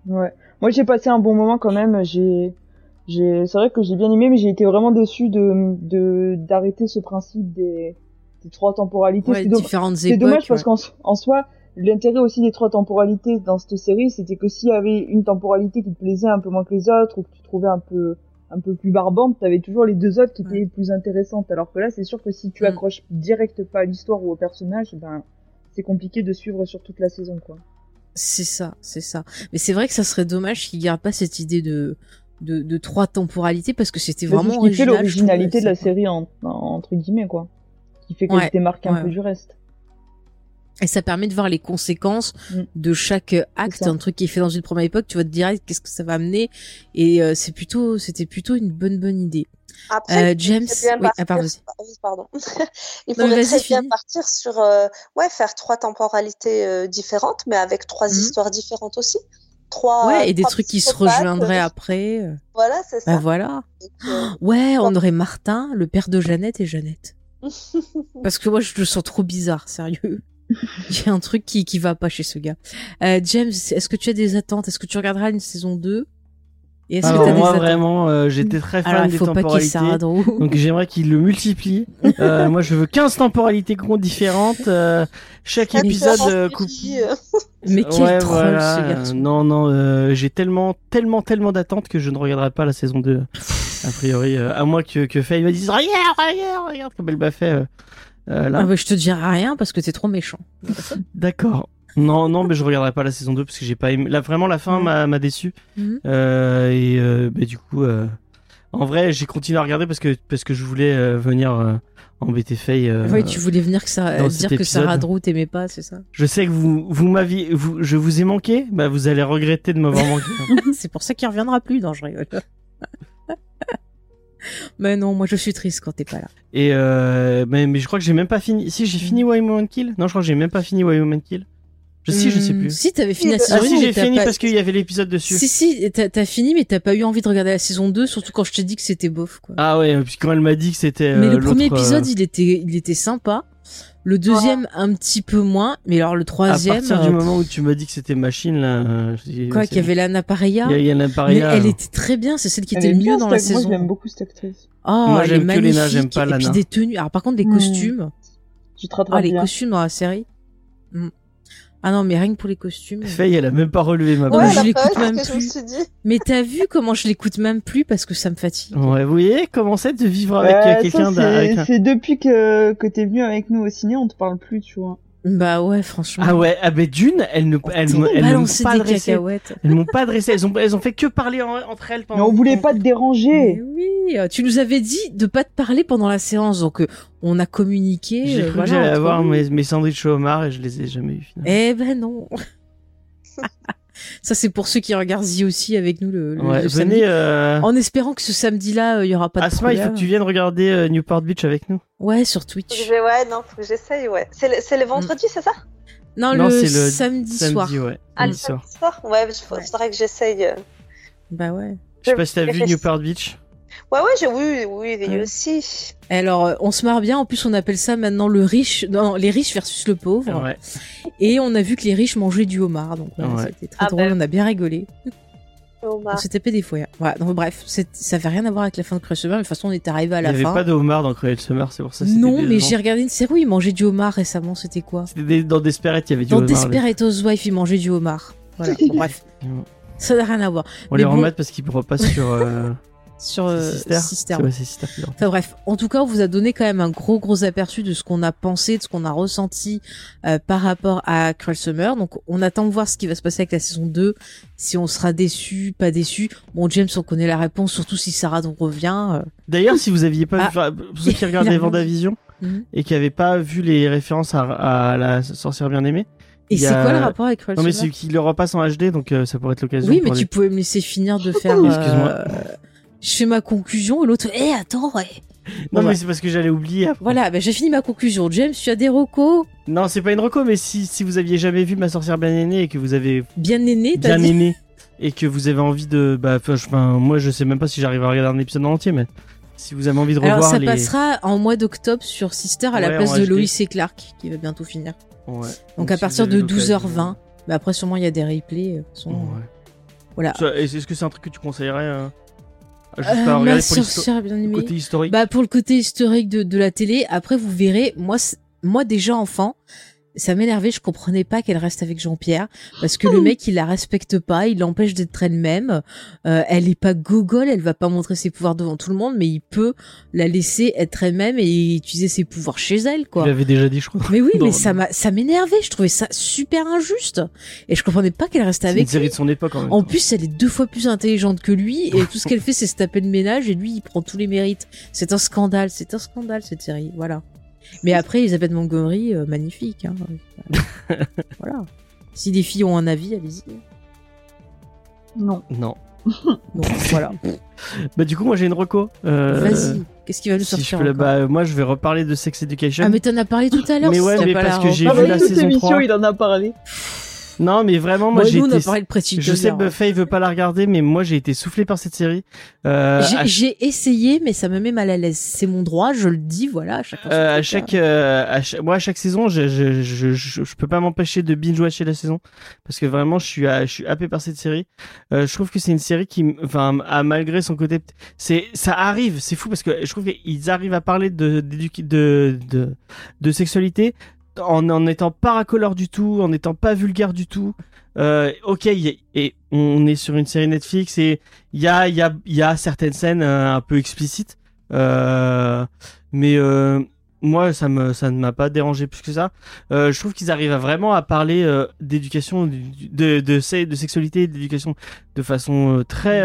Ouais. Moi, j'ai passé un bon moment quand même. J'ai, c'est vrai que j'ai bien aimé, mais j'ai été vraiment déçu de d'arrêter ce principe des, des trois temporalités. Ouais, différentes C'est dommage parce qu'en en soi, l'intérêt aussi des trois temporalités dans cette série, c'était que s'il y avait une temporalité qui te plaisait un peu moins que les autres ou que tu trouvais un peu un peu plus barbante, t'avais toujours les deux autres qui étaient plus intéressantes. Alors que là, c'est sûr que si tu mm. accroches direct pas à l'histoire ou au personnage, ben c'est compliqué de suivre sur toute la saison, quoi. C'est ça, c'est ça. Mais c'est vrai que ça serait dommage qu'ils gardent pas cette idée de de, de trois temporalités parce que c'était vraiment ce qui fait l'originalité de la série entre guillemets quoi qui fait qu'elle se démarque un peu du reste et ça permet de voir les conséquences mm. de chaque acte un truc qui est fait dans une première époque tu vas te dire qu'est-ce que ça va amener? Et euh, c'est plutôt c'était plutôt une bonne bonne idée après, euh, James, oui, ah, pardon. pardon. *laughs* il faudrait très bien partir sur, euh, ouais, faire trois temporalités euh, différentes, mais avec trois mm. histoires différentes aussi trois. Ouais, et des trucs qui se rejoindraient après. Voilà, c'est ça. Ben voilà. *gasps* Ouais, on aurait Martin, le père de Jeannette et Jeannette. *laughs* Parce que moi, je le sens trop bizarre, sérieux. Il y a un truc qui, qui va pas chez ce gars. Euh, James, est-ce que tu as des attentes? Est-ce que tu regarderas une saison 2 et est-ce que moi vraiment, euh, j'étais très fan des temporalités. *laughs* donc j'aimerais qu'il le multiplie. euh, moi je veux 15 temporalités différentes. Euh, chaque épisode euh, coupe. Mais quel ouais, troll ce garçon. non non, j'ai tellement tellement tellement d'attentes que je ne regarderai pas la saison 2 a priori à moins que que Faye me dise regarde regarde regarde comme elle m'a fait. Là. Ah bah, je te dirai rien parce que t'es trop méchant. D'accord. Non, non, mais je regarderai pas la saison 2 parce que j'ai pas aimé. Là, vraiment, la fin m'a déçu. Mhm. euh, et euh, bah, du coup, euh, en vrai, j'ai continué à regarder parce que parce que je voulais euh, venir euh, embêter Faye. oui, tu voulais venir que ça, dire que Sarah Drew t'aimait pas, c'est ça? Je sais que vous vous m'aviez, vous, je vous ai manqué. Bah, vous allez regretter de m'avoir manqué. *laughs* c'est pour ça qu'il reviendra plus. Non, je rigole. *laughs* mais non, moi je suis triste quand t'es pas là. Et euh, mais, mais je crois que j'ai même pas fini. Si j'ai fini Why Woman Kill? Non, je crois que j'ai même pas fini Why Woman Kill. Je sais, je sais hmm, plus. Si t'avais fini la ah, saison 1. si, j'ai fini parce qu'il y avait l'épisode dessus. Si, si, t'as fini, mais t'as pas eu envie de regarder la saison 2, surtout quand je t'ai dit que c'était bof, quoi. Ah ouais, puis quand elle m'a dit que c'était. Mais le premier euh, épisode, il était, il était sympa. Le deuxième, un petit peu moins, mais alors le troisième. À partir du euh, moment où tu m'as dit que c'était machine, là. Euh, quoi, qu'il y avait Lana Pareya. Il y a, Lana Pareya. Mais elle était très bien, c'est celle qui était mieux dans la saison. Moi, j'aime beaucoup cette actrice. Oh, moi, j'aime que Lena, j'aime pas Lana. Et puis des tenues. Alors, par contre, des hmm. costumes. Tu te Ah, les costumes dans la série. Hmm. Ah non, mais rien que pour les costumes. Faye, elle a même pas relevé ma Ouais, blague. je l'écoute ouais, même plus. Mais t'as vu comment je l'écoute même plus parce que ça me fatigue. Ouais, vous voyez comment c'est de vivre avec Ouais, euh, quelqu'un un- C'est depuis que, que t'es venu avec nous au ciné, on te parle plus, tu vois. Bah ouais, franchement. Ah ouais, ah ben d'une, elles ne, elles, elles m'ont pas dressé. Elles m'ont pas dressé. Elles ont, elles ont fait que parler en- entre elles Mais pendant. on voulait pas te Mais déranger. oui, euh, tu nous avais dit de pas te parler pendant la séance, donc euh, on a communiqué. J'ai euh, cru voilà, que j'allais avoir mes, mes sandwichs au homard et je les ai jamais eu finalement. Eh ben non. *laughs* Ça c'est pour ceux qui regardent Z aussi avec nous le, le- ouais, le samedi. Euh... En espérant que ce samedi-là, euh, il y aura pas de Asma, il faut que tu viennes regarder euh, Newport Beach avec nous. Ouais, sur Twitch. je vais- Ouais, non, faut que j'essaye, ouais. C'est le, c'est le vendredi, c'est ça? Non, Non, le, samedi, soir. Ouais. Ah, le Samedi soir. Ouais, il Ouais. faudrait que j'essaye. euh. Bah ouais. Je sais pas si t'as vu. Newport Beach. Ouais, ouais, j'ai oui, oui, oui, Ouais. aussi. Alors, euh, on se marre bien. En plus, on appelle ça maintenant le riche. Non, les riches versus le pauvre. Ouais. Et on a vu que les riches mangeaient du homard. Donc, Ouais. c'était très Ah drôle. ben. On a bien rigolé. Omar. On s'est tapé des foyers. Voilà. Donc, bref, ça fait rien à voir avec la fin de Crush Summer. Mais de toute façon, on est arrivé à Il y la avait fin. pas de homard dans Cruel Summer, c'est pour ça. c'était non, mais j'ai regardé une série où ils mangeaient du homard récemment. C'était quoi? C'était dans Desperate, il y avait du Dans homard. là. Desperate Housewives, ils mangeaient du homard. Voilà. Bon, bref, *laughs* ça n'a rien à voir. On Mais les bon. remate parce qu'ils repassent sur. Euh... *laughs* Sur euh, Sister. Sister. Ouais, Sister. Enfin bref, en tout cas, on vous a donné quand même un gros gros aperçu de ce qu'on a pensé, de ce qu'on a ressenti euh, par rapport à Cruel Summer. Donc on attend de voir ce qui va se passer avec la saison 2, si on sera déçu, pas déçu. Bon, James, on connaît la réponse, surtout si Sarah nous revient. euh. D'ailleurs, si vous aviez pas Ah. vu, ceux qui *laughs* regardaient Vendavision Mhm. et qui avaient pas vu les références à, à la sorcière bien aimée. Et c'est a- quoi le rapport avec Cruel Non, mais Summer c'est qu'il le repasse en HD, donc euh, ça pourrait être l'occasion. Oui, mais tu pouvais me laisser finir de faire. Excuse-moi. euh, Je fais ma conclusion et l'autre, eh attends, ouais. Non, Bon, mais bah, c'est parce que j'allais oublier. après. Voilà, bah, j'ai fini ma conclusion. James, tu as des recos? Non, c'est pas une reco, mais si, si vous aviez jamais vu ma sorcière bien aînée et que vous avez bien aînés, t'as bien aimé et que vous avez envie de, bah, enfin, moi je sais même pas si j'arrive à regarder un épisode en entier, mais si vous avez envie de revoir Alors ça les. passera en mois d'octobre sur Sister à la place de HD. Lois et Clark qui va bientôt finir. Ouais. Donc à partir de l'occasion. 12h20. Mais après sûrement il y a des replays. euh, Ouais. Voilà. Est-ce que c'est un truc que tu conseillerais euh, juste Euh, à ma regarder pour sorcière bien le aimée. côté historique Bah pour le côté historique de, de la télé, après vous verrez, moi moi déjà enfant, ça m'énervait, je comprenais pas qu'elle reste avec Jean-Pierre parce que le mec il la respecte pas, il l'empêche d'être elle-même. Euh, elle est pas gogole, elle va pas montrer ses pouvoirs devant tout le monde, mais il peut la laisser être elle-même et utiliser ses pouvoirs chez elle Tu quoi. l'avais déjà dit, je crois. Mais oui, *laughs* mais ça m'a ça m'énervait, je trouvais ça super injuste et je comprenais pas qu'elle C'est une avec série lui. de son époque en même En plus, elle est deux fois plus intelligente que lui et tout ce qu'elle fait, c'est se taper le ménage et lui, il prend tous les mérites. C'est un scandale, c'est un scandale cette série, voilà. Mais après, Elisabeth Montgomery, euh, magnifique. Hein. *laughs* voilà. Si des filles ont un avis, allez-y. Non. Non. *laughs* Donc voilà. Bah du coup, moi j'ai une reco. Euh, Vas-y. Qu'est-ce qui va nous Si je sortir peux la- encore bah, moi je vais reparler de Sex Education. Ah mais t'en as parlé tout à l'heure. Mais ouais, mais pas parce la que j'ai vu la toute saison l'émission, 3. il en a parlé. Non, mais vraiment, moi Bon, j'ai été. de Je sais que Faye veut pas la regarder, mais moi j'ai été soufflé par cette série. Euh, J'ai- à essayé, mais ça me met mal à l'aise. C'est mon droit, je le dis, voilà. Chacun son Euh, à truc, chaque, hein. euh, à chaque- moi à chaque saison, je, je, je, je, peux pas m'empêcher de binge watcher la saison parce que vraiment je suis, à- je suis happé par cette série. Euh, je trouve que c'est une série qui, enfin, a malgré son côté, c'est, ça arrive, c'est fou parce que je trouve qu'ils arrivent à parler de, d'éduc- de, de, de sexualité en n'étant pas racoleur du tout, en n'étant pas vulgaire du tout. Euh, ok, et on est sur une série Netflix et il y a, a, y a certaines scènes euh, un peu explicites. Euh, mais euh, moi, ça ne m'a pas dérangé plus que ça. Je trouve qu'ils arrivent à vraiment à parler d'éducation, du- du- de, de, se- de sexualité, d'éducation de façon très,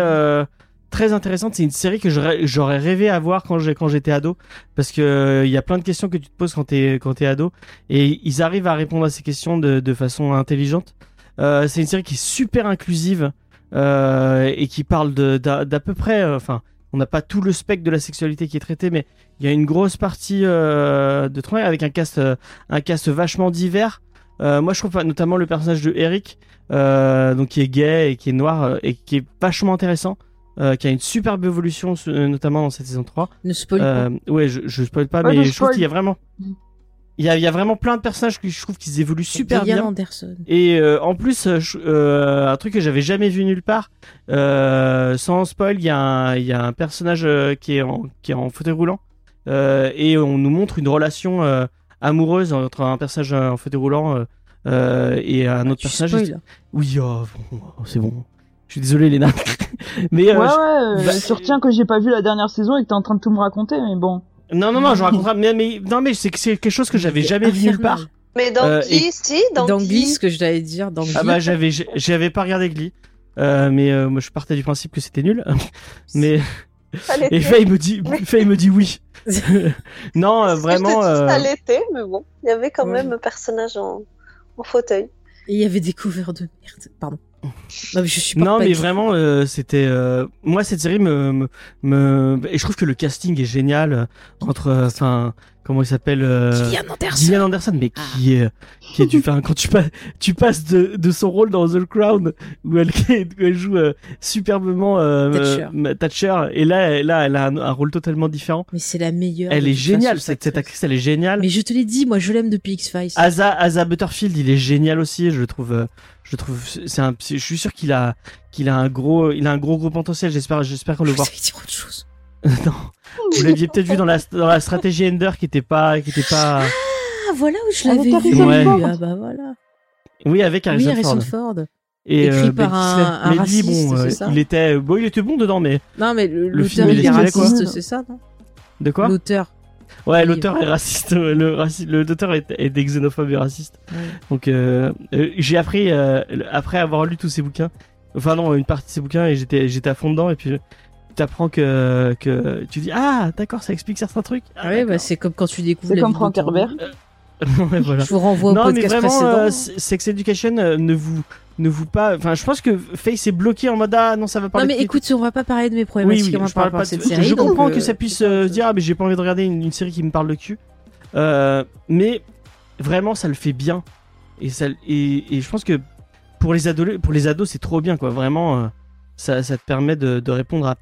très intéressante. C'est une série que j'aurais rêvé à voir quand j'étais ado, parce que euh, il y a plein de questions que tu te poses quand t'es ado, et ils arrivent à répondre à ces questions de, façon intelligente. Euh, c'est une série qui est super inclusive euh, et qui parle d'à peu près, enfin, on n'a pas tout le spectre de la sexualité qui est traité, mais il y a une grosse partie de travail avec un cast, vachement divers. Moi, je trouve notamment le personnage de Eric, donc qui est gay et qui est noir et qui est vachement intéressant, euh, qui a une superbe évolution, euh, notamment dans cette saison 3. Ne spoil Euh, ouais, je, je spoil pas, Ouais, mais je trouve spoil. qu'il y a vraiment, il y a, il y a vraiment plein de personnages que je trouve qu'ils évoluent pas. super bien. Anderson. Et euh, en plus, je- un truc que j'avais jamais vu nulle part, euh, sans spoil, il y, a un- il y a un personnage qui, est en, qui est en fauteuil roulant euh, et on nous montre une relation euh, amoureuse entre un personnage en fauteuil roulant euh, et un autre personnage. Oui, oh, c'est bon. Je suis désolé, Léna. *laughs* mais ouais, ouais. Bah, tu retiens que j'ai pas vu la dernière saison et que t'es en train de tout me raconter, mais bon. Non, non, non, je raconterai. Mais, mais non, mais c'est c'est quelque chose que j'avais jamais vu nulle part. Mais dans euh, Glee, si, dans, dans Glee, ce que je t'avais dire, dans Glee. Ah bah j'avais, j'avais pas regardé Glee, euh, mais euh, moi je partais du principe que c'était nul. *laughs* mais et Faye me dit, Faye me dit oui. *laughs* non, euh, vraiment. Euh... Ça l'était, mais bon, il y avait quand même un personnage en, en fauteuil. Et il y avait des couverts de merde. Pardon. Non mais, je suis non, mais vraiment, euh, c'était euh, moi cette série me, me, me, et je trouve que le casting est génial entre, enfin, comment il s'appelle euh, Gillian Anderson. Gillian Anderson, mais qui est qui est du fin quand tu passes tu passes de, de son rôle dans The Crown où elle, où elle joue euh, superbement euh, Thatcher. Thatcher. et là là elle a un, rôle totalement différent. Mais c'est la meilleure. Elle est géniale cette, cette actrice, elle est géniale. Mais je te l'ai dit, moi je l'aime depuis X Files. Asa Asa Butterfield, il est génial aussi, je le trouve je trouve c'est un je suis sûr qu'il a qu'il a un gros il a un gros gros potentiel, j'espère j'espère qu'on le voit. dire autre chose. *laughs* non. Vous l'aviez peut-être vu dans la, dans la stratégie Ender qui était pas, qui était pas. Ah, voilà où je l'avais vu. Ouais. Ah, bah voilà. Oui, avec Harrison, oui, Harrison Ford. Ford. Et Écrit euh, par un, un mais raciste, bon, euh, ça il était, bon, il était bon dedans, mais. Non, mais l'auteur est raciste, c'est ça, non De quoi L'auteur. Ouais, l'auteur est raciste. Le, raciste, le auteur est, est des xénophobes et raciste. Ouais. Donc, euh, euh j'ai appris euh, après avoir lu tous ces bouquins. Enfin non, une partie de ces bouquins et j'étais, j'étais à fond dedans et puis t'apprends que, que tu dis ah d'accord ça explique certains trucs. Ah, ouais bah c'est comme quand tu découvres. C'est comme Frank Herbert. *laughs* ouais, voilà. Je vous renvoie au non, podcast mais vraiment, précédent. Euh, Sex Education euh, ne vous ne vous pas enfin je pense que Face est bloqué en mode ah non ça va pas non mais écoute on va pas parler de mes problématiques oui, oui, je parle pas de cette série je comprends que ça puisse euh, dire ah mais j'ai pas envie de regarder une, une, série qui me parle de cul euh, mais vraiment ça le fait bien et ça et, et je pense que pour les ados pour les ados c'est trop bien quoi vraiment euh, ça, ça te permet de, de répondre à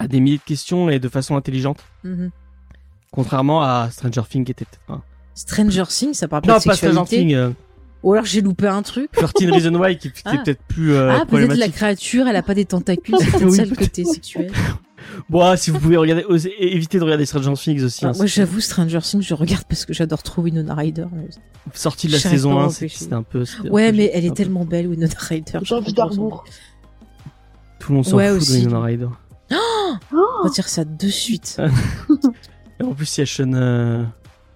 à des milliers de questions et de façon intelligente. Mm-hmm. Contrairement à Stranger Things qui était peut-être Stranger Things, ça parle pas de sexualité. Stranger Things. Euh... Ou alors j'ai loupé un truc. 13 Reasons Why qui, *laughs* qui ah. est peut-être plus euh, Ah, peut-être la créature, elle a pas des tentacules, c'est *laughs* peut-être oui, ça le côté sexuel. *laughs* Bon, ah, si vous pouvez regarder, osez, éviter de regarder Stranger Things aussi. Ah, hein, moi, j'avoue, Stranger Things, je regarde parce que j'adore trop Winona Ryder. Sortie de la saison 1, c'était un peu. Ouais, un mais peu, elle est tellement belle, Winona Ryder. J'ai envie d'Arbour. Tout le monde s'en ouais, fout aussi. de Winona Ryder. Oh On va dire ça de suite. *laughs* Et en plus, il y a Sean. Euh...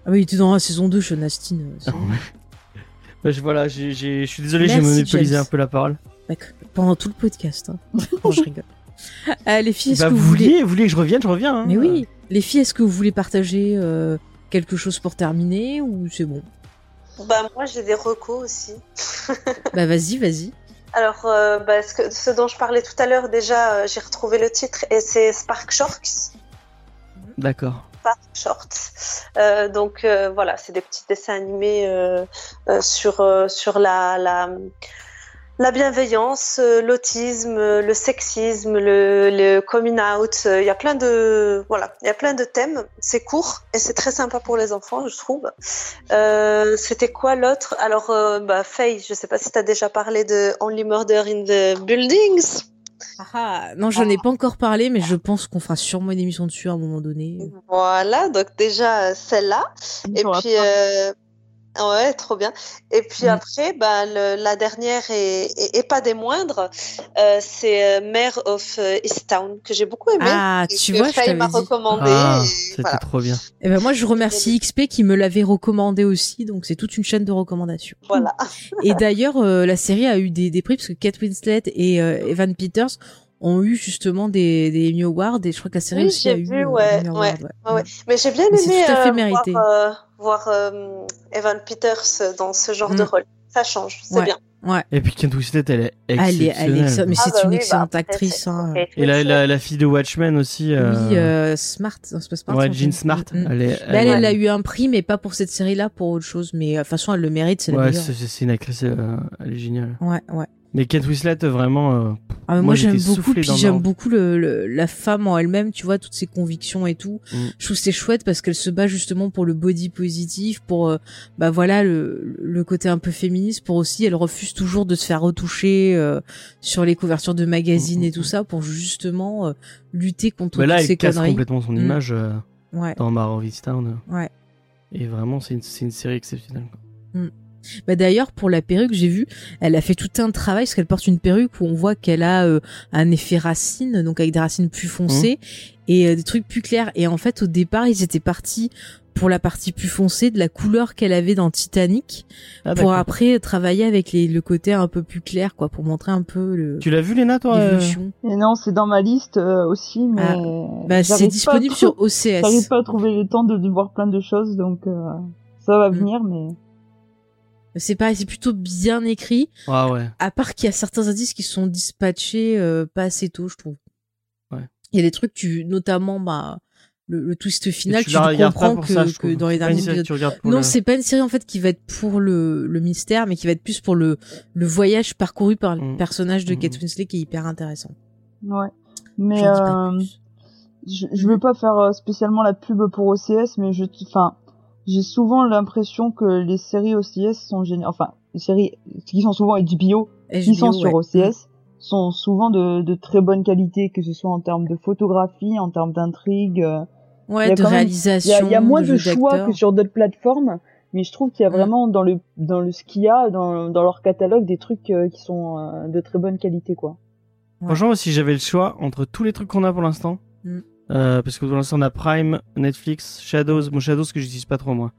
Ah oui, il était dans la saison 2, Sean Astin. Euh, ah ouais. bah, je, voilà, je suis désolé, j'ai monopolisé un peu la parole. Pendant tout le podcast. Hein. *laughs* bon, je rigole. Euh, les filles, est-ce bah, que vous, vous voulez... vous voulez que je revienne, je reviens. Hein. Mais oui. Les filles, est-ce que vous voulez partager euh, quelque chose pour terminer ou c'est bon? Bah moi, j'ai des recos aussi. bah vas-y, vas-y. Alors, euh, bah, ce, que, ce, dont je parlais tout à l'heure, déjà, euh, j'ai retrouvé le titre et c'est Spark Shorts. D'accord. Spark Shorts. Euh, donc euh, voilà, c'est des petits dessins animés euh, sur sur la, la la bienveillance, l'autisme, le sexisme, le, le coming out. Il y a plein de voilà, il y a plein de thèmes. C'est court et c'est très sympa pour les enfants, je trouve. Euh, C'était quoi l'autre? Alors, euh, bah, Faye, je sais pas si tu as déjà parlé de Only Murder in the Buildings. Ah, non, j'en ai pas encore parlé, mais je pense qu'on fera sûrement une émission dessus à un moment donné. Voilà, donc déjà celle-là. Et puis, euh, Ouais, trop bien. Et puis mmh. après, bah, le, la dernière et, et, et, pas des moindres, euh, c'est euh, Mayor of euh, Easttown que j'ai beaucoup aimé. Ah, tu vois, je m'a recommandé. Ah, C'était voilà. trop bien. Et ben moi, je remercie XP qui me l'avait recommandé aussi, donc c'est toute une chaîne de recommandations. Voilà. et d'ailleurs, euh, la série a eu des, des prix parce que Kate Winslet et euh, Evan Peters ont eu justement des, des Emmy Awards et je crois que la série oui, aussi a vu, eu ouais, ouais. ouais, ouais. ouais. Mais j'ai bien aimé tout à fait euh, mérité. voir, voir euh, Evan Peters dans ce genre mm. de rôle. Ça change, c'est ouais. bien. Ouais. Et puis Kate Winslet, elle est exceptionnelle. Elle est, elle est, mais c'est ah bah une oui, excellente bah, actrice. Hein. Et la, la, la, fille de Watchmen aussi. Euh... Oui, euh, Smart, c'est pas Smart. Ouais, Jean Smart. Mm. Elle, est, elle, elle, elle, a eu un prix, mais pas pour cette série-là, pour autre chose. Mais de toute façon, elle le mérite, c'est ouais, c'est une actrice, euh, elle est géniale. Ouais, ouais. Mais Kate Winslet, vraiment. Euh, ah, moi, moi j'aime beaucoup, puis j'aime beaucoup le, le, la femme en elle-même, tu vois, toutes ses convictions et tout. Mm. Je trouve c'est chouette parce qu'elle se bat justement pour le body positif, pour euh, bah voilà le, le côté un peu féministe, pour aussi, elle refuse toujours de se faire retoucher euh, sur les couvertures de magazines mm, et tout ça, pour justement lutter contre Mais là, toutes ces elle casse complètement son Mm. image Ouais. dans Marvel Town. Ouais. Et vraiment, c'est une, une série exceptionnelle. Mm. Bah d'ailleurs pour la perruque, j'ai vu, elle a fait tout un travail parce qu'elle porte une perruque où on voit qu'elle a euh, un effet racine, donc avec des racines plus foncées mmh. et euh, des trucs plus clairs. Et en fait, au départ, ils étaient partis pour la partie plus foncée de la couleur qu'elle avait dans Titanic ah, pour après travailler avec les, le côté un peu plus clair quoi pour montrer un peu le Tu l'as vu Léna toi euh Et non, c'est dans ma liste aussi mais ah, bah, c'est disponible sur OCS. J'arrive pas à trouver le temps de, de voir plein de choses donc ça va mmh. venir mais c'est pareil, c'est plutôt bien écrit. Ah ouais. À part qu'il y a certains indices qui sont dispatchés euh, pas assez tôt, je trouve. Ouais. Il y a des trucs, tu, notamment, bah, le, twist final, tu, comprends que, ça, que dans les derniers épisodes. Non, c'est pas une série en fait qui va être pour le, le mystère, mais qui va être plus pour le, le voyage parcouru par le mm. personnage de mm. Kate Winslet qui est hyper intéressant. Ouais. Mais euh, je, je veux pas faire euh, spécialement la pub pour OCS, mais je, enfin, j'ai souvent l'impression que les séries OCS sont géniales. Enfin, les séries qui sont souvent HBO, qui sont sur OCS, sont souvent de, de, très bonne qualité, que ce soit en termes de photographie, en termes d'intrigue. Euh. Ouais, de réalisation. Il y, a moins de, choix que sur d'autres plateformes, mais je trouve qu'il y a vraiment dans le dans le ce qu'il y a dans, dans leur catalogue des trucs euh, qui sont euh, de très bonne qualité, quoi. Franchement, si j'avais le choix entre tous les trucs qu'on a pour l'instant. Mm. Euh, parce que pour l'instant on a Prime, Netflix, Shadows. Bon Shadows que j'utilise pas trop moi.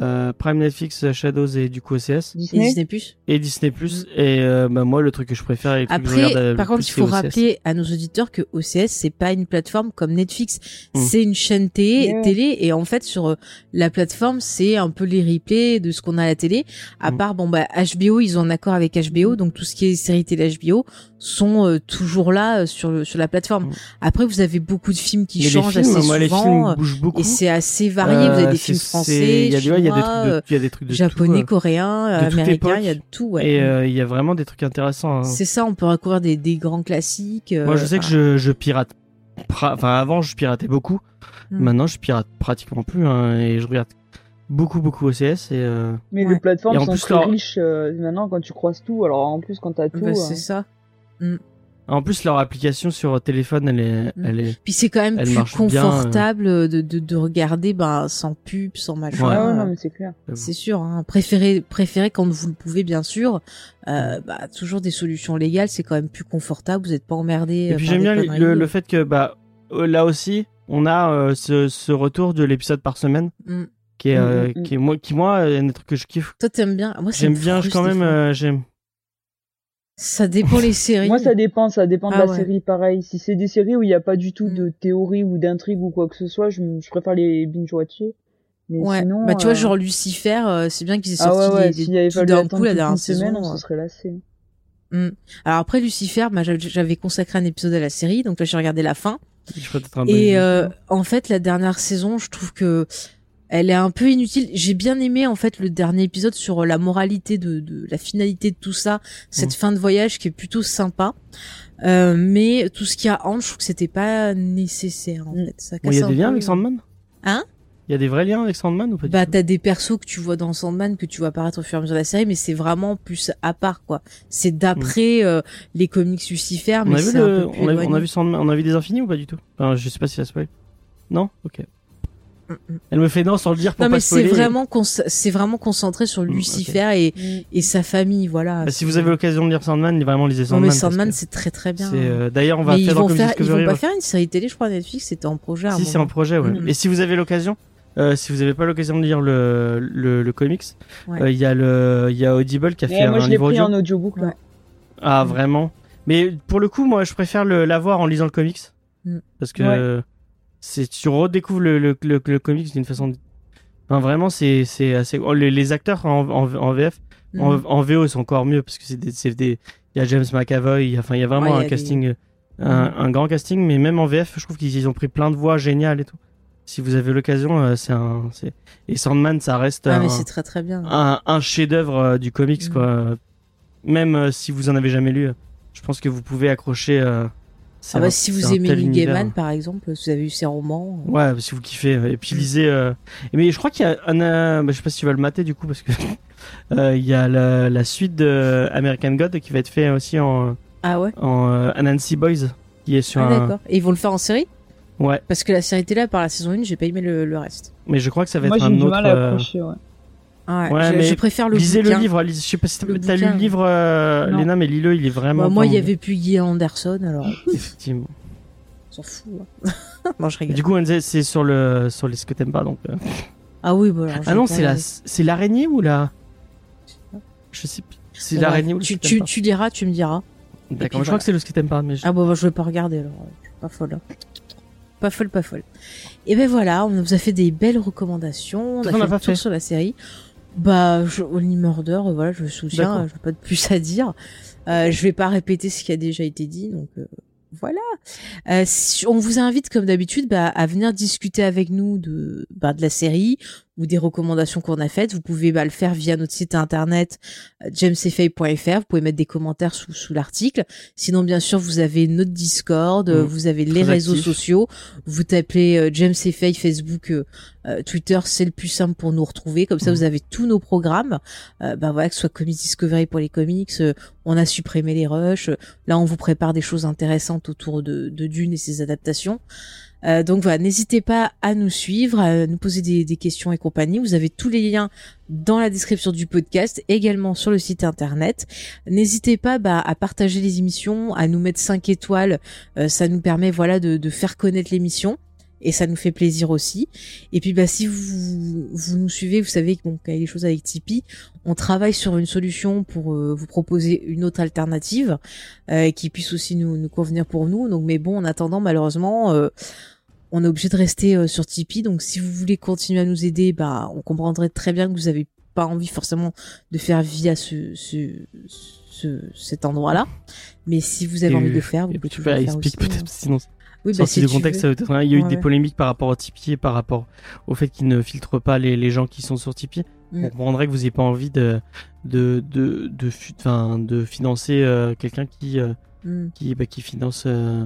Euh, Prime, Netflix, Shadows et du coup OCS. Disney. Et Disney Plus. Et Disney Plus. Et euh, bah, moi le truc que je préfère. Et Après, que par contre, il faut rappeler à nos auditeurs que OCS c'est pas une plateforme comme Netflix. Mm. C'est une chaîne télé, télé et en fait sur la plateforme c'est un peu les replays de ce qu'on a à la télé. À mm. part bon bah HBO ils ont un accord avec HBO donc tout ce qui est série télé HBO sont euh, toujours là euh, sur sur la plateforme. Après, vous avez beaucoup de films qui changent assez souvent les films bougent beaucoup. et c'est assez varié. vous avez des films français, il y a, des trucs de, il y a des trucs de japonais, tout, coréens, américains, il y a de tout. Ouais. Et euh, il y a vraiment des trucs intéressants. Hein. C'est ça, on peut recouvrir des, des grands classiques. Moi, je sais que je, je pirate. Enfin, avant, je piratais beaucoup. Mm. Maintenant, je pirate pratiquement plus hein, et je regarde beaucoup beaucoup OCS et euh... mais les plateformes sont très riches maintenant quand tu croises tout alors en plus quand t'as tout bah, c'est ça Mm. En plus, leur application sur téléphone, elle est, mm. elle est. Puis c'est quand même plus confortable de, de, de, regarder, bah, sans pub, sans machin. Ouais, ouais non, mais c'est clair. C'est sûr, hein. Préférez, préférez quand vous le pouvez, bien sûr. Euh, bah, toujours des solutions légales, c'est quand même plus confortable. Vous n'êtes pas emmerdé. Et puis j'aime bien le, le, fait que, bah, euh, là aussi, on a euh, ce, ce retour de l'épisode par semaine. Mm. Qui est, euh, qui est moi, qui moi, un truc que je kiffe. Toi, t'aimes bien. Moi, j'aime bien, quand même, j'aime. Ça dépend les séries. Moi, ça dépend, ça dépend de ah la série, pareil. Si c'est des séries où il n'y a pas du tout de mm. théorie ou d'intrigue ou quoi que ce soit, je, je préfère les binge-watcher. Mais ouais. sinon, bah, tu vois, euh, genre Lucifer, euh, c'est bien qu'ils aient sorti ah ouais, ouais, des, des, d'un coup la dernière saison. on serait lassé. Mm. Alors après Lucifer, bah, j'avais consacré un épisode à la série, donc là j'ai regardé la fin. Et euh, en fait, la dernière saison, je trouve que elle est un peu inutile. J'ai bien aimé en fait le dernier épisode sur la moralité de, de la finalité de tout ça, cette mmh. fin de voyage qui est plutôt sympa. Euh, mais tout ce qu'il y a en, je trouve que c'était pas nécessaire en mmh. fait. Il y a des liens avec Sandman? Hein? Il y a des vrais liens avec Sandman ou pas Bah t'as des persos que tu vois dans Sandman que tu vois apparaître au fur et à mesure de la série, mais c'est vraiment plus à part quoi. C'est d'après mmh. euh, les comics Lucifer, mais c'est un peu plus on, a, on a vu Sandman, on a vu des Infinis ou pas du tout? Enfin, Je sais pas si ça spoil. Non? Ok. Elle me fait non sans le dire pour non, mais c'est vraiment c'est vraiment concentré sur mm, Lucifer et, mm. et sa famille voilà. Bah, si vous avez l'occasion de lire Sandman, vraiment lisez Sandman. Non mais Sandman c'est très très bien. Euh, d'ailleurs on va faire ils vont, faire, ils vont pas faire une série télé je crois Netflix c'était en projet. Si c'est en projet ouais. Mm. Et si vous avez l'occasion euh, si vous n'avez pas l'occasion de lire le, le, le comics, euh, il y a le il y a Audible qui a fait moi, un je livre pris en audiobook là. Ah vraiment Mais pour le coup moi je préfère l'avoir en lisant le comics parce que tu redécouvres le, le, le, comics d'une façon enfin, vraiment c'est c'est assez oh, les, les, acteurs en, en, en VF en, mhm. en, VO sont encore mieux parce que c'est des il y a James McAvoy enfin il y a vraiment un casting un, mhm. un, grand casting mais même en VF je trouve qu'ils ont pris plein de voix géniales et tout si vous avez l'occasion euh, c'est un c'est et Sandman ça reste ah, un, mais c'est très très bien un, un chef-d'œuvre euh, du comics mhm. quoi même euh, si vous en avez jamais lu je pense que vous pouvez accrocher ah bah, si vous aimez Neil Gaiman, par exemple, vous avez eu ses romans. Euh. Ouais, si vous kiffez. Et puis lisez. Euh... Mais je crois qu'il y a un. Euh... Bah, je sais pas si tu vas le mater du coup, parce que *laughs* euh, il y a la, la, suite de American God qui va être fait aussi en. Ah ouais. En euh, Anansi Boys, qui est sur. Ah d'accord. Et ils vont le faire en série? Ouais. Parce que la série était là par la saison 1, j'ai pas aimé le, le, reste. Mais je crois que ça va Moi, être un autre. Mal à accrocher, ouais. Ouais, je, préfère le lisez le livre. je sais pas si t'as lu le livre, euh, Léna, mais lis-le, il est vraiment. Bah, moi, il y avait plus Guy Anderson, alors. *laughs* Effectivement. On s'en fout. Hein. *laughs* je rigole. Du coup, c'est sur le sur les ce que t'aimes pas, donc. Euh. Ah oui, bon. ah non, c'est la c'est l'araignée ou la. Je sais plus. C'est l'araignée ou le tu, tu, tu liras, tu me diras. D'accord, je crois que c'est le ce que t'aimes pas, mais. Ah bon, bah, je vais pas regarder alors. Je suis pas folle. Hein. Pas folle, pas folle. Et ben voilà, on vous a fait des belles recommandations. On a fait pas tour sur la série. Bah, je, Only Murder, voilà, je me souviens, je n'ai pas de plus à dire. Euh, je vais pas répéter ce qui a déjà été dit, donc euh, voilà. Euh, on vous invite, comme d'habitude, bah, à venir discuter avec nous de, bah, de la série ou des recommandations qu'on a faites. Vous pouvez bah, le faire via notre site internet euh, jamesfay.fr. Vous pouvez mettre des commentaires sous, sous l'article. Sinon, bien sûr, vous avez notre Discord, mmh. vous avez les réseaux sociaux. Vous tapez euh, James Facebook, euh, Twitter, c'est le plus simple pour nous retrouver. Comme ça, mmh. vous avez tous nos programmes. Euh, bah voilà, que ce soit Comics Discovery pour les comics, on a supprimé les rushs. Là, on vous prépare des choses intéressantes autour de, de Dune et ses adaptations. Euh, donc voilà, n'hésitez pas à nous suivre, à nous poser des, questions et compagnie. Vous avez tous les liens dans la description du podcast, également sur le site internet. N'hésitez pas bah, à partager les émissions, à nous mettre 5 étoiles. Euh, ça nous permet voilà de, de faire connaître l'émission et ça nous fait plaisir aussi. Et puis bah si vous vous nous suivez, vous savez que bon, quand il y a des choses avec Tipeee, on travaille sur une solution pour euh, vous proposer une autre alternative euh, qui puisse aussi nous, nous convenir pour nous. Donc mais bon, en attendant malheureusement euh, on est obligé de rester euh, sur Tipeee. Donc si vous voulez continuer à nous aider, bah on comprendrait très bien que vous avez pas envie forcément de faire via ce, ce, ce cet endroit-là. Mais si vous avez envie de le faire, vous pouvez toujours le faire aussi. Peut-être, hein. sinon oui, bah, si de contexte, il y a eu des polémiques par rapport au Tipeee, par rapport au fait qu'ils ne filtrent pas les, les, gens qui sont sur Tipeee. Mm. On comprendrait que vous n'ayez pas envie de de de de, de, de financer euh, quelqu'un qui euh, mm. qui bah, qui finance euh,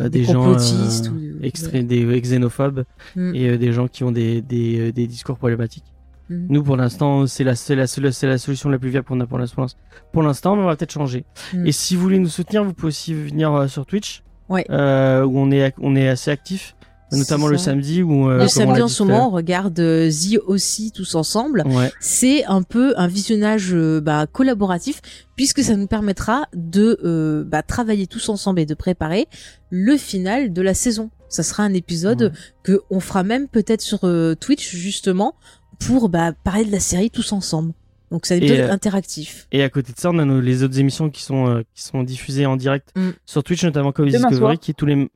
des, des, gens des xénophobes mm. et des gens qui ont des des, des discours problématiques. Nous, pour l'instant, c'est la, c'est la, c'est la, solution la plus viable pour, pour l'instant. Pour l'instant, mais on va peut-être changer. Et si vous voulez nous soutenir, vous pouvez aussi venir sur Twitch. Euh, où on est, on est assez actif notamment le samedi où euh, le samedi en ce moment on regarde euh, The aussi tous ensemble. C'est un peu un visionnage bah, collaboratif puisque ça nous permettra de bah, travailler tous ensemble et de préparer le final de la saison. Ça sera un épisode que on fera même peut-être sur Twitch justement pour bah, parler de la série tous ensemble donc ça est interactif. Et à côté de ça, on a les autres émissions qui sont euh, qui sont diffusées en direct mm. sur Twitch, notamment comme Discovery, qui est tous les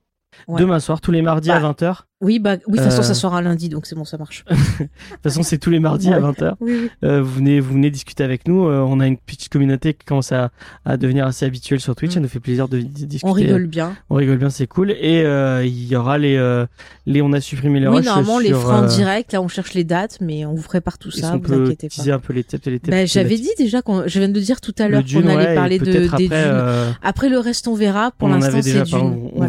demain soir, tous les mardis à 20h. Oui, bah, oui, de toute façon, ça euh. sera lundi, donc c'est bon, ça marche. *laughs* de toute façon, c'est tous les mardis à 20h. Euh, vous venez, vous venez discuter avec nous. Euh, on a une petite communauté qui commence à, à devenir assez habituelle sur Twitch. Mm. Ça nous fait plaisir de, discuter. On rigole bien. On rigole bien, c'est cool. Et il y aura les, les, on a supprimé les Oui, normalement, les frais en direct, là, on cherche les dates, mais on vous prépare tout ça, vous inquiétez pas. un peu les thèmes, les bah, J'avais dit déjà, quand, je viens de dire tout à l'heure qu'on allait parler de, des après, dunes. Après le reste, on verra. Pour l'instant, c'est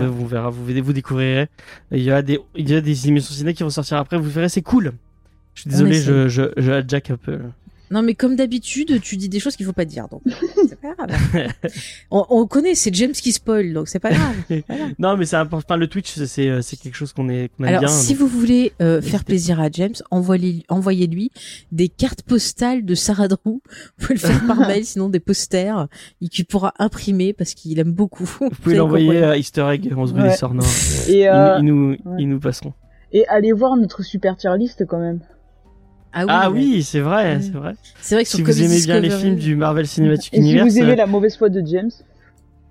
vous verra, vous, vous découvrirez. Il y a des, il y a des émissions ciné qui vont sortir après, vous verrez, c'est cool. Je suis désolé, je, je, je un peu. Non, mais comme d'habitude, tu dis des choses qu'il faut pas dire, donc *laughs* c'est pas grave. on, on, connaît, c'est James qui spoil, donc c'est pas grave. *laughs* non, mais c'est important. Le Twitch, c'est euh, c'est quelque chose qu'on est qu'on aime Alors, si vous voulez euh, faire plaisir à James, envoyez envoyez-lui des cartes postales de Sarah Drew. Vous pouvez le faire par *laughs* mail, sinon des posters et qu'il pourra imprimer parce qu'il aime beaucoup. Vous pouvez l'envoyer à Easter Egg, on se ouais. des Et euh... ils, nous ils nous passeront. Et allez voir notre super tier list quand même. Ah oui, ah oui c'est vrai, c'est vrai. C'est vrai que si vous aimez bien les films du Marvel Cinematic Et Universe, si vous aimez la mauvaise foi de James.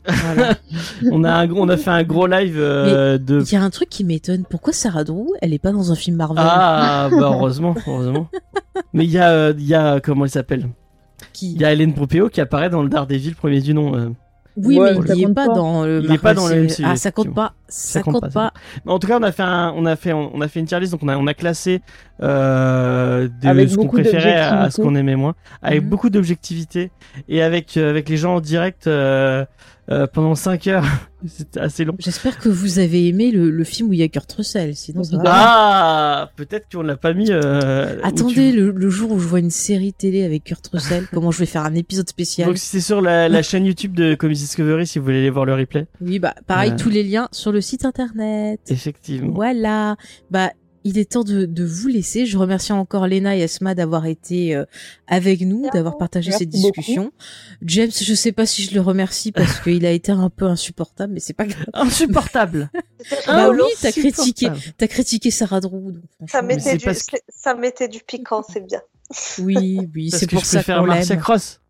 Voilà. *laughs* on a un, on a fait un gros live euh, de. Il y a un truc qui m'étonne. Pourquoi Sarah Drew, elle est pas dans un film Marvel Ah bah heureusement, heureusement. Mais il y a, euh, il y a comment elle s'appelle? Il y a Hélène Propeo qui apparaît dans le Daredevil premier du nom. Euh. Oui, mais il n'est pas, dans le. Il n'est pas dans le MCU. Ah, ça compte pas. Ça, compte, pas. En tout cas, on a fait un, on a fait, on a fait une tier list, donc on a, on a classé euh, de ce qu'on préférait à, ce qu'on aimait moins, avec mhm. beaucoup d'objectivité et avec euh, avec les gens en direct. Euh, euh, pendant 5 heures. *laughs* C'était assez long. J'espère que vous avez aimé le, le, film où il y a Kurt Russell, sinon ça va. Ah, peut-être qu'on l'a pas mis. Euh, Attendez, le, le, jour où je vois une série télé avec Kurt Russell, *laughs* comment je vais faire un épisode spécial Donc c'est sur la, la chaîne YouTube de Comics Discovery si vous voulez aller voir le replay. Oui, bah pareil, tous les liens sur le site internet. Effectivement. Voilà. Bah il est temps de, de, vous laisser. Je remercie encore Lena et Asma d'avoir été euh, avec nous, d'avoir partagé cette discussion. James, je sais pas si je le remercie parce qu'il a été un peu insupportable, mais c'est pas grave. Insupportable. *laughs* bah oui, t'as critiqué, t'as critiqué Sarah Drew. ça mettait du, ça mettait du piquant, c'est bien. Oui, oui, c'est pour que je ça qu'on l'aime. Cross.